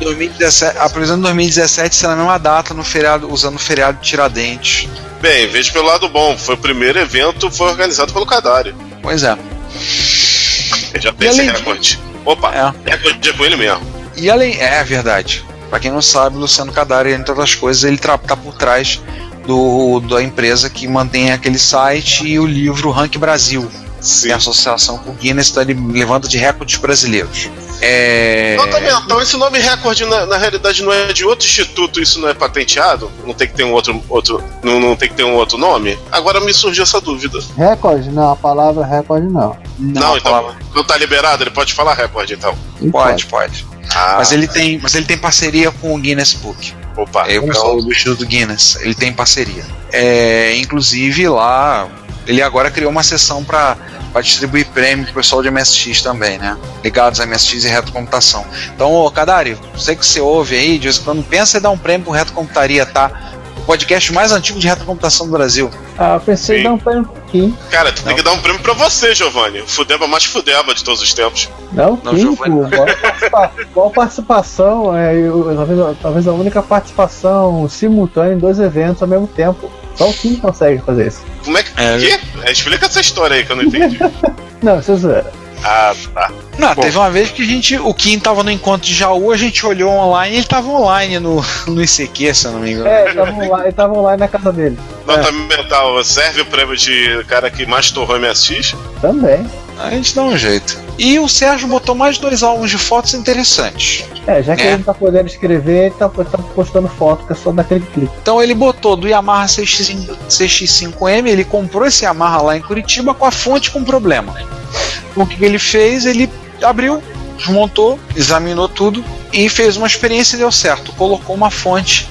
2017, apresentando 2017 será na mesma data, no feriado, usando o feriado de Tiradentes. Bem, veja pelo lado bom. Foi o primeiro evento, foi organizado pelo Cadari. Pois é. Ele já tem E esse recorde. Opa, É. recorde é com ele mesmo. E além. É verdade. Pra quem não sabe, o Luciano Cadari, entre outras coisas, ele tra- tá por trás do, da empresa que mantém aquele site e o livro Rank Brasil. Sim. Tem a associação com o Guinness, então ele levanta de recordes brasileiros. É. Mental, esse nome recorde na, na realidade não é de outro instituto, isso não é patenteado? Não tem que ter um outro. outro não, não tem que ter um outro nome? Agora me surgiu essa dúvida. Recorde? Não, a palavra recorde não. Não, a então. palavra- Não tá liberado, ele pode falar recorde então. E Pode, pode. Ah, Mas ele tem, mas ele tem parceria com o Guinness Book. Opa, É o então, pessoal do Instituto Guinness. Ele tem parceria. É, inclusive lá, ele agora criou uma seção para distribuir prêmio pro pessoal de MSX também, né? Ligados a MSX e retrocomputação. Então, ô Kadari, sei que você ouve aí, vez em quando pensa em dar um prêmio pro Retrocomputaria, tá? Podcast mais antigo de retrocomputação do Brasil. Ah, eu pensei Sim. em dar um prêmio um pouquinho. Cara, tu tem que dar um prêmio pra você, Giovanni. O Fudeba mais Fudeba de todos os tempos. Não, Não. Giovanni. Qual, participa- qual participação? É, eu- talvez, talvez a única participação simultânea em dois eventos ao mesmo tempo. Só o Kim consegue fazer isso. Como é que. É. Quê? Explica essa história aí que eu não entendi. Não, isso é zoeira. Ah, tá. Não, Bom. teve uma vez que a gente, o Kim tava no encontro de Jaú, a gente olhou online e ele tava online no, no ICQ, se eu não me engano. É, estavam lá, estavam lá na casa dele. Nota mental, serve o prêmio de cara que mais torrou MSX? Também. A gente dá um jeito. E o Sérgio botou mais dois álbuns de fotos interessantes. É, já que É. ele não tá podendo escrever, ele tá, tá postando foto que é só daquele clique. Então ele botou do Yamaha CX, CX5M, ele comprou esse Yamaha lá em Curitiba com a fonte com problema. O que que ele fez? Ele abriu, desmontou, examinou tudo e fez uma experiência e deu certo. Colocou uma fonte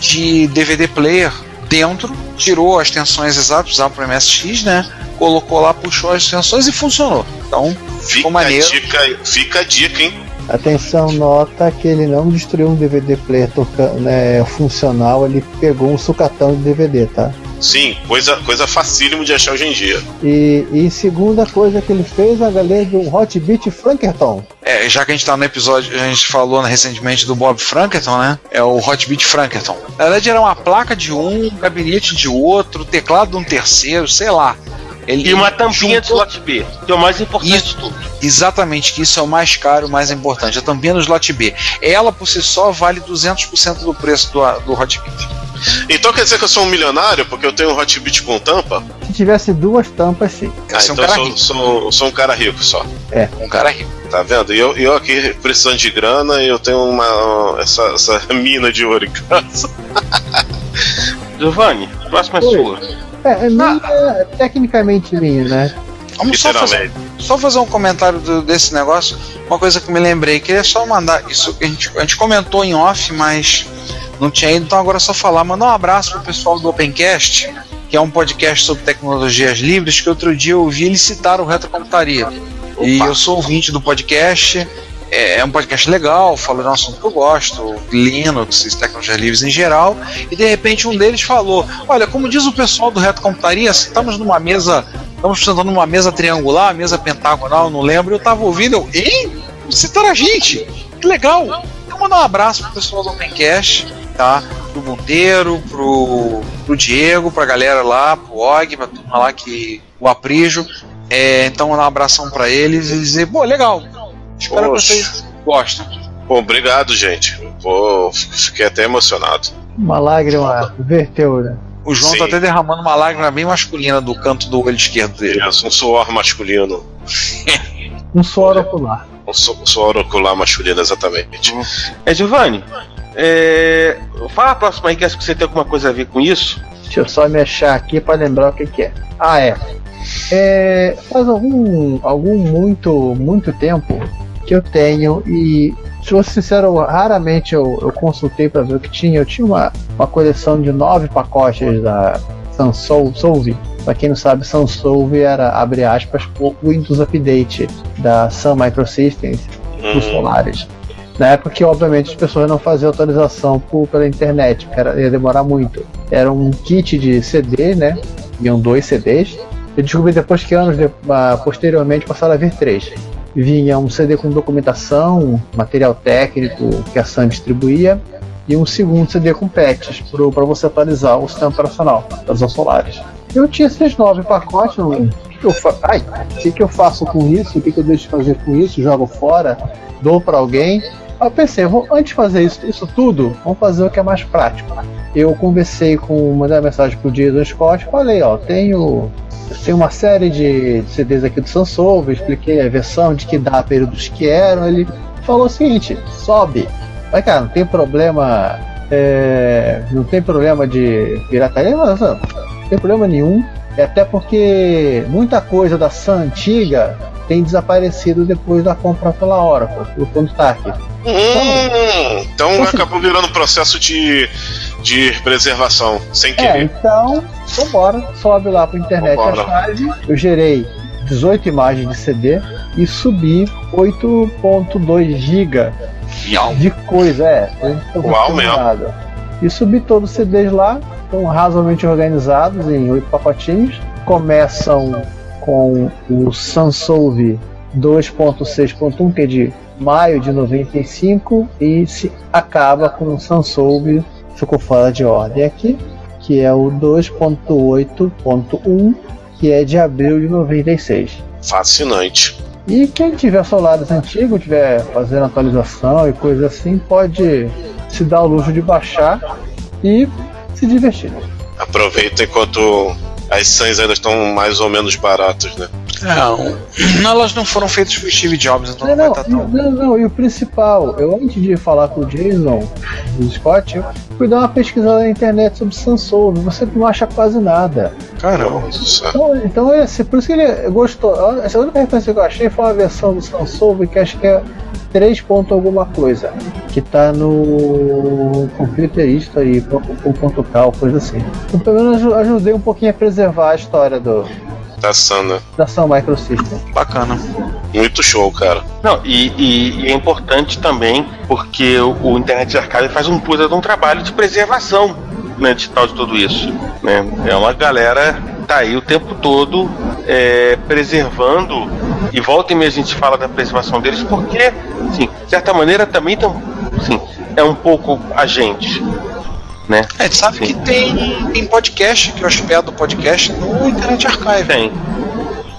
de DVD player dentro, tirou as tensões exatas, usava para MSX, né? Colocou lá, puxou as tensões e funcionou. Então, Fica a, maneiro. dica, fica a dica, hein? Atenção, nota que ele não destruiu um DVD player tocando, né, funcional, ele pegou um sucatão de DVD, tá? Sim, coisa, coisa facílimo de achar hoje em dia. E, e segunda coisa que ele fez, a galera do Hotbit Frankerton. É, já que a gente tá no episódio, a gente falou recentemente do Bob Frankerton, né? É o Hotbit Frankerton. Na verdade, era uma placa de um, um gabinete de outro, teclado de um terceiro, sei lá. Ele E uma tampinha de slot B, que é o mais importante Isso. de tudo. Exatamente, que isso é o mais caro, o mais importante. A tampinha do slot B. Ela por si só vale 200% do preço do, do Hotbit. Então quer dizer que eu sou um milionário porque eu tenho um Hotbit com tampa? Se tivesse duas tampas, sim. Ah, Você é um então eu cara sou, rico. sou, sou um cara rico só. Um cara rico. Tá vendo? E eu, eu aqui precisando de grana e eu tenho uma. essa, essa mina de ouro em casa. Giovanni, a próxima é sua. É, é minha, é tecnicamente minha, né? Vamos só fazer, só fazer um comentário do- desse negócio. Uma coisa que me lembrei, queria só mandar. Isso a gente, a gente comentou em off, mas não tinha ido, então agora é só falar. Mandar um abraço pro pessoal do Opencast, que é um podcast sobre tecnologias livres, que outro dia eu ouvi eles citar o Retrocomputaria. E eu sou ouvinte do podcast. É é um podcast legal, fala de um assunto que eu gosto, Linux tecnologias livres em geral. E de repente um deles falou: Olha, como diz o pessoal do Retrocomputaria, estamos numa mesa Estamos sentando numa mesa triangular, mesa pentagonal, não lembro. Eu tava ouvindo, eu, ei, citaram a gente, que legal. Então mandar um abraço pro pessoal do Opencast, tá? Pro Monteiro, pro, pro Diego, pra galera lá, pro Og, pra turma lá que. o Aprijo. É, então mandar um abração pra eles e dizer, pô, legal. Espero que Poxa. vocês gostem. Pô, obrigado, gente. Pô, fiquei até emocionado. Uma lágrima verteu, né? O João Sim. tá até derramando uma lágrima bem masculina do canto do olho esquerdo dele. Um suor masculino. Um suor ocular. Um su- suor ocular masculino, exatamente. É, Giovanni, é... fala a próxima aí que acho que você tem alguma coisa a ver com isso. Deixa eu só me achar aqui para lembrar o que, que é. Ah, é. É, Faz algum, algum muito, muito tempo que eu tenho e, se ser sincero, raramente eu, eu consultei para ver o que tinha. Eu tinha uma, uma coleção de nove pacotes da Sansolve. Para quem não sabe, Sansolve era, abre aspas, o Windows Update da Sun Microsystems dos Hum, Solaris. Na época que, obviamente, as pessoas não faziam atualização por, pela internet, que era, ia demorar muito. Era um kit de CD, né? Vinham dois CDs. Eu descobri depois que anos de- ah, posteriormente passaram a vir três. Vinha um CD com documentação, material técnico que a Sun distribuía, e um segundo CD com patches para você atualizar o sistema operacional das Solares. Eu tinha esses nove pacotes, eu fa- Ai, o que, que eu faço com isso? O que, que eu deixo de fazer com isso? Jogo fora? Dou para alguém? Eu pensei, vou, antes de fazer isso, isso tudo, vamos fazer o que é mais prático. Eu conversei com, mandei uma mensagem pro Jason Scott, falei, ó, tenho, tenho uma série de CDs aqui do Sansolve, expliquei a versão, de que dá períodos que eram, ele falou o seguinte, sobe. Mas cara, não tem problema, é, não tem problema de pirataria, não, não tem problema nenhum. É até porque muita coisa da Sun antiga tem desaparecido depois da compra pela Oracle, pelo Stark. Hum, então Então, assim- acabou virando um processo de, de preservação, sem É, querer. então, vambora, sobe lá pra internet Vambora. a chave. Eu gerei 18 imagens de CD e subi 8.2 GB de coisa, é. Uau, mesmo. nada. E subi todos os CDs lá, estão razoavelmente organizados em oito pacotinhos. Começam com o Sansolve 2.6.1, que é de maio de 95, e se acaba com o Sansolve, ficou fora de ordem aqui, que é o 2.8.1, que é de abril de 96. Fascinante. E quem tiver celulares antigos, tiver fazendo atualização e coisa assim, pode se dar o luxo de baixar e se divertir. Aproveita enquanto as Suns ainda estão mais ou menos baratas, né? Não, elas não foram feitas por Steve Jobs, então Não, não, não, vai estar tão. não, não, e o principal, eu antes de falar com o Jason, do Scott, eu fui dar uma pesquisada na internet sobre Samsung, você não acha quase nada. Caramba. Nossa. Então, então é assim, por isso que ele gostou. Essa única referência que eu achei foi uma versão do Samsung que acho que é 3 ponto alguma coisa, que tá no Computer History, ou ponto cal, coisa assim. Então pelo menos aju- ajudei um pouquinho a preservar a história do, Tá sana. da Sun Microsystem. Bacana. Muito show, cara. Não, e, e- e é importante também porque o, o Internet Archive faz um puta de um trabalho de preservação né, digital de tudo isso. Né? É uma galera que tá aí o tempo todo é, preservando, e volta e meia a gente fala da preservação deles, porque, assim, de certa maneira também tão, assim, é um pouco a gente. Né? É, sabe Sim. que tem, tem podcast que hospeda o podcast no Internet Archive. Tem.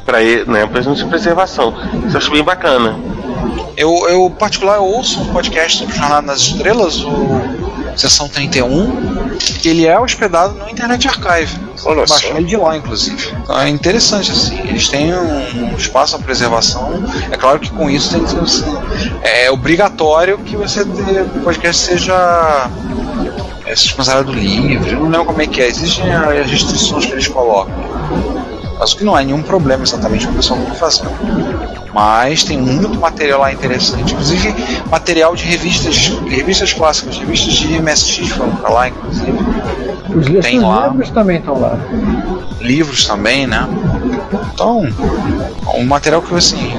Pra, e- né, pra de preservação. Isso eu acho bem bacana. Eu, eu, particular, eu ouço um podcast sobre Jornada nas Estrelas, o Sessão 31, que ele é hospedado no Internet Archive. Olha só. Baixou ele de lá, inclusive. Então é interessante, assim. Eles têm um, um espaço para preservação. É claro que com isso tem que ser, assim, é obrigatório que você tenha- o podcast seja é, do livro. Não lembro como é que é. Existem as restrições que eles colocam. Mas o que não é nenhum problema exatamente com o pessoal está fazendo. Mas tem muito material lá interessante, inclusive material de revistas, revistas clássicas, revistas de MSX foram pra lá, inclusive. Os, Tem lá. livros também estão lá. livros também, né? Então, um material que assim.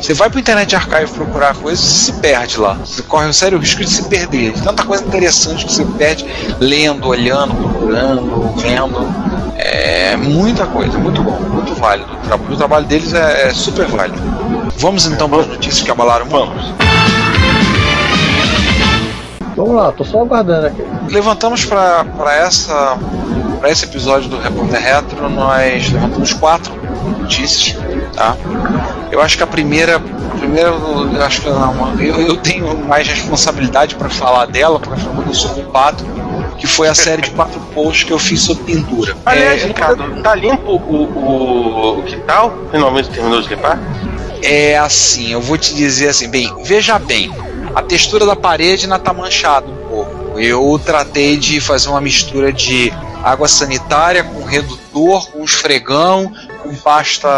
Você vai pro Internet Archive procurar coisas e se perde lá. Você corre um sério risco de se perder. De Tanta coisa interessante que você perde lendo, olhando, procurando, vendo. É muita coisa, muito bom, muito válido. O, tra- o trabalho deles é, é super válido. Vamos então para as notícias que abalaram? Vamos. Vamos lá, tô só aguardando aqui. levantamos para essa para esse episódio do Repórter Retro nós levantamos quatro notícias tá eu acho que a primeira a primeira eu acho que não, eu, eu tenho mais responsabilidade para falar dela porque eu sou culpado que foi a série de quatro posts que eu fiz sobre pintura Aliás, É, Ricardo, tá limpo o, o, o que tal? Finalmente terminou de limpar? É assim, eu vou te dizer assim, bem, veja bem, a textura da parede ainda tá manchada um pouco. Eu tratei de fazer uma mistura de água sanitária com redutor, com esfregão, com pasta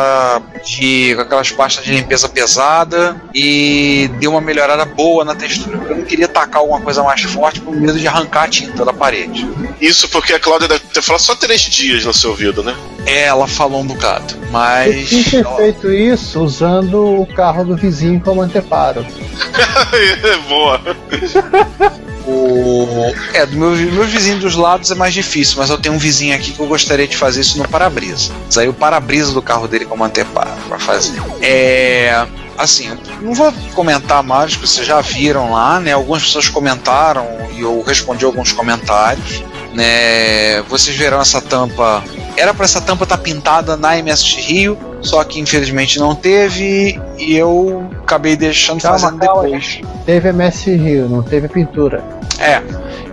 de. com aquelas pastas de limpeza pesada e deu uma melhorada boa na textura. Eu não queria tacar alguma coisa mais forte por medo de arrancar a tinta da parede. Isso porque a Cláudia deve ter falado só três dias no seu ouvido, né? É, ela falou um bocado, Eu mas. tinha ter feito isso usando o carro do vizinho como anteparo. Boa. O... É, do meu, meus vizinhos dos lados é mais difícil, mas eu tenho um vizinho aqui que eu gostaria de fazer isso no para-brisa. Aí o para-brisa do carro dele como anteparo pra fazer. É. Assim, eu não vou comentar mais, porque vocês já viram lá, né? Algumas pessoas comentaram e eu respondi alguns comentários. Né, vocês verão essa tampa. Era para essa tampa estar pintada na MSX Rio, só que infelizmente não teve e eu acabei deixando Calma, fazendo calma. depois. Teve MS Rio, não teve pintura. É,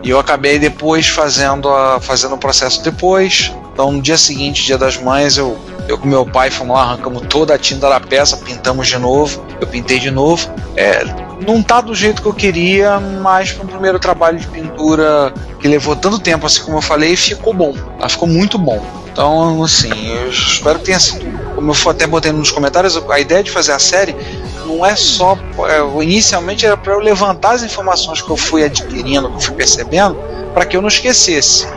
e eu acabei depois fazendo a, fazendo o processo depois. Então no dia seguinte, dia das mães, eu, eu com meu pai fomos lá, arrancamos toda a tinta da peça, pintamos de novo, eu pintei de novo. É, não tá do jeito que eu queria, mas para um primeiro trabalho de pintura que levou tanto tempo, assim como eu falei, ficou bom. Tá? Ficou muito bom. Então, assim, eu espero que tenha sido. Como eu até botei nos comentários, a ideia de fazer a série não é só. é, inicialmente era para eu levantar as informações que eu fui adquirindo, que eu fui percebendo, para que eu não esquecesse.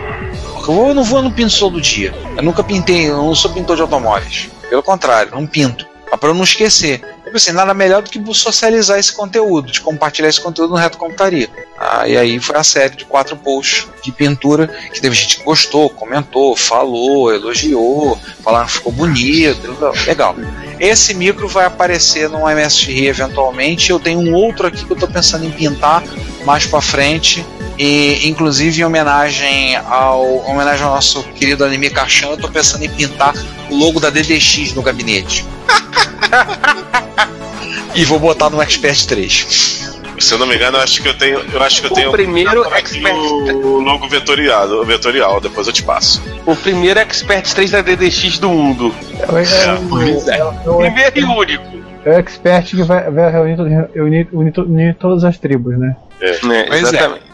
Porque eu não vou no pinto todo dia. Eu nunca pintei, eu não sou pintor de automóveis. Pelo contrário, não pinto. Para eu não esquecer. Eu pensei, nada melhor do que socializar esse conteúdo, de compartilhar esse conteúdo no Reto Computaria. Ah, e aí foi a série de quatro posts de pintura, que teve gente que gostou, comentou, falou, elogiou, falaram que ficou bonito, legal. Esse micro vai aparecer no MSX eventualmente. Eu tenho um outro aqui que eu estou pensando em pintar mais para frente. E inclusive em homenagem ao em homenagem ao nosso querido anime Caixão, eu tô pensando em pintar o logo da DDX no gabinete. e vou botar no Expert 3. Se eu não me engano, eu acho que eu tenho. Eu acho que eu O tenho primeiro Expert- o logo vetoriado, vetorial, depois eu te passo. O primeiro Expert 3 da DDX do mundo. É o, é é. é o- Primeiro e único. é o expert que vai, vai reunir, reunir, unir, unir todas as tribos, né? Pois é. exatamente.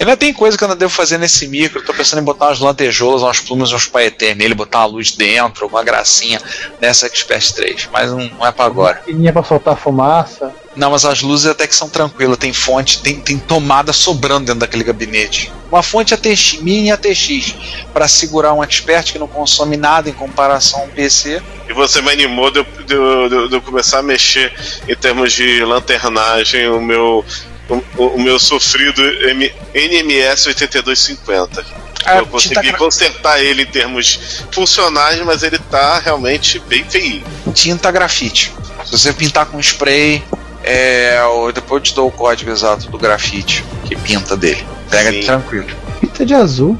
Ainda tem coisa que eu ainda devo fazer nesse micro. Eu tô pensando em botar umas lantejoulas, umas plumas, uns paetês nele, botar uma luz dentro, uma gracinha nessa Expert 3. Mas não, não é pra agora. Pequenininha pra soltar fumaça. Não, mas as luzes até que são tranquilas. Tem fonte, tem, tem tomada sobrando dentro daquele gabinete. Uma fonte ATX, mini ATX, para segurar um expert que não consome nada em comparação a um PC. E você me animou de eu, de de eu- de eu começar a mexer em termos de lanternagem, o meu. O, o meu sofrido M- NMS 8250. É, eu consegui gra- consertar ele em termos funcionais, mas ele tá realmente bem feio. tinta grafite. Se você pintar com spray, é, depois eu te dou o código exato do grafite que pinta dele. Pega Sim. tranquilo. Pinta de azul.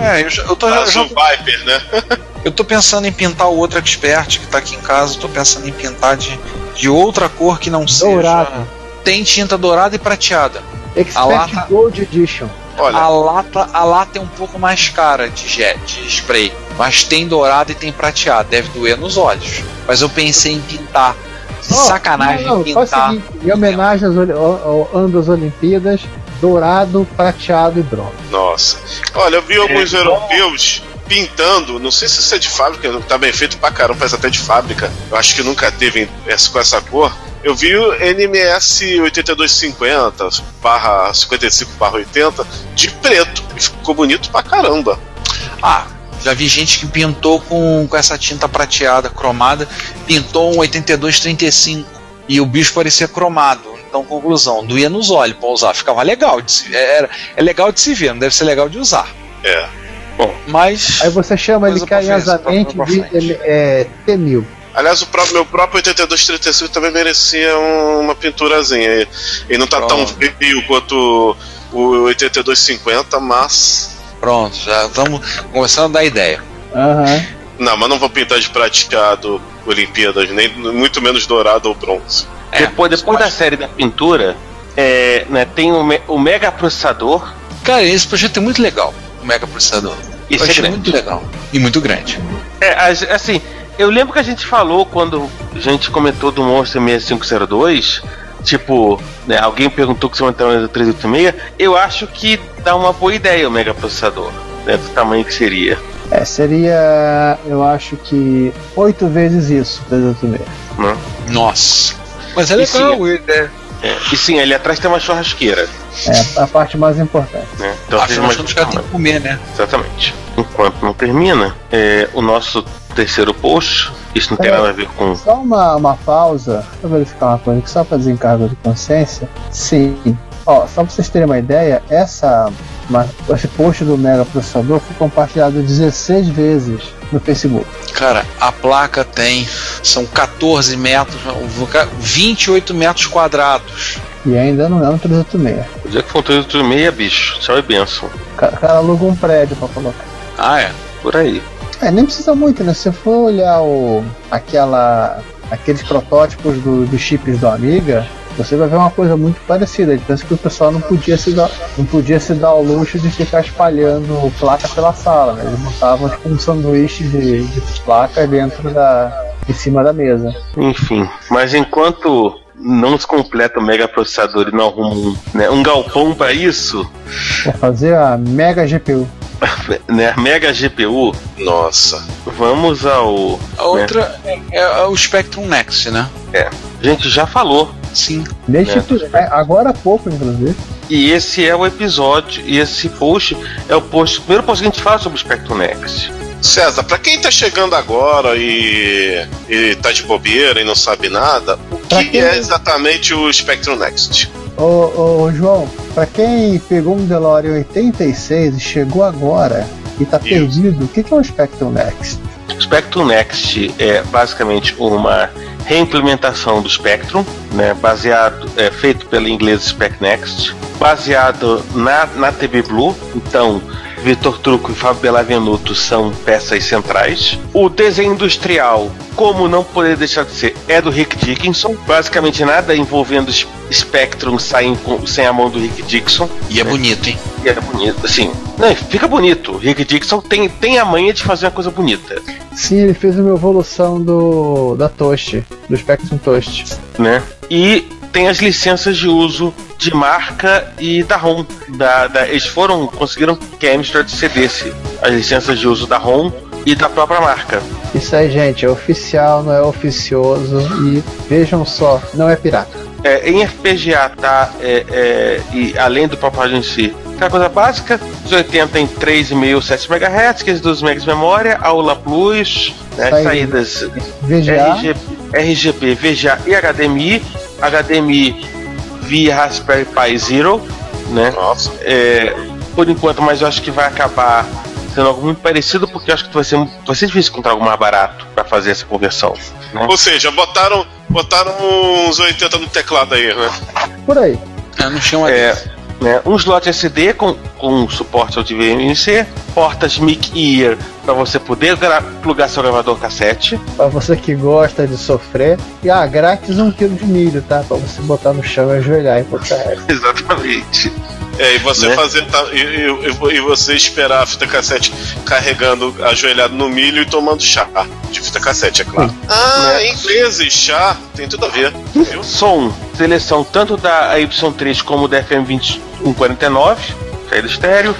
É, eu, já- eu tô, já- Azul Viper, né? eu tô pensando em pintar o outro expert que tá aqui em casa. eu Tô pensando em pintar de, de outra cor que não Dourado. seja. Tem tinta dourada e prateada. Expert A lata- Gold Edition. Olha, A lata, a lata é um pouco mais cara de jet, de spray, mas tem dourado e tem prateado, deve doer nos olhos. Mas eu pensei em pintar, de Ó, sacanagem, não, não, pintar. seguinte, em homenagem às ao- ao ano das Olimpíadas, dourado, prateado e bronze. nossa. Olha, eu vi alguns É, europeus pintando, não sei se isso é de fábrica, tá bem feito pra caramba, parece até de fábrica. Eu acho que nunca teve essa, com essa cor. Eu vi o NMS 8250 barra 55 barra 80 de preto. E ficou bonito pra caramba. Ah, já vi gente que pintou com, com essa tinta prateada, cromada, pintou um 8235 e o bicho parecia cromado. Então, conclusão, doía nos olhos pra usar, ficava legal de se, era, é legal de se ver, não deve ser legal de usar. É. Mas Aí você chama ele carinhosamente pra de é, T1000. Aliás, o próprio, meu próprio 8235 também merecia um- uma pinturazinha. Ele, não tá tão Pronto. feio quanto o 8250, mas. pronto, já estamos começando a dar ideia. Aham. Não, mas não vou pintar de prateado Olimpíadas, nem muito menos dourado ou bronze. É, depois depois da série da pintura, é, né, tem o, me- o mega processador. Cara, esse projeto é muito legal, o Mega Processador. Isso é muito legal. E muito grande. É, as- assim, eu lembro que a gente falou quando a gente comentou do Monster 6502. Tipo, né, alguém perguntou que você vai entrar no 386. Eu acho que dá uma boa ideia o mega processador, né, do tamanho que seria. É, seria, eu acho que oito vezes isso, 386. Né? Nossa. Mas é sim, legal, ele é. É, e sim, ali atrás tem uma churrasqueira. É a parte mais importante. Né? Então, contas, os caras têm que comer, né? Exatamente. Enquanto não termina, é, o nosso terceiro post, isso não tem É. nada a ver com. Só uma, uma pausa pra verificar uma coisa, que só para desencargo de consciência. Sim. Ó, só pra vocês terem uma ideia, essa, esse post do Mega Processador foi compartilhado 16 vezes no Facebook. Cara, a placa tem. São 14 metros, 28 metros quadrados. E ainda não é um 386. O dia que for um 386, bicho, tchau e benção. O ca- o cara aluga um prédio pra colocar. Ah, é. Por aí. É, nem precisa muito, né? Se você for olhar o, aquela, aqueles protótipos do- dos chips do Amiga, você vai ver uma coisa muito parecida. Ele pensa que o pessoal não podia se dar, não podia se dar ao luxo de ficar espalhando placa pela sala, né? Eles montavam tipo um sanduíche de, de placa dentro da. em cima da mesa. Enfim, mas enquanto não se completa o mega processador e não arruma um, né, um galpão para isso, Vou fazer a Mega GPU. né, a mega GPU, Nossa. vamos ao. A outra é, é o Spectrum Next, né? A gente já falou. Sim. Neste É. episódio- agora há pouco, inclusive. E esse é o episódio, e esse post é o post, o primeiro post que a gente fala sobre o Spectrum Next. César, pra quem tá chegando agora e, e tá de bobeira e não sabe nada, o Pra que quem- é exatamente o Spectrum Next? Ô, ô, João, pra quem pegou um DeLorean 86 e chegou agora e tá Isso. perdido, o que, que é o Spectrum Next? O Spectrum Next é basicamente uma reimplementação do Spectrum, né, baseado, é, feito pela inglesa Spec Next, baseado na, na TB Blue. Então, Vitor Truco e Fábio Bellavenuto são peças centrais. O desenho industrial, como não poderia deixar de ser, é do Rick Dickinson. Basicamente nada envolvendo Spectrum sai com- sem a mão do Rick Dixon. E é bonito, hein? E é bonito, assim. Não, fica bonito. Rick Dixon tem, tem a manha de fazer uma coisa bonita. Sim, ele fez uma evolução do da Toast, do Spectrum Toast. né? E tem as licenças de uso de marca e da ROM. Da, da- eles foram, conseguiram que a Amstrad cedesse as licenças de uso da ROM e da própria marca. Isso aí, gente, é oficial, não é oficioso e vejam só, não é pirata. É, em FPGA tá, é, é, e além do próprio em si, aquela coisa básica, os 80 em 3,5, 7 MHz, 512 MB de memória, aula plus, né, Saída. saídas VGA, RG, RGB, VGA e HDMI, HDMI via Raspberry Pi Zero, né? Nossa. É, por enquanto, mas eu acho que vai acabar sendo algo muito parecido, porque eu acho que vai ser, vai ser difícil encontrar algo mais barato para fazer essa conversão. Né? Ou seja, botaram, botaram uns 80 no teclado aí, né? Por aí. Eu não tinha uma É, né, um slot SD com, com suporte ao DVMC, portas mic ear para você poder gra- plugar seu gravador cassete. Pra você que gosta de sofrer. E ah, grátis um quilo de milho, tá? Pra você botar no chão e ajoelhar e botar. Exatamente. É, e você Né? fazer. tá, e, e- e você esperar a fita cassete carregando ajoelhado no milho e tomando chá de fita cassete, é claro. Ah, Né? vezes, chá, tem tudo a ver. Viu? Som, seleção tanto da Y3 como da FM2149, saída estéreo.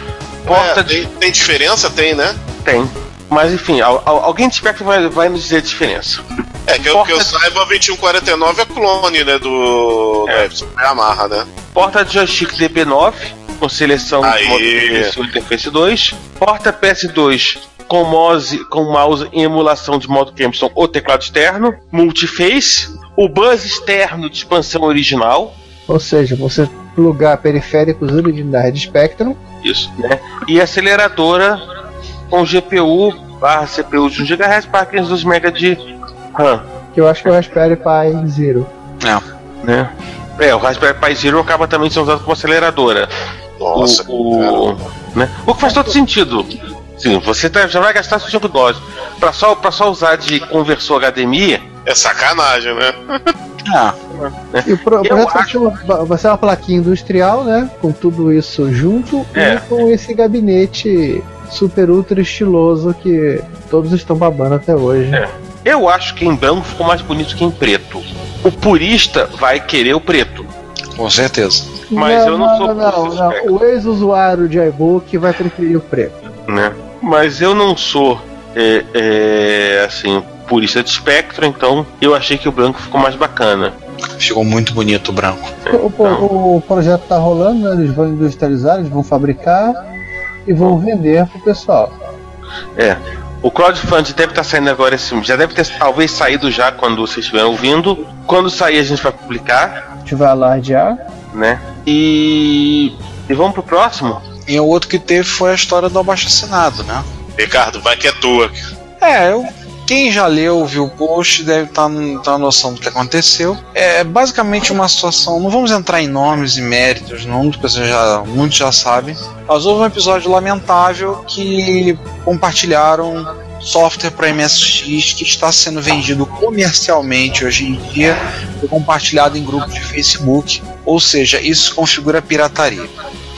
Porta É, de. tem, tem diferença? Tem, né? Tem. Mas enfim, al- al- alguém de Spectrum vai, vai nos dizer a diferença. É, que eu, que eu saiba, a 2149 é clone, né? Do. É. Da Yamaha, né? Porta de joystick DB9, com seleção Aí. de modo interface 1 e interface 2. Porta PS2 com mouse, com mouse em emulação de modo Kempson ou teclado externo. Multiface. O buzz externo de expansão original. Ou seja, você plugar periféricos originais de Spectrum. Isso, né? E aceleradora com GPU barra CPU de 1 GHz para 512 MB de RAM. Que eu acho que é o Raspberry Pi Zero. né? É, o Raspberry Pi Zero acaba também sendo usado como aceleradora. Nossa, o, o, né? o que faz todo sentido. Sim, você tá- já vai gastar seu tempo dose. Pra só, pra só usar de conversor HDMI, É sacanagem, né? Ah, E o projeto vai ser uma- vai ser uma plaquinha industrial, né? Com tudo isso junto É. e com esse gabinete super ultra estiloso que todos estão babando até hoje. É. eu acho que em branco ficou mais bonito que em preto. O purista vai querer o preto. com certeza. Mas eu não sou não, purista não. Spectrum. O ex-usuário de iBook vai preferir o preto. Né? Mas eu não sou é, é, assim purista de espectro, então eu achei que o branco ficou mais bacana. Ficou muito bonito o branco. O, o- o projeto tá rolando, né? Eles vão industrializar, eles vão fabricar e vão vender pro pessoal. É. O crowdfunding deve estar saindo agora esse Já deve ter talvez saído já quando vocês estiverem ouvindo. Quando sair a gente vai publicar, A gente vai alardear. né? E. E vamos pro próximo? E o outro que teve foi a história do abaixo assinado, né? Ricardo, vai que é tua. É, eu, quem já leu, viu o post, deve estar tá, tá noção do que aconteceu. É basicamente uma situação. Não vamos entrar em nomes e méritos, não, porque vocês já, muitos já sabem. Mas houve um episódio lamentável que compartilharam software para MSX que está sendo vendido comercialmente hoje em dia e compartilhado em grupos de Facebook. Ou seja, isso configura pirataria.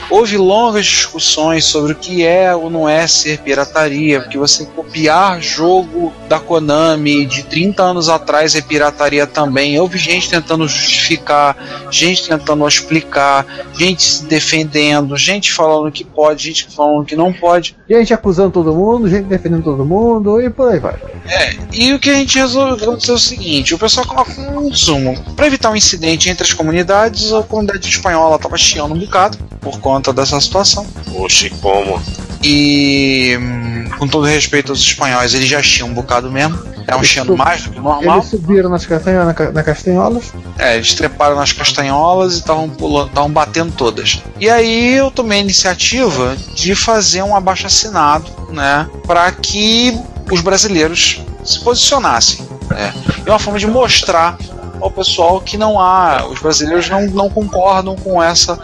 Houve longas discussões sobre o que é ou não é ser pirataria, porque você copiar jogo da Konami de 30 anos atrás é pirataria também. Houve gente tentando justificar, gente tentando explicar, gente se defendendo, gente falando que pode, gente falando que não pode. Gente acusando todo mundo, gente defendendo todo mundo e por aí vai. É, e o que a gente resolveu dizer é o seguinte: o pessoal coloca um resumo. Para evitar um incidente entre as comunidades, a comunidade espanhola estava chiando um bocado por conta dessa situação. Oxe, como? E hum, com todo respeito aos espanhóis, eles já chiam um bocado mesmo. Estavam chiando mais do que o normal. Eles subiram nas castanha, na, na castanholas. É, eles treparam nas castanholas e estavam pulando, estavam batendo todas. E aí eu tomei a iniciativa de fazer um abaixo assinado, né, para que os brasileiros se posicionassem. Né? É uma forma de mostrar ao pessoal que não há, os brasileiros não, não concordam com essa,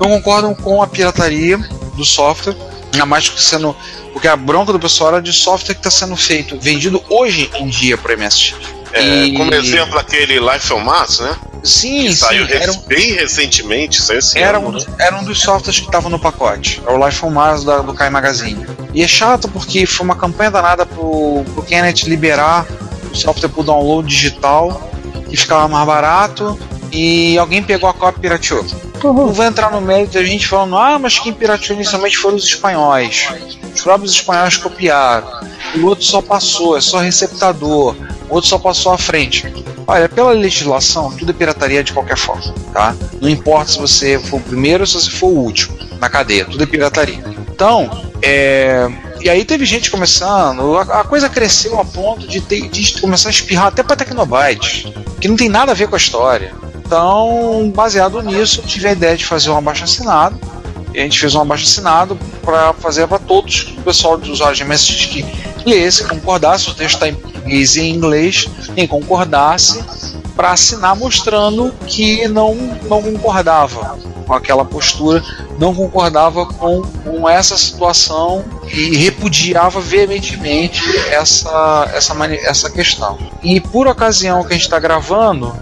não concordam com a pirataria do software, ainda mais que sendo porque a bronca do pessoal era de software que está sendo feito, vendido hoje em dia para MSX. É, E- Como exemplo, aquele Life on Mars, né? Sim, Que sim, saiu rec- era um- bem recentemente, saiu esse era ano, um, né? era um dos softwares que estava no pacote. É o Life on Mars da, do Kai Magazine. E é chato porque foi uma campanha danada pro, pro Kenneth liberar o software pro download digital e ficava mais barato. E alguém pegou a cópia e pirateou. Não vou entrar no mérito da gente falando, ah, mas quem pirateou inicialmente foram os espanhóis. Os próprios espanhóis copiaram. O outro só passou, é só receptador. O outro só passou à frente. Olha, pela legislação, tudo é pirataria de qualquer forma, tá? Não importa se você for o primeiro ou se você for o último na cadeia, tudo é pirataria. Então, é... E aí teve gente começando, a, a coisa cresceu a ponto de, ter, de começar a espirrar até para Tecnobytes, que não tem nada a ver com a história. Então, baseado nisso, eu tive a ideia de fazer um abaixo assinado E a gente fez um abaixo assinado para fazer para todos, o pessoal dos usuários de MSX que lesse, concordasse, o texto está em português e em inglês, quem concordasse para assinar mostrando que não, não concordava com aquela postura, não concordava com, com essa situação e repudiava veementemente essa, essa, essa questão. E por ocasião que a gente está gravando,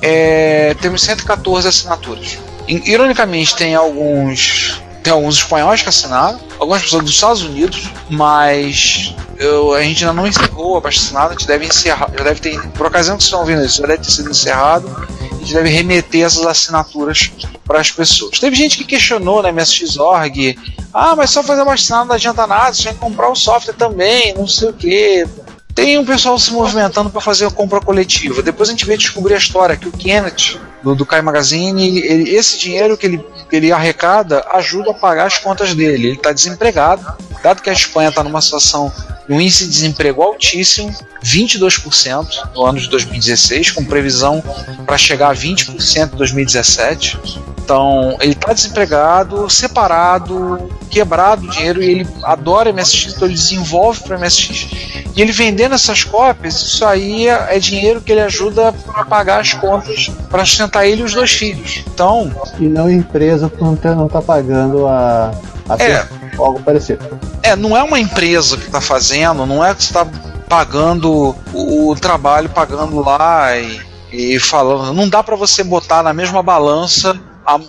é, temos 114 assinaturas. Ironicamente, tem alguns tem alguns espanhóis que assinaram, algumas pessoas dos Estados Unidos, mas eu- a gente ainda não encerrou o abaixo-assinado, a gente deve encerrar, já deve ter, por ocasião que vocês estão ouvindo isso, já deve ter sido encerrado, a gente deve remeter essas assinaturas para as pessoas. Teve gente que questionou na MSX.org, ah, mas só fazer abaixo-assinado não adianta nada, você tem que comprar o software também, não sei o que. Tem um pessoal se movimentando para fazer a compra coletiva. Depois a gente veio descobrir a história que o Kenneth, do, do Kai Magazine, ele- esse dinheiro que ele, que ele arrecada ajuda a pagar as contas dele. Ele está desempregado, dado que a Espanha está numa situação de um índice de desemprego altíssimo, 22% no ano de 2016, com previsão para chegar a 20% em 2017. Então, ele está desempregado, separado, quebrado o dinheiro e ele adora MSX, então ele desenvolve para MSX. E ele vendendo essas cópias, isso aí é, dinheiro que ele ajuda para pagar as contas para sustentar ele e os dois filhos. Então, E não empresa que não tá, não tá pagando a, a É. ou algo parecido. é, não é uma empresa que está fazendo, não é que está pagando o, o trabalho, pagando lá e, e falando. Não dá para você botar na mesma balança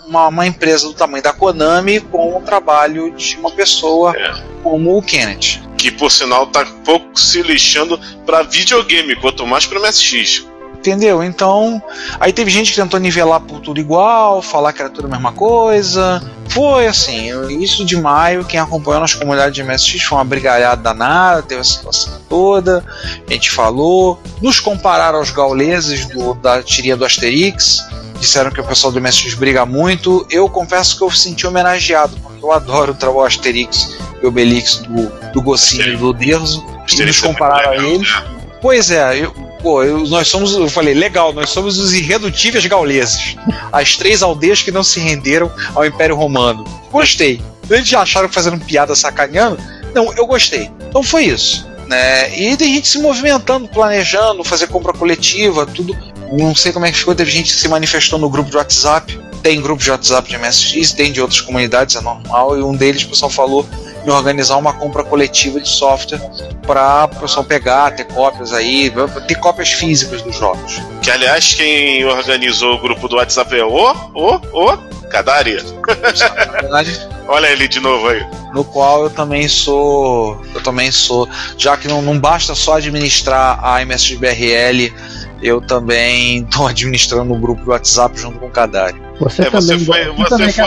uma, uma empresa do tamanho da Konami com o trabalho de uma pessoa como o Kenneth. Que por sinal tá pouco se lixando pra videogame, quanto mais pro MSX. Entendeu? Então, aí teve gente que tentou nivelar por tudo igual, falar que era tudo a mesma coisa. Foi assim, isso de maio, quem acompanhou nas comunidades de MSX foi uma brigalhada danada, teve a situação toda, a gente falou. Nos compararam aos gauleses do, da tirinha do Asterix, disseram que o pessoal do MSX briga muito. Eu confesso que eu senti homenageado, porque eu adoro o trabalho Asterix e Obelix do, do Goscinho e do Derzo, e nos é compararam a eles. Pois é, eu, pô, eu- nós somos, eu falei, legal, nós somos os irredutíveis gauleses. As três aldeias que não se renderam ao Império Romano. Gostei. Eles já acharam fazendo piada sacaneando? Não, eu gostei. Então foi isso. Né? E tem gente se movimentando, planejando, fazer compra coletiva, tudo. Não sei como é que ficou, teve gente que se manifestou no grupo de WhatsApp. Tem grupo de WhatsApp de MSX, tem de outras comunidades, é normal. E um deles, o pessoal falou em organizar uma compra coletiva de software para o pessoal pegar, ter cópias aí, ter cópias físicas dos jogos. Que aliás, quem organizou o grupo do WhatsApp é o, o, o Kadari. Na verdade, Olha ele de novo aí. no qual eu também sou. Eu também sou. Já que não, não basta só administrar a MSBRL, eu também estou administrando o grupo do WhatsApp junto com o Kadari. Você É, você também, foi, você você também foi,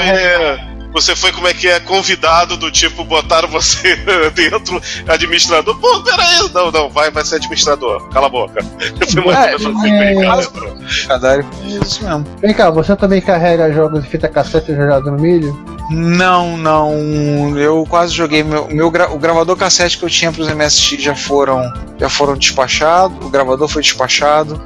você foi como é que é convidado do tipo botaram você dentro administrador. Pô, peraí, não, não, vai, vai ser administrador. Cala a boca. Foi mais É, ou menos assim é. Kadari fez isso mesmo. Vem cá, você também carrega jogos de fita cassete jogado no milho? Não, não. Eu quase joguei meu, meu gra- o gravador cassete que eu tinha para os MSX já foram já foram despachados. O gravador foi despachado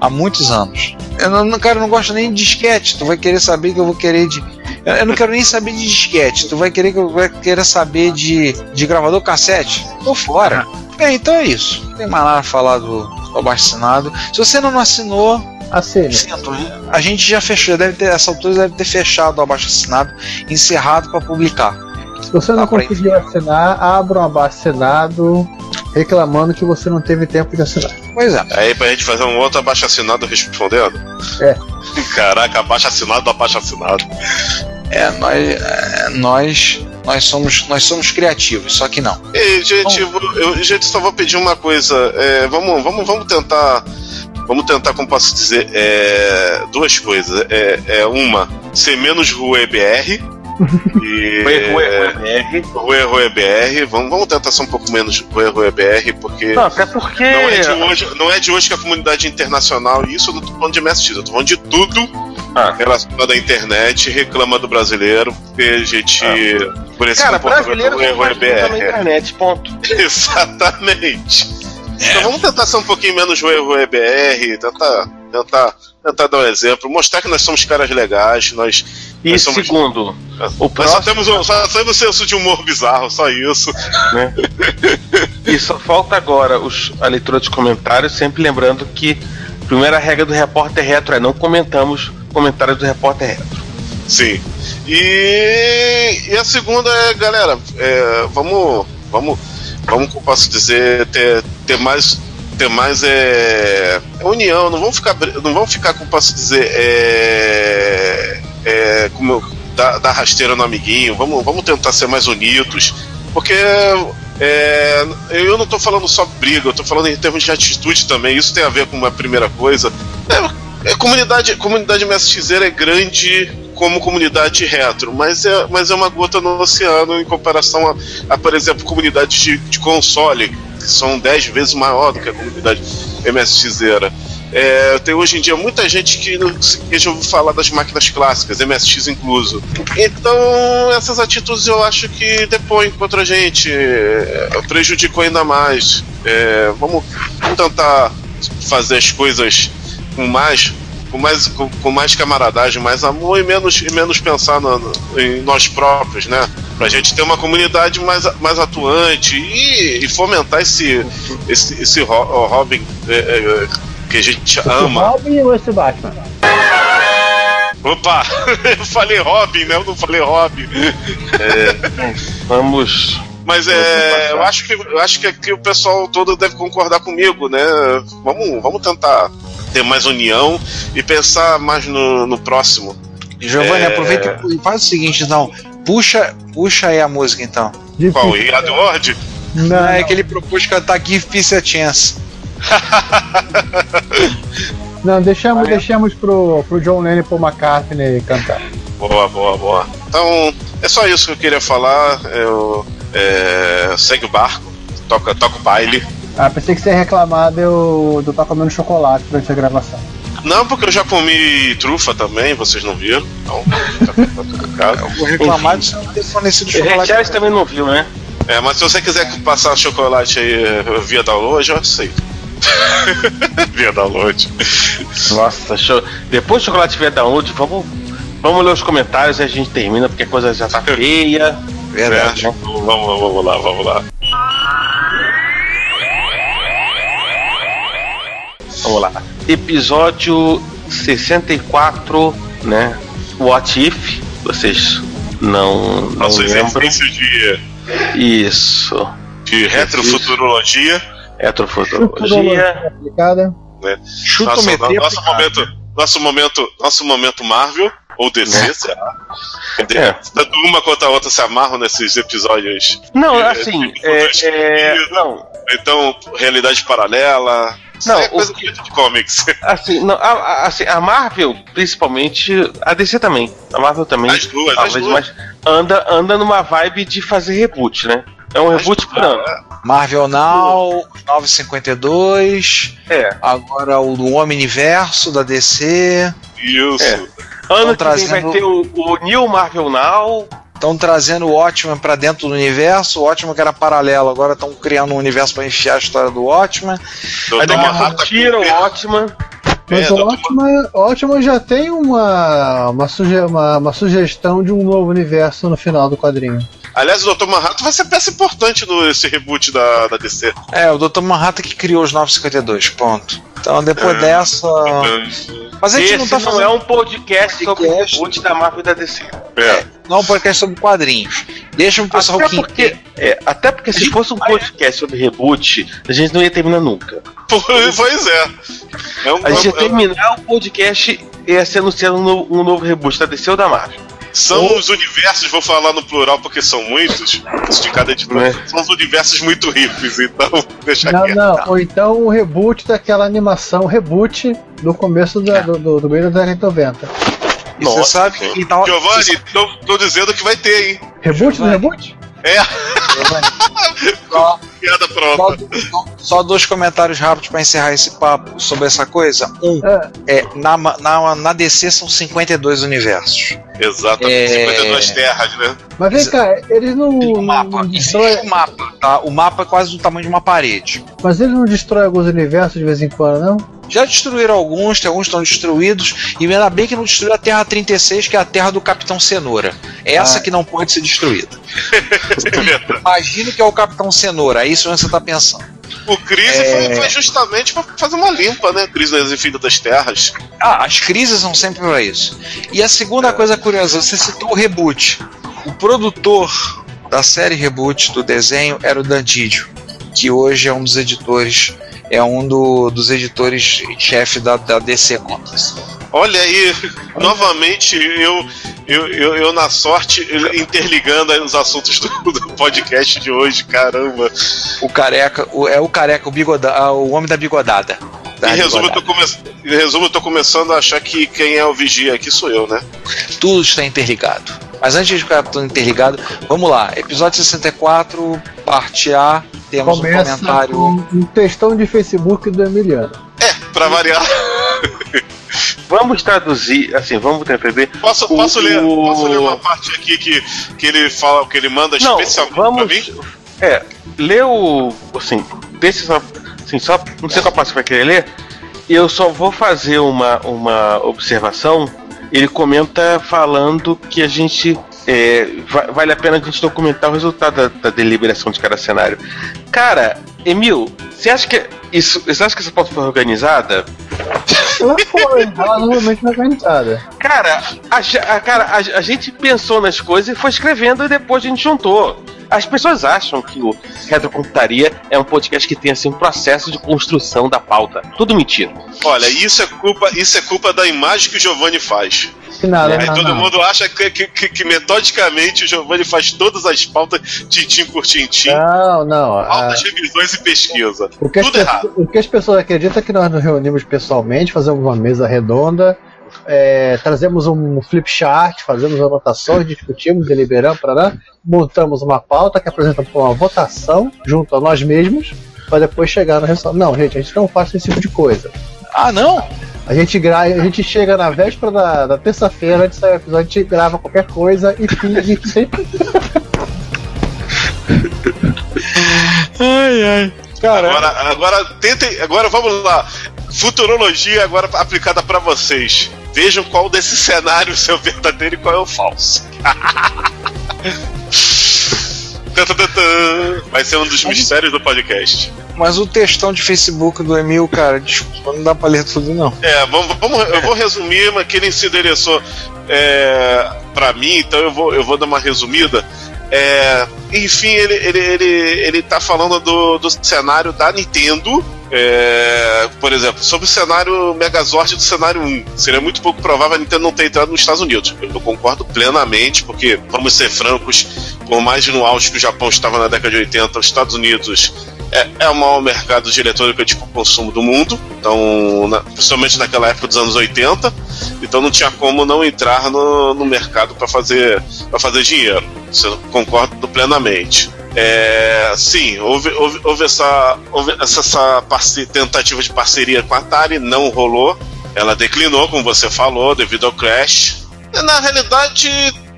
há muitos anos. Eu não, não- cara, eu não gosto nem de disquete. Tu vai querer saber que eu vou querer de eu eu não quero nem saber de disquete. Tu vai querer que eu vai querer saber de, de gravador cassete? Tô fora. É, então é isso. Não tem mais nada a falar do, do assinado. Se você não assinou, Assine. Sinto, a gente já fechou, deve ter, essa altura deve ter fechado o abaixo assinado, encerrado para publicar. Se você não Tá pra conseguiu assinar, abra um abaixo assinado reclamando que você não teve tempo de assinar. Pois é. Aí pra gente fazer um outro abaixo assinado respondendo? É. Caraca, abaixo assinado do abaixo assinado. É, nós, é, nós, nós somos, nós somos criativos, só que não. Ei, gente, eu, eu- gente, só vou pedir uma coisa. É, vamos, vamos, vamos tentar. Vamos tentar, como posso dizer, é, duas coisas. É, é uma, ser menos Rue BR. E, Ué, ué, ué, BR. Rue Rue BR. Vamos, vamos tentar ser um pouco menos Rue Rue BR, porque. Não, até porque. Não é, de hoje, não é de hoje que a comunidade internacional, e isso eu não tô falando de MSX, eu tô falando de tudo Ah. relacionado à internet, reclama do brasileiro, porque a gente. Por esse Cara, comportamento brasileiro erro faz na EBR. internet, ponto. Exatamente. Então vamos tentar ser um pouquinho menos o erro EBR, tentar, tentar, tentar dar um exemplo, mostrar que nós somos caras legais, nós. E somos- segundo, O Nós só próximo, temos um, só temos senso de humor bizarro, só isso. né? e só falta agora os, a leitura de comentários, sempre lembrando que a primeira regra do repórter retro é não comentamos comentários do repórter retro. Sim. E, e a segunda é, galera, é, vamos, vamos, vamos, como posso dizer, ter, ter mais, ter mais é, união. Não vamos ficar, não vamos ficar, como posso dizer, é, é, como dar, dar rasteira no amiguinho. Vamos, vamos tentar ser mais unidos, porque é, eu não tô falando só briga, eu tô falando em termos de atitude também. Isso tem a ver com uma primeira coisa. É, é, comunidade, comunidade MSXeira é grande como comunidade retro, mas é, mas é uma gota no oceano em comparação a, a, por exemplo, comunidades de, de console, que são 10 vezes maior do que a comunidade MSXeira. É, tem hoje em dia muita gente que ouviu falar das máquinas clássicas, MSX incluso. Então, essas atitudes eu acho que depõem contra a gente, é, prejudicam ainda mais. É, vamos, tentar fazer as coisas com mais com mais, com, com mais camaradagem, mais amor e menos, e menos pensar no- no- em nós próprios, né? Pra gente ter uma comunidade mais, mais atuante e, e fomentar esse, esse, esse Robin é, é, que a gente Esse ama. Robin ou esse Batman? Opa! Eu falei Robin, né? Eu não falei Robin. Vamos. Mas é, eu acho que eu acho que aqui o pessoal todo deve concordar comigo, né? Vamos, vamos tentar ter mais união e pensar mais no, no próximo. Giovanni, É. aproveita e faz o seguinte, então. Puxa, puxa aí a música, então. Qual? E Adword? Não, é que ele propôs cantar Give Peace a Chance. não, deixamos, deixamos pro, pro John Lennon e Paul McCartney cantar. Boa, boa, boa. Então, é só isso que eu queria falar. Eu, é, segue o barco, toca, toca o baile. Ah, pensei que você ia reclamar de eu, de eu estar comendo chocolate durante a gravação. Não, porque eu já comi trufa também, vocês não viram. Então, tá- tá tudo em casa. Eu vou reclamar de você não ter fornecido chocolate. Charles também não viu, né? É, mas se você quiser passar chocolate aí eh, via download, eu aceito. via download. Nossa, show. Depois do chocolate vier download, vamos, vamos ler os comentários e a gente termina, porque a coisa já tá feia. Verdade. É, vamos, vamos lá, vamos lá. Vamos lá. Episódio 64, né? What If? Vocês não, não Nosso lembram? exercício de, Isso. de retrofuturologia. Heterofuturologia. Aplicada. Né? Chutometria Nosso, nosso aplicada. momento, nosso momento, nosso momento Marvel ou DC, será? É. Tanto uma quanto a outra se amarram nesses episódios. Não, É, assim, é, é, não, Então, realidade paralela. Não, é o coisa que- de comics. assim, não, a, a- assim, a Marvel, principalmente, a DC também. A Marvel também. As duas, as talvez, duas. mas anda, anda numa vibe de fazer reboot, né? É um reboot por ano. Marvel Now, 952. É. Agora o do Homem-Universo da DC. Isso. É. Ano que vem vai ter o, o New Marvel Now. Estão trazendo o Watchmen pra dentro do universo. O Watchmen que era paralelo, agora estão criando um universo pra enfiar a história do Watchmen. Aí daqui a pouco Manhattan tira o com- Watchman. Mas É, o Ótimo, Ótimo já tem uma, uma, suge uma, uma sugestão de um novo universo no final do quadrinho. Aliás, o Dr. Manhattan vai ser peça importante nesse reboot da, da DC. É, o Dr. Manhattan que criou os 952, ponto. Então depois É. dessa. Mas a gente Esse não tá não fazendo é um podcast sobre podcast. reboot da Marvel e da DC. É. não é um podcast sobre quadrinhos. Deixa o pessoal Até que porque, é, até porque se fosse um podcast sobre reboot, a gente não ia terminar nunca. Pois é. É um, A gente ia é um- terminar o podcast e ia ser anunciando um um novo reboot da DC ou da Marvel. São os universos, vou falar no plural porque são muitos, de cada editor. É. São os universos muito ricos, então deixa Não, quieto. não, ou então o reboot daquela animação, reboot do começo da- do, do, do meio da década de 90. E você sabe que tal. Giovanni, tô, tô dizendo que vai ter, hein? Reboot do reboot? É, Só, piada só, pronta. só dois comentários rápidos pra encerrar esse papo sobre essa coisa. Um, É, é, na, na, na DC são 52 universos. Exatamente, É. 52 terras, né? mas vem cá, eles não, Tem um não mapa. Existe um mapa, tá? O mapa é quase do tamanho de uma parede. Mas eles não destroem alguns universos de vez em quando, não? Já destruíram alguns, tem alguns que estão destruídos, e ainda bem que não destruiu a Terra 36, que é a Terra do Capitão Cenoura. Essa Ah. que não pode ser destruída. É. Imagina que é o Capitão Cenoura, é isso que você está pensando. O Crise É. foi, foi justamente pra fazer uma limpa, né? Crise nas Infinitas Terras. Ah, as crises são sempre para isso. E a segunda coisa curiosa, você citou o reboot. O produtor da série reboot do desenho era o Dan Didio, que hoje é um dos editores, é um do- dos editores chefe da, da DC Comics. Olha aí, novamente eu, eu, eu, eu na sorte interligando os assuntos do, do podcast de hoje, caramba. O careca, o- é o careca, o ah, o homem da bigodada. Em resumo, eu tô come- em resumo, eu tô começando a achar que quem é o vigia aqui sou eu, né? Tudo está interligado. Mas antes de ficar tudo interligado, vamos lá. Episódio 64, parte A. Temos um Começa comentário. com um textão de Facebook do Emiliano. É, pra variar. Vamos traduzir, assim, vamos tentar ver. Posso, O- posso, ler, posso ler uma parte aqui que, que ele fala, que ele manda Não, especialmente pra vamos. mim? É, lê o. Assim, desse. Assim, só. Não sei qual parte você vai querer ler. Eu só vou fazer uma, uma observação. Ele comenta falando que a gente. é, va- vale a pena a gente documentar o resultado da, da deliberação de cada cenário. Cara, Emil, você acha que isso. Você acha que essa pauta foi organizada? Ela foi razoavelmente organizada. Cara, a, a- cara a, a gente pensou nas coisas e foi escrevendo e depois a gente juntou. As pessoas acham que o Retrocomputaria é um podcast que tem assim, um processo de construção da pauta. Tudo mentira. Olha, isso é culpa, isso é culpa da imagem que o Giovanni faz. Que nada, Aí não, todo não. mundo acha que, que- que- que metodicamente o Giovanni faz todas as pautas tintim por tintim, Não, não. a- altas revisões e pesquisa. o, que as Tudo errado. o que as pessoas acreditam é que nós nos reunimos pessoalmente, fazemos uma mesa redonda, é, trazemos um flip chart, fazemos anotações, discutimos, deliberamos, parará, montamos uma pauta que apresentamos para uma votação junto a nós mesmos, para depois chegar no resultado. Não, gente, a gente não faz esse tipo de coisa. Ah, não? A gente, gra a gente chega na véspera da, da terça-feira, antes de sair o episódio, a gente grava qualquer coisa e finge sempre. Ai, ai. Cara, Agora, agora tentem, agora vamos lá. Futurologia agora aplicada pra vocês. Vejam qual desses cenários é o verdadeiro e qual é o falso. Vai ser um dos mistérios do podcast. mas o textão de Facebook do Emil, cara, desculpa, não dá pra ler tudo, não. É, vamos, vamos, eu vou resumir, mas que ele se endereçou é, para mim, então eu vou, eu vou dar uma resumida. É, enfim, ele, ele, ele, ele tá falando do, do cenário da Nintendo. É, por exemplo, sobre o cenário Megazord do cenário 1. Seria muito pouco provável a Nintendo não ter entrado nos Estados Unidos. Eu concordo plenamente, porque, vamos ser francos, por mais no auge que o Japão estava na década de 80, os Estados Unidos é, é o maior mercado de eletrônica de consumo do mundo, então, na- principalmente naquela época dos anos 80, então não tinha como não entrar no, no mercado para fazer, fazer dinheiro. Isso eu concordo plenamente. É, sim, houve, houve, houve essa, houve essa, essa parce- tentativa de parceria com a Atari, não rolou. Ela declinou, como você falou, devido ao Crash. Na realidade,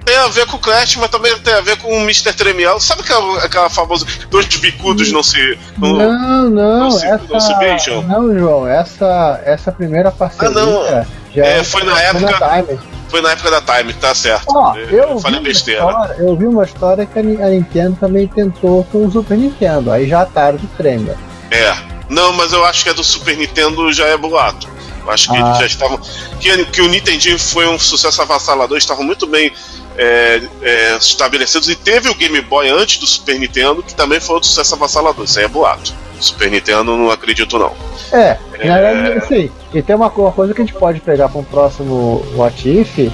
tem a ver com o Crash, mas também tem a ver com o Mr. Tremiel. Sabe aquela, aquela famosa. Dois bicudos não se. Não, Não, não, não se- não se essa. beijam. Não, João, essa, essa primeira parceria Ah, não. já É, foi na época-. Foi na época da Time, tá certo. Ó, eu, eu vi falei uma besteira. história, eu vi uma história que a Ni- a Nintendo também tentou com o Super Nintendo, aí já tarde do trema. É. Não, mas eu acho que é do Super Nintendo já é boato. Acho que Ah. eles já estavam. Que, que o Nintendinho foi um sucesso avassalador, estavam muito bem é, é, estabelecidos. E teve o Game Boy antes do Super Nintendo, que também foi outro sucesso avassalador. Isso aí é boato. Super Nintendo não acredito não. É, na verdade, assim, e tem uma, uma coisa que a gente pode pegar para um próximo What If,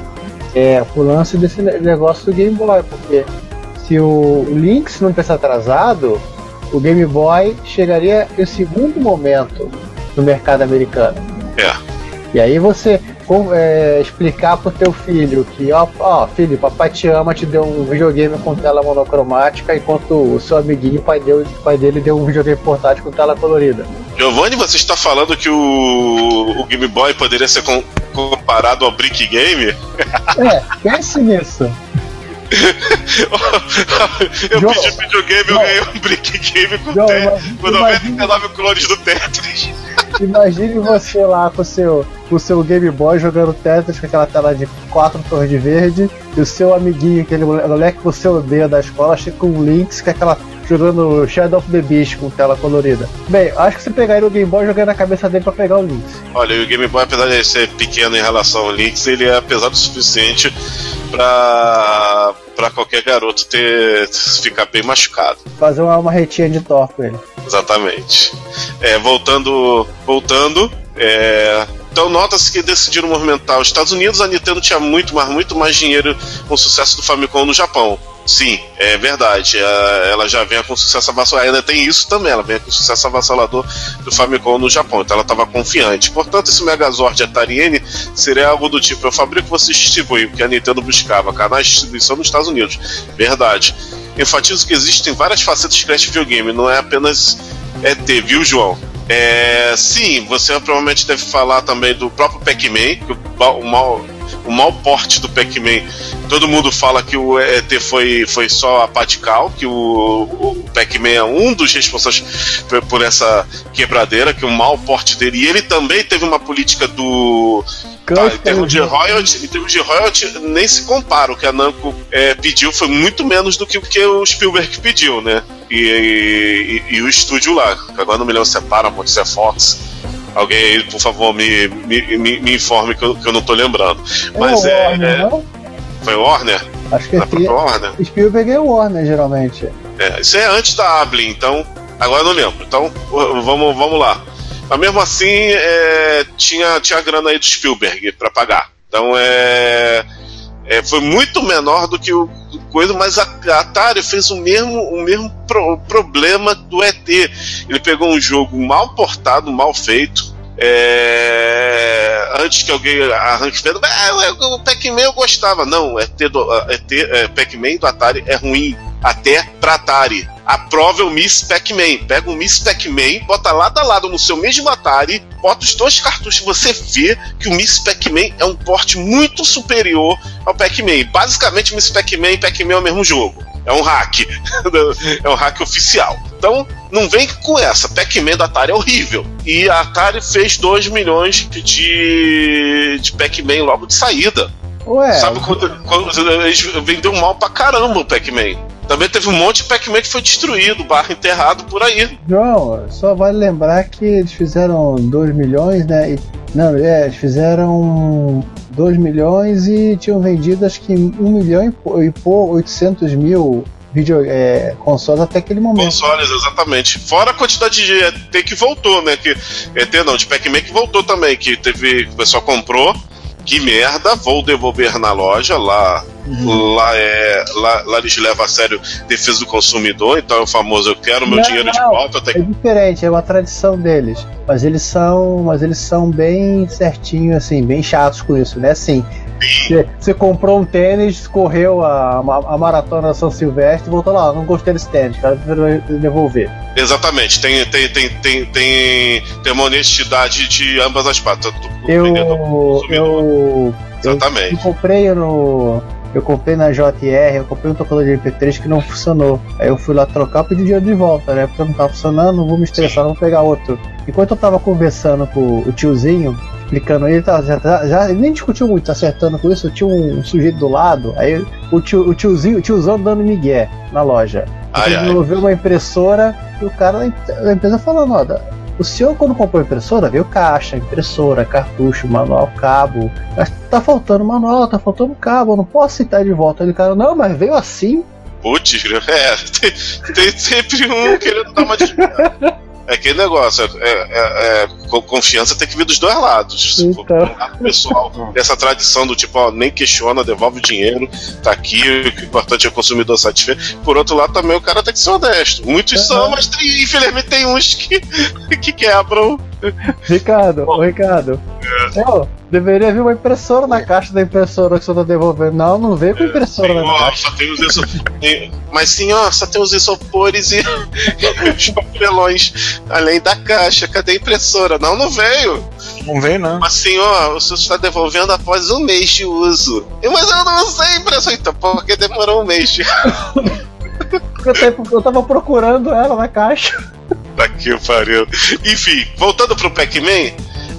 é o lance desse ne- negócio do Game Boy, porque se o Lynx não tivesse atrasado, o Game Boy chegaria em segundo momento no mercado americano. É. E aí você é, explicar pro teu filho que, ó, ó, filho, papai te ama, te deu um videogame com tela monocromática, enquanto o seu amiguinho, pai, deu, pai dele, deu um videogame portátil com tela colorida. Giovanni, você está falando que o, o Game Boy poderia ser com- comparado ao Brick Game? É, pense nisso. eu João, pedi videogame, eu João. ganhei um Brick Game com, João, te- com 99 clones do Tetris. Imagine você lá com o seu, com o seu Game Boy jogando Tetris com aquela tela de quatro torres de verde e o seu amiguinho, aquele mole- moleque que você odeia da escola, chega com um Lynx com aquela jogando Shadow of the Beast com tela colorida. Bem, acho que você pegaria o Game Boy e jogaria na cabeça dele pra pegar o Lynx. Olha, e o Game Boy, apesar de ser pequeno em relação ao Lynx, ele é pesado o suficiente pra, pra qualquer garoto ter ficar bem machucado. Fazer uma marretinha de Thor com ele. Exatamente. É, voltando. Voltando. é, então nota-se que decidiram movimentar os Estados Unidos, a Nintendo tinha muito, mas muito mais dinheiro com o sucesso do Famicom no Japão. Sim, é verdade. é, Ela já vem com sucesso avassalador. Ainda tem isso também, ela vem com sucesso avassalador do Famicom no Japão. Então ela estava confiante. Portanto, esse Megazord Atari N seria algo do tipo: eu fabrico, você distribui, o que a Nintendo buscava, canais de distribuição nos Estados Unidos. Verdade. Enfatizo que existem várias facetas de Crash Videogame, não é apenas ET, viu, João? É, sim, você provavelmente deve falar também do próprio Pac-Man, que o mal, o mau porte do Pac-Man. Todo mundo fala que o ET foi, foi só a Patical, que o, o Pac-Man é um dos responsáveis por, por essa quebradeira, que o mau porte dele. E ele também teve uma política do. Tá, em termos de royalty, em termos de royalty, nem se compara. O que a Namco é, pediu foi muito menos do que o que o Spielberg pediu, né? E, e- e o estúdio lá, agora não me lembro se é Paramount, se é Fox. Alguém aí, por favor, me, me, me, me informe que eu, que eu não tô lembrando. Mas o é. Warner, é- não? foi Warner? Acho que é própria Warner? Spielberg é o Warner, geralmente. É, isso é antes da Ablin, então. Agora eu não lembro. Então, vamos, vamos lá. Mas mesmo assim, é, tinha, tinha grana aí do Spielberg para pagar. Então é, é, Foi muito menor do que o coisa, mas a, Atari fez o mesmo, o mesmo pro- problema do ET. Ele pegou um jogo mal portado, mal feito. é, antes que alguém arranque vendo, "Ah, o Pac-Man eu gostava. Não, ET do, ET, é, Pac-Man do Atari é ruim até pra Atari. Aprova o Miss Pac-Man. Pega o Miss Pac-Man, bota lado a lado no seu mesmo Atari, bota os dois cartuchos, você vê que o Miss Pac-Man é um porte muito superior ao Pac-Man. Basicamente, Miss Pac-Man e Pac-Man é o mesmo jogo. É um hack. é um hack oficial. Então, não vem com essa. Pac-Man da Atari é horrível. E a Atari fez 2 milhões de, de Pac-Man logo de saída. Ué, Sabe quando, quando eles vendeu mal pra caramba o Pac-Man? Também teve um monte de Pac-Man que foi destruído, barra enterrado por aí. João, só vale lembrar que eles fizeram 2 milhões, né? E- não, é, eles fizeram 2 milhões e tinham vendido acho que 1 milhão e, e pô, 800 mil video, é, consoles até aquele momento. Consoles, exatamente. Fora a quantidade de ET que voltou, né? Que, ET não, de Pac-Man que voltou também, que teve. O pessoal comprou. Que merda, vou devolver na loja lá. Lá, é, lá, lá eles levam a sério defesa do consumidor, então é o famoso eu quero meu Não, dinheiro de não. volta. Até É diferente, é uma tradição deles. Mas eles são, mas eles são bem certinhos, assim, bem chatos com isso, né? Assim, você- você comprou um tênis, correu a, a, maratona São Silvestre, voltou lá, não gostei desse tênis, cara, devolver. Exatamente, tem, tem, tem, tem, tem, tem uma honestidade de ambas as partes. Eu, vendedor do consumidor. eu, eu Exatamente. comprei no, eu comprei na JR, eu comprei um tocador de MP3 que não funcionou. Aí eu fui lá trocar, pedi dinheiro de volta, né? Porque não tava funcionando, não vou me estressar, vou pegar outro. Enquanto eu tava conversando com o tiozinho, explicando ele, tá, já, já, já- ele nem discutiu muito, tá acertando com isso, tinha um, sujeito do lado, aí o, tio, o tiozinho, o tiozão dando migué na loja. Ai, Ele desenvolveu uma impressora e o cara da em- da empresa falando, ó, o senhor quando comprou a impressora, veio caixa, impressora, cartucho, manual, cabo. Mas tá faltando manual, tá faltando cabo, eu não posso aceitar de volta. Ele, cara, não, mas veio assim. Putz, é, tem, tem sempre um querendo dar uma desviada. É aquele negócio, é, é- é- co- confiança tem que vir dos dois lados. Se for Então. pro lado pessoal, essa tradição do tipo, ó, nem questiona, devolve o dinheiro, tá aqui, o que é importante é o consumidor satisfeito. Por outro lado, também o cara tem que ser honesto. Muitos são, mas tem- infelizmente tem uns que, que quebram. Ricardo, ô Ricardo. Ô, deveria vir uma impressora na caixa da impressora que você tá devolvendo. Não, não veio com impressora na Ó, caixa. só tem os Mas sim, ó, só tem os isopores e os papelões além da caixa. Cadê a impressora? Não, não veio. Não vem, não. Mas assim, ó, o senhor está devolvendo após um mês de uso. Eu, Mas eu não usei a impressora. Então, porque demorou um mês. de- Porque eu tava- eu tava procurando ela na caixa. Pra que pariu. Enfim, voltando pro Pac-Man,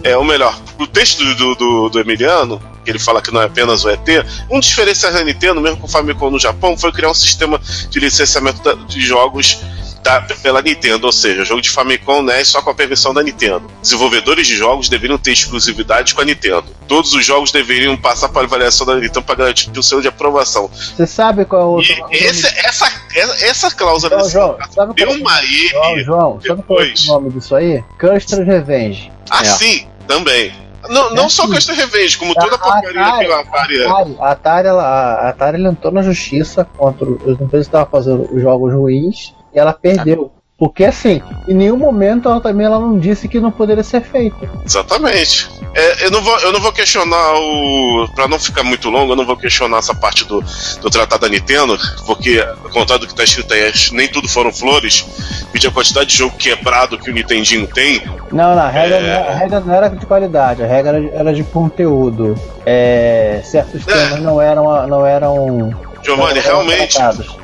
é, ou melhor, o texto do, do, do Emiliano, que ele fala que não é apenas o ET, um diferencial da Nintendo, mesmo com o Famicom no Japão, foi criar um sistema de licenciamento de jogos da- pela Nintendo, ou seja, jogo de Famicom NES só com a permissão da Nintendo. Desenvolvedores de jogos deveriam ter exclusividade com a Nintendo. Todos os jogos deveriam passar para avaliação da Nintendo para garantir o selo de aprovação. Você sabe qual é o outro. Esse- essa, essa, essa cláusula João, desse João, sabe deu é o- uma João, aí. João, sabe qual é o nome disso aí? Custer's Revenge. Assim, também. Não, não É só assim. Custom Revenge, como toda a porcaria Atari- que a Atari é. Atari, a Atari, ela, a Atari ela entrou na justiça contra os empresas que estavam fazendo os jogos ruins e ela perdeu. Porque assim, em nenhum momento ela também ela não disse que não poderia ser feito. Exatamente. É, eu, não vou, eu não vou questionar o. Pra não ficar muito longo, eu não vou questionar essa parte do, do tratado da Nintendo, porque, ao contrário do que tá escrito aí, nem tudo foram flores. Pedir a quantidade de jogo quebrado que o Nintendinho tem. Não, não, a regra, É. não, a regra não era de qualidade, a regra era de, era de conteúdo. É, certos temas não eram. Não eram Giovanni, não eram realmente. tratados.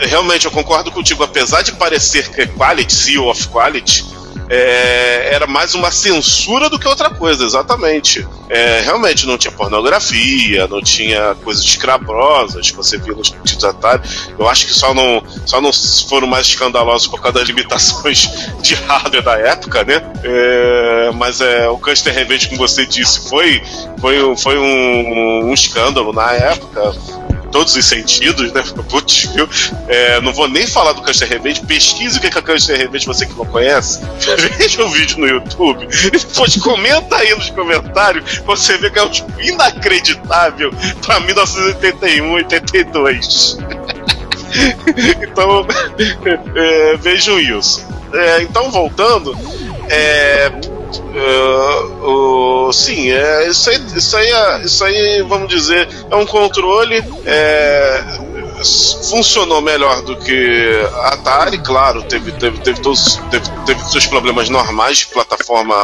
Realmente, eu concordo contigo. Apesar de parecer que é quality, CEO of quality, é, era mais uma censura do que outra coisa, exatamente. É, realmente não tinha pornografia, não tinha coisas escrabrosas que você via nos títulos Atari. Eu acho que só não, só não foram mais escandalosos por causa das limitações de hardware da época, né? É, mas é, o Custer Revenge, como você disse, foi, foi, foi um, um escândalo na época todos os sentidos, né? Putz, viu? É, não vou nem falar do Custer Revenge. Pesquise o que é Custer Revenge, você que não conhece. Veja o vídeo no YouTube. Depois comenta aí nos comentários. Você vê que é um tipo inacreditável pra 1981, 82. então, é, vejam isso. É, então, voltando. É, é, o- sim, é, isso, aí, isso, aí é- isso aí, vamos dizer, é um controle. é, funcionou melhor do que a Atari, claro, teve, teve, teve, todos, teve, teve seus problemas normais de plataforma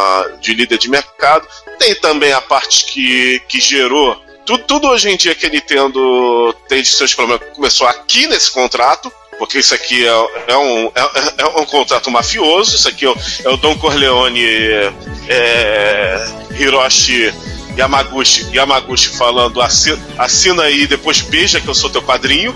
de líder de mercado. Tem também a parte que, que gerou. Tudo, tudo hoje em dia que a Nintendo tem de seus problemas começou aqui nesse contrato, porque isso aqui é, é um, é, é um contrato mafioso, isso aqui é o, é o Don Corleone é, Hiroshi Yamaguchi, Yamaguchi falando assina, assina aí e depois beija que eu sou teu padrinho.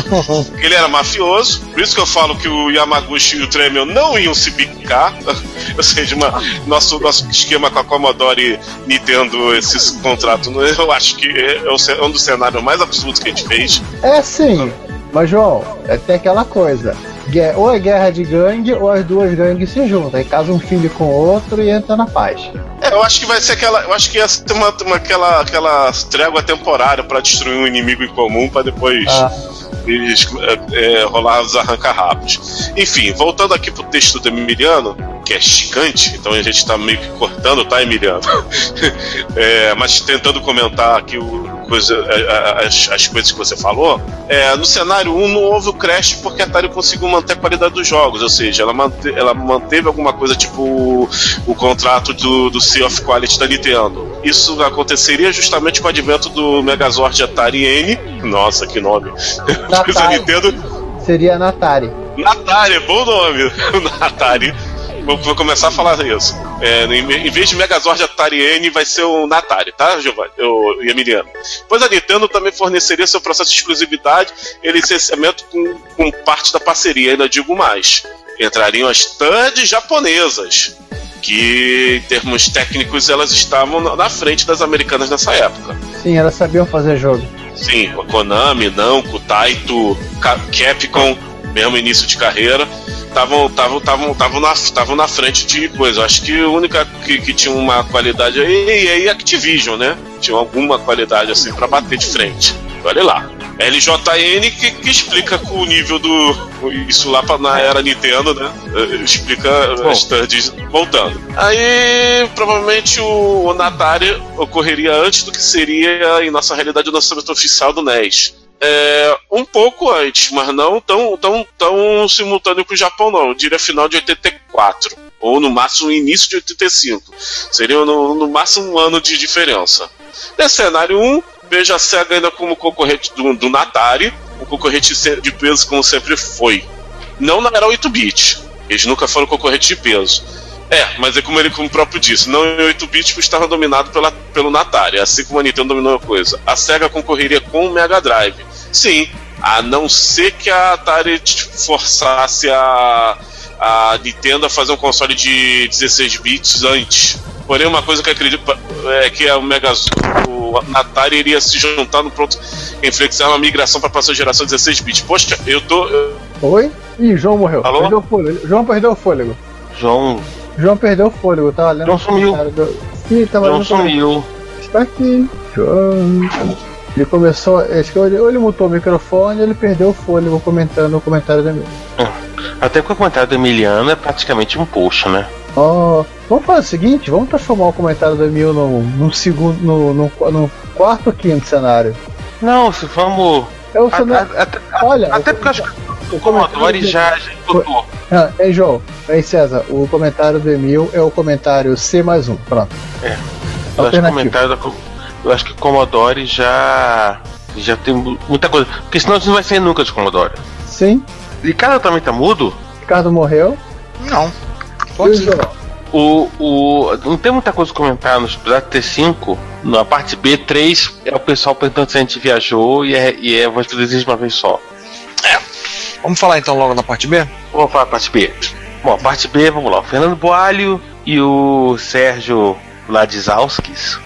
Ele era mafioso, por isso que eu falo que o Yamaguchi e o Tremel não iam se bicar. Ou seja, uma- nosso, nosso esquema com a Commodore Nintendo, esse contrato, eu acho que é, é é um dos cenários mais absurdos que a gente fez. É sim, mas João, é, tem aquela coisa. Ou é guerra de gangue, ou as duas gangues se juntam. Aí casa um filho com o outro e entra na paz. É, eu acho que vai ser aquela. Eu acho que ia ser uma, uma- aquela, aquela trégua temporária pra destruir um inimigo em comum pra depois Ah. eles, é, é, rolar os arranca-rabos. Enfim, voltando aqui pro texto do Emiliano, que é gigante, então a gente tá meio que cortando, tá, Emiliano? É, mas tentando comentar aqui o, coisa, a- a- as, as coisas que você falou. É, no cenário 1 não houve o crash porque a Atari conseguiu manter a qualidade dos jogos, ou seja, ela, mante, ela manteve alguma coisa tipo o, o contrato do, do Sea of Quality da Nintendo. Isso aconteceria justamente com o advento do Megazord Atari N. Nossa, que nome! Natari. Nintendo. Seria Natari. Natari, bom nome! Natari. Vou, começar a falar isso. É, em, vez de Megazord Atari N, vai ser o Natari, tá, Giovanni? O, e Emiliano. Pois a Nintendo também forneceria seu processo de exclusividade e licenciamento com, com parte da parceria, ainda digo mais. Entrariam as TUDs japonesas, que em termos técnicos elas estavam na- frente das americanas nessa época. Sim, elas sabiam fazer jogo. Sim, a Konami, Namco, Taito, Ca- Capcom, mesmo início de carreira, estavam tavam, tavam, tavam na, tavam na frente de coisa. Acho que a única que, que tinha uma qualidade aí é a Activision, né? Tinha alguma qualidade assim pra bater de frente. Olha lá. LJN que, que explica com o nível do. Isso lá pra, na era Nintendo, né? Eh, Explica as turds voltando. Aí provavelmente o, o Natari ocorreria antes do que seria em nossa realidade o lançamento oficial do NES. É, um pouco antes, mas não tão, tão, tão simultâneo com o Japão, não. Eu diria final de 84. Ou no máximo início de 85. Seria no, no máximo um ano de diferença. Nesse cenário 1, veja a SEGA ainda como concorrente do, do Natari, um concorrente de peso como sempre foi. Não na era 8-bit. Eles nunca foram concorrentes de peso. É, mas é como ele como próprio disse, não em 8 bits estava dominado pela, pelo Atari, assim como a Nintendo dominou a coisa. A SEGA concorreria com o Mega Drive. Sim, a não ser que a Atari forçasse a, a Nintendo a fazer um console de 16 bits antes. Porém, uma coisa que eu acredito é que a Mega o Atari iria se juntar no pronto inflexar uma migração para a próxima geração 16 bits. Poxa, eu tô. Oi? Ih, João morreu. Alô? Perdeu o fôlego. João perdeu o fôlego. João. João perdeu o fôlego, tava lendo. João sumiu. Do... Ih, tava João sumiu. Está aqui. João. Ele começou. Acho que ou ele mutou o microfone ele perdeu o fôlego comentando o comentário da minha. Até porque o comentário do Emiliano é praticamente um post, né? Ó, vamos fazer o seguinte, vamos transformar o comentário do Emil no, no segundo. No, no, no quarto ou quinto cenário. Não, se vamos. É o a- cenário. a- Olha, até porque eu acho que o Commodore já. Ah, ei, João, ei César, o comentário do Emil é o comentário C mais um. Pronto. Eu acho, comentário da, eu acho que o Commodore já. Já tem mu- muita coisa. Porque senão a gente não vai sair nunca de Commodore. Sim, Ricardo também tá mudo? Ricardo morreu. Não. Tô E o? O, não tem muita coisa a comentar no episódio T5. Na parte B3 é o pessoal perguntando se a gente viajou e é, e é voz de desejo de uma vez só. Vamos falar então logo da parte B? Vamos falar a parte B. Bom, a parte B, vamos lá. O Fernando Boalho e o Sérgio Ladizauskis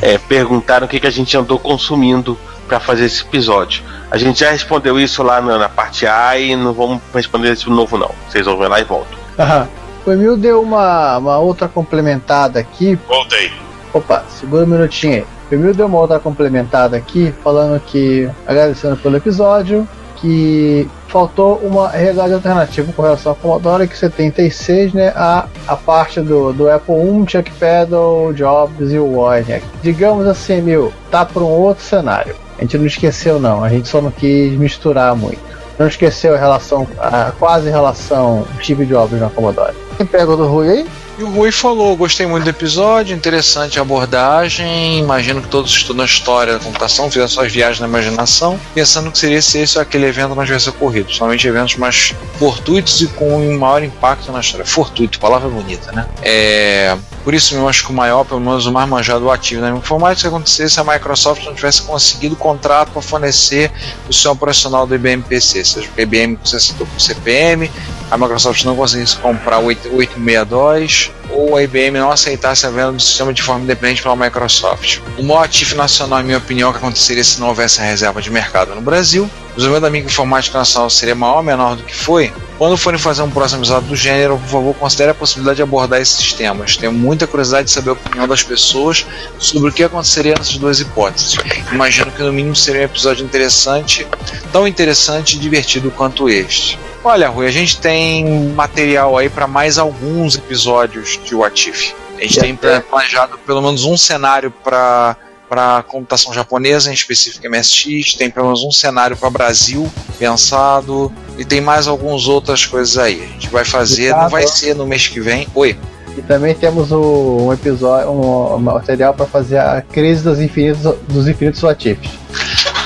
é, perguntaram o que, que a gente andou consumindo para fazer esse episódio. A gente já respondeu isso lá na, na parte A e não vamos responder isso de novo, não. Vocês vão ver lá e voltam. Aham. O Emil deu uma, uma outra complementada aqui. Voltei. Opa, segura um minutinho aí. O Emil deu uma outra complementada aqui, falando que, agradecendo pelo episódio, que faltou uma realidade alternativa com relação ao Commodore X76, né? A, a parte do, do Apple I, Chuck Peddle, Jobs e o Wozniak. Digamos assim, Emil, tá para um outro cenário. A gente não esqueceu não, a gente só não quis misturar muito. Não esqueceu a relação, a quase relação Steve Jobs na Commodore. Quem pega o do Rui aí? E o Rui falou: gostei muito do episódio, interessante a abordagem. Imagino que todos estudam a história da computação, fizeram suas viagens na imaginação, pensando que seria se esse ou aquele evento não tivesse ocorrido. Somente eventos mais fortuitos e com um maior impacto na história. Fortuito, palavra bonita, né? É. Por isso mesmo acho que o maior, pelo menos o mais manjado, o ativo na informática, acontecesse se a Microsoft não tivesse conseguido contrato para fornecer o sistema operacional do IBM PC, seja a IBM você citou com o CPM, a Microsoft não conseguisse comprar o 8- 862 ou a IBM não aceitasse a venda do sistema de forma independente pela Microsoft. O maior ativo nacional, em minha opinião, que aconteceria se não houvesse a reserva de mercado no Brasil. O desenvolvimento da microinformática nacional seria maior ou menor do que foi? Quando forem fazer um próximo episódio do gênero, por favor, considere a possibilidade de abordar esses temas. Tenho muita curiosidade de saber a opinião das pessoas sobre o que aconteceria nessas duas hipóteses. Imagino que no mínimo seria um episódio interessante, tão interessante e divertido quanto este. Olha, Rui, a gente tem material aí para mais alguns episódios de What If. A gente tem planejado pelo menos um cenário para para computação japonesa, em específico MSX, tem pelo menos um cenário para Brasil pensado e tem mais algumas outras coisas aí. A gente vai fazer, não vai ser no mês que vem. Oi. E também temos o, um episódio, um, um material para fazer a crise dos infinitos, dos infinitos Latifs.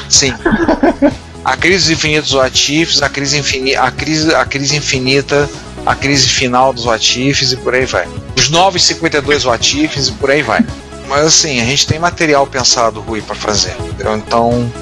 Sim. A crise dos infinitos a crise, infini a, crise, a crise infinita, a crise final dos Watifs e por aí vai. Os novos 52 Watifs e por aí vai. Mas assim, a gente tem material pensado, Rui, para fazer. Entendeu? Então,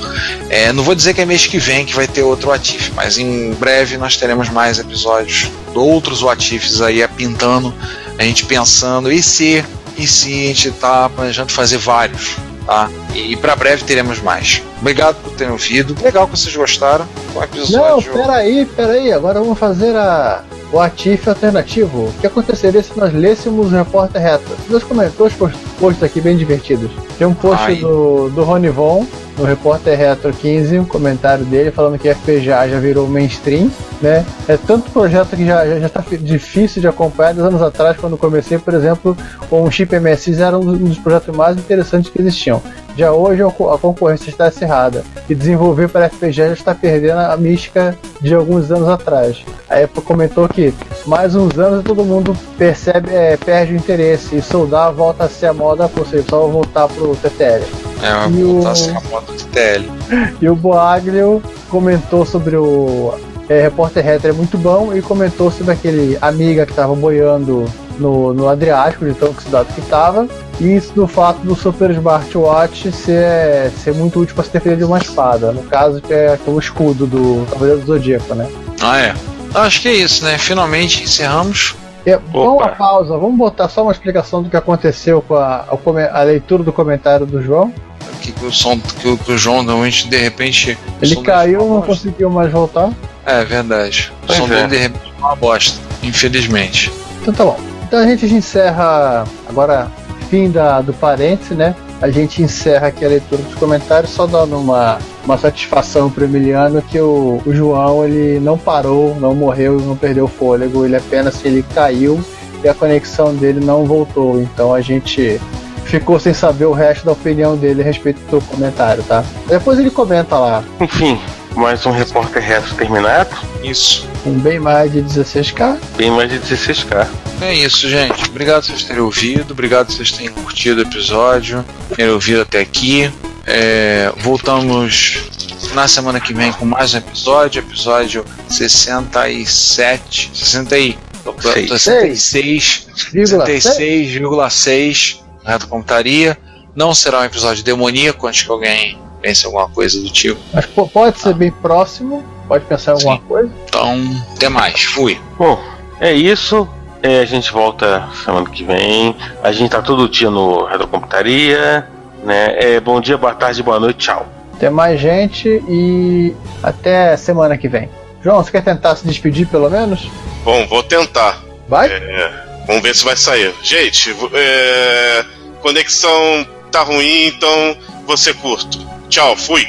é, não vou dizer que é mês que vem que vai ter outro Watif, mas em breve nós teremos mais episódios de outros Watifs aí pintando, a gente pensando, e se, e se a gente tá planejando fazer vários, tá? E para breve teremos mais. Obrigado por terem ouvido. Legal que vocês gostaram. Foi um Não, episódio. peraí, peraí, agora vamos fazer a, o Atif alternativo. O que aconteceria se nós lêssemos o Repórter Retro? Dois comentários, posts aqui bem divertidos. Tem um post Ai. do, do Rony Von, no Repórter Retro 15, um comentário dele falando que FPGA já virou mainstream, né? É tanto projeto que já, já, já tá difícil de acompanhar. Dois anos atrás, quando comecei, por exemplo, com o chip MSX era um dos projetos mais interessantes que existiam. Já hoje a co- a concorrência está acirrada e desenvolver para FPGA já está perdendo a mística de alguns anos atrás. A Apple comentou que mais uns anos todo mundo percebe, é, perde o interesse e soldar volta a ser a moda, só voltar pro TTL. É, E o- voltar a ser a moda do TL. E o Boaglio comentou sobre o, é, Repórter Retro é muito bom e comentou sobre aquele amiga que estava boiando no, no Adriático, de tão oxidado que estava, e isso do fato do Super Smartwatch ser, ser muito útil para se defender de uma espada. No caso, que é o escudo do Cavaleiro do Zodíaco, né? Ah, é. Acho que é isso, né? Finalmente encerramos. É, vamos pausa, vamos botar só uma explicação do que aconteceu com a, a, a leitura do comentário do João. Que, que o som que o, que o João normalmente de repente. Ele caiu, não conseguiu mais voltar. É verdade. O Pois som é. dele de repente é uma bosta, infelizmente. Então tá bom. Então a gente encerra agora, fim da, do parêntese, né? A gente encerra aqui a leitura dos comentários, só dando uma, uma satisfação pro Emiliano que o, o João ele não parou, não morreu, não perdeu o fôlego, ele apenas ele caiu e a conexão dele não voltou. Então a gente ficou sem saber o resto da opinião dele a respeito do comentário, tá? Depois ele comenta lá, Enfim, mais um repórter retro terminado. Isso. com bem mais de 16k. Bem mais de 16k. É isso, gente. Obrigado por vocês terem ouvido. Obrigado por vocês terem curtido o episódio. Terem ouvido até aqui. É, voltamos na semana que vem com mais um episódio. Episódio 67. 60 e. tô- tô- Seis. 66. 66,6 Reto Computaria. Não será um episódio demoníaco antes que alguém pense alguma coisa do tipo. Mas pô, pode ser bem próximo, pode pensar em alguma Sim. coisa. Então, até mais. Fui. Bom, é isso. É, a gente volta semana que vem. A gente tá todo dia no Retrocomputaria. Né? É, bom dia, boa tarde, boa noite, tchau. Tem mais gente e até semana que vem. João, você quer tentar se despedir pelo menos? Bom, vou tentar. Vai? É, vamos ver se vai sair. Gente, é, conexão tá ruim, então vou ser curto. Tchau, fui.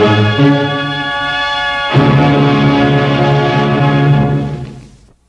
Thank you.